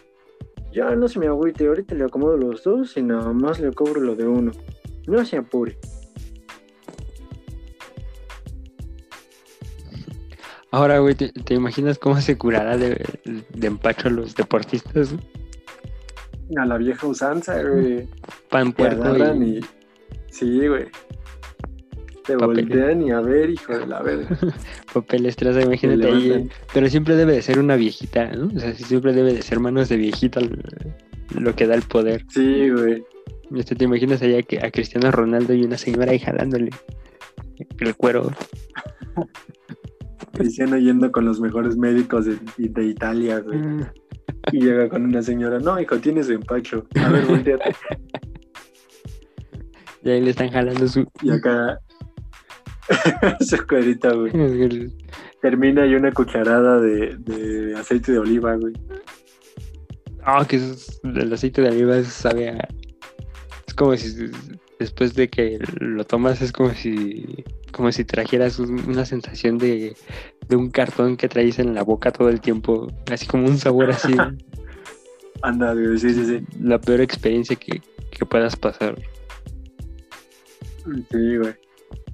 Ya no se me agüite, ahorita le acomodo los dos y nada más le cobro lo de uno. No se apure. Ahora, güey, ¿te, te imaginas cómo se curará de, de empacho a los deportistas? A la vieja usanza, güey. Pan puerco y y... Sí, güey. Te Papel. voltean y a ver, hijo de la verga. papel estraza, imagínate Te ahí. eh, Pero siempre debe de ser una viejita, ¿no? O sea, siempre debe de ser manos de viejita lo que da el poder. Sí, güey. ¿Te imaginas allá que a Cristiano Ronaldo y una señora ahí jalándole el cuero? Cristiano yendo con los mejores médicos de, de Italia, güey. Y llega con una señora, no, hijo, tienes empacho. A ver, volteate. Y ahí le están jalando su... Y acá... su cuerita, güey. Termina y una cucharada de, de aceite de oliva, güey. Ah, que es- el aceite de oliva sabe a... Como si después de que lo tomas es como si como si trajeras un- una sensación de, de un cartón que traes en la boca todo el tiempo, así como un sabor así, Anda, güey, sí, sí, sí. la peor experiencia que, que puedas pasar. Sí, güey.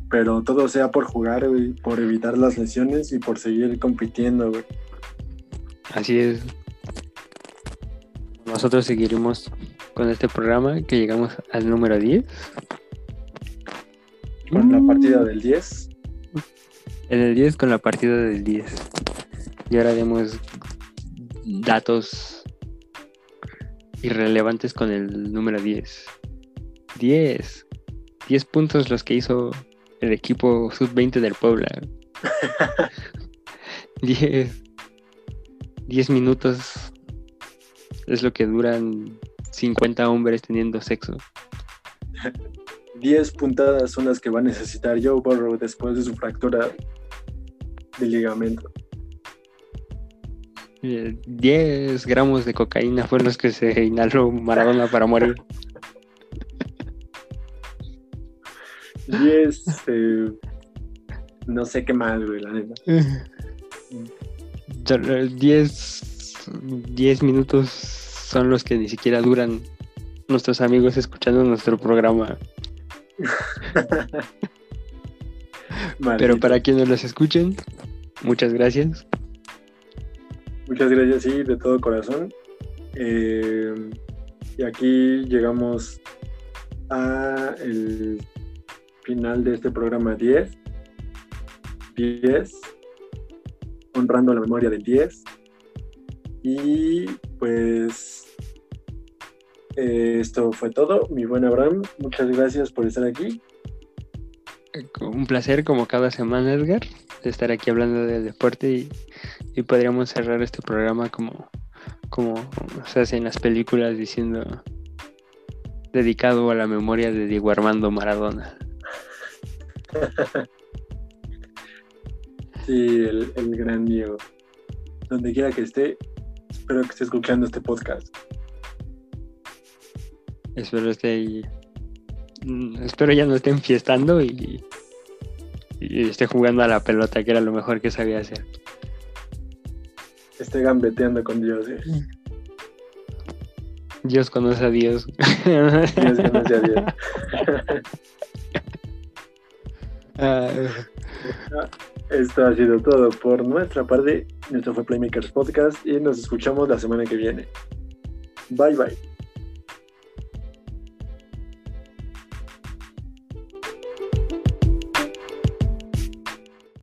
Pero todo sea por jugar, güey, por evitar las lesiones y por seguir compitiendo, güey. Así es. Nosotros seguiremos con este programa que llegamos al número 10. Con la Mm. partida del 10. En el 10 con la partida del 10. Y ahora haremos datos irrelevantes con el número 10. 10. 10 puntos los que hizo el equipo sub-20 del Puebla. 10. 10 minutos es lo que duran 50 hombres teniendo sexo. 10 puntadas son las que va a necesitar Joe Burrow después de su fractura de ligamento. Eh, 10 gramos de cocaína fueron los que se inhaló Maradona para morir. 10, eh, no sé qué más, güey, la neta. Solo 10 10 minutos son los que ni siquiera duran nuestros amigos escuchando nuestro programa. Pero para quienes los escuchen, muchas gracias. Muchas gracias, sí, de todo corazón. Eh, y aquí llegamos a el final de este programa 10. 10. Honrando la memoria del 10. Y pues eh, esto fue todo. Mi buen Abraham, muchas gracias por estar aquí. Un placer como cada semana, Edgar, estar aquí hablando de deporte y, y podríamos cerrar este programa como, como se hace en las películas diciendo dedicado a la memoria de Diego Armando Maradona. Sí, el, el gran Diego. Donde quiera que esté, espero que esté escuchando este podcast. Espero esté ahí. mm, Espero ya no estén fiestando y, y esté jugando a la pelota, que era lo mejor que sabía hacer. Esté gambeteando con Dios. eh. Dios conoce a Dios. Dios conoce a Dios. Ah, Esto ha sido todo por nuestra parte. Esto fue Playmakers Podcast y nos escuchamos la semana que viene. Bye bye.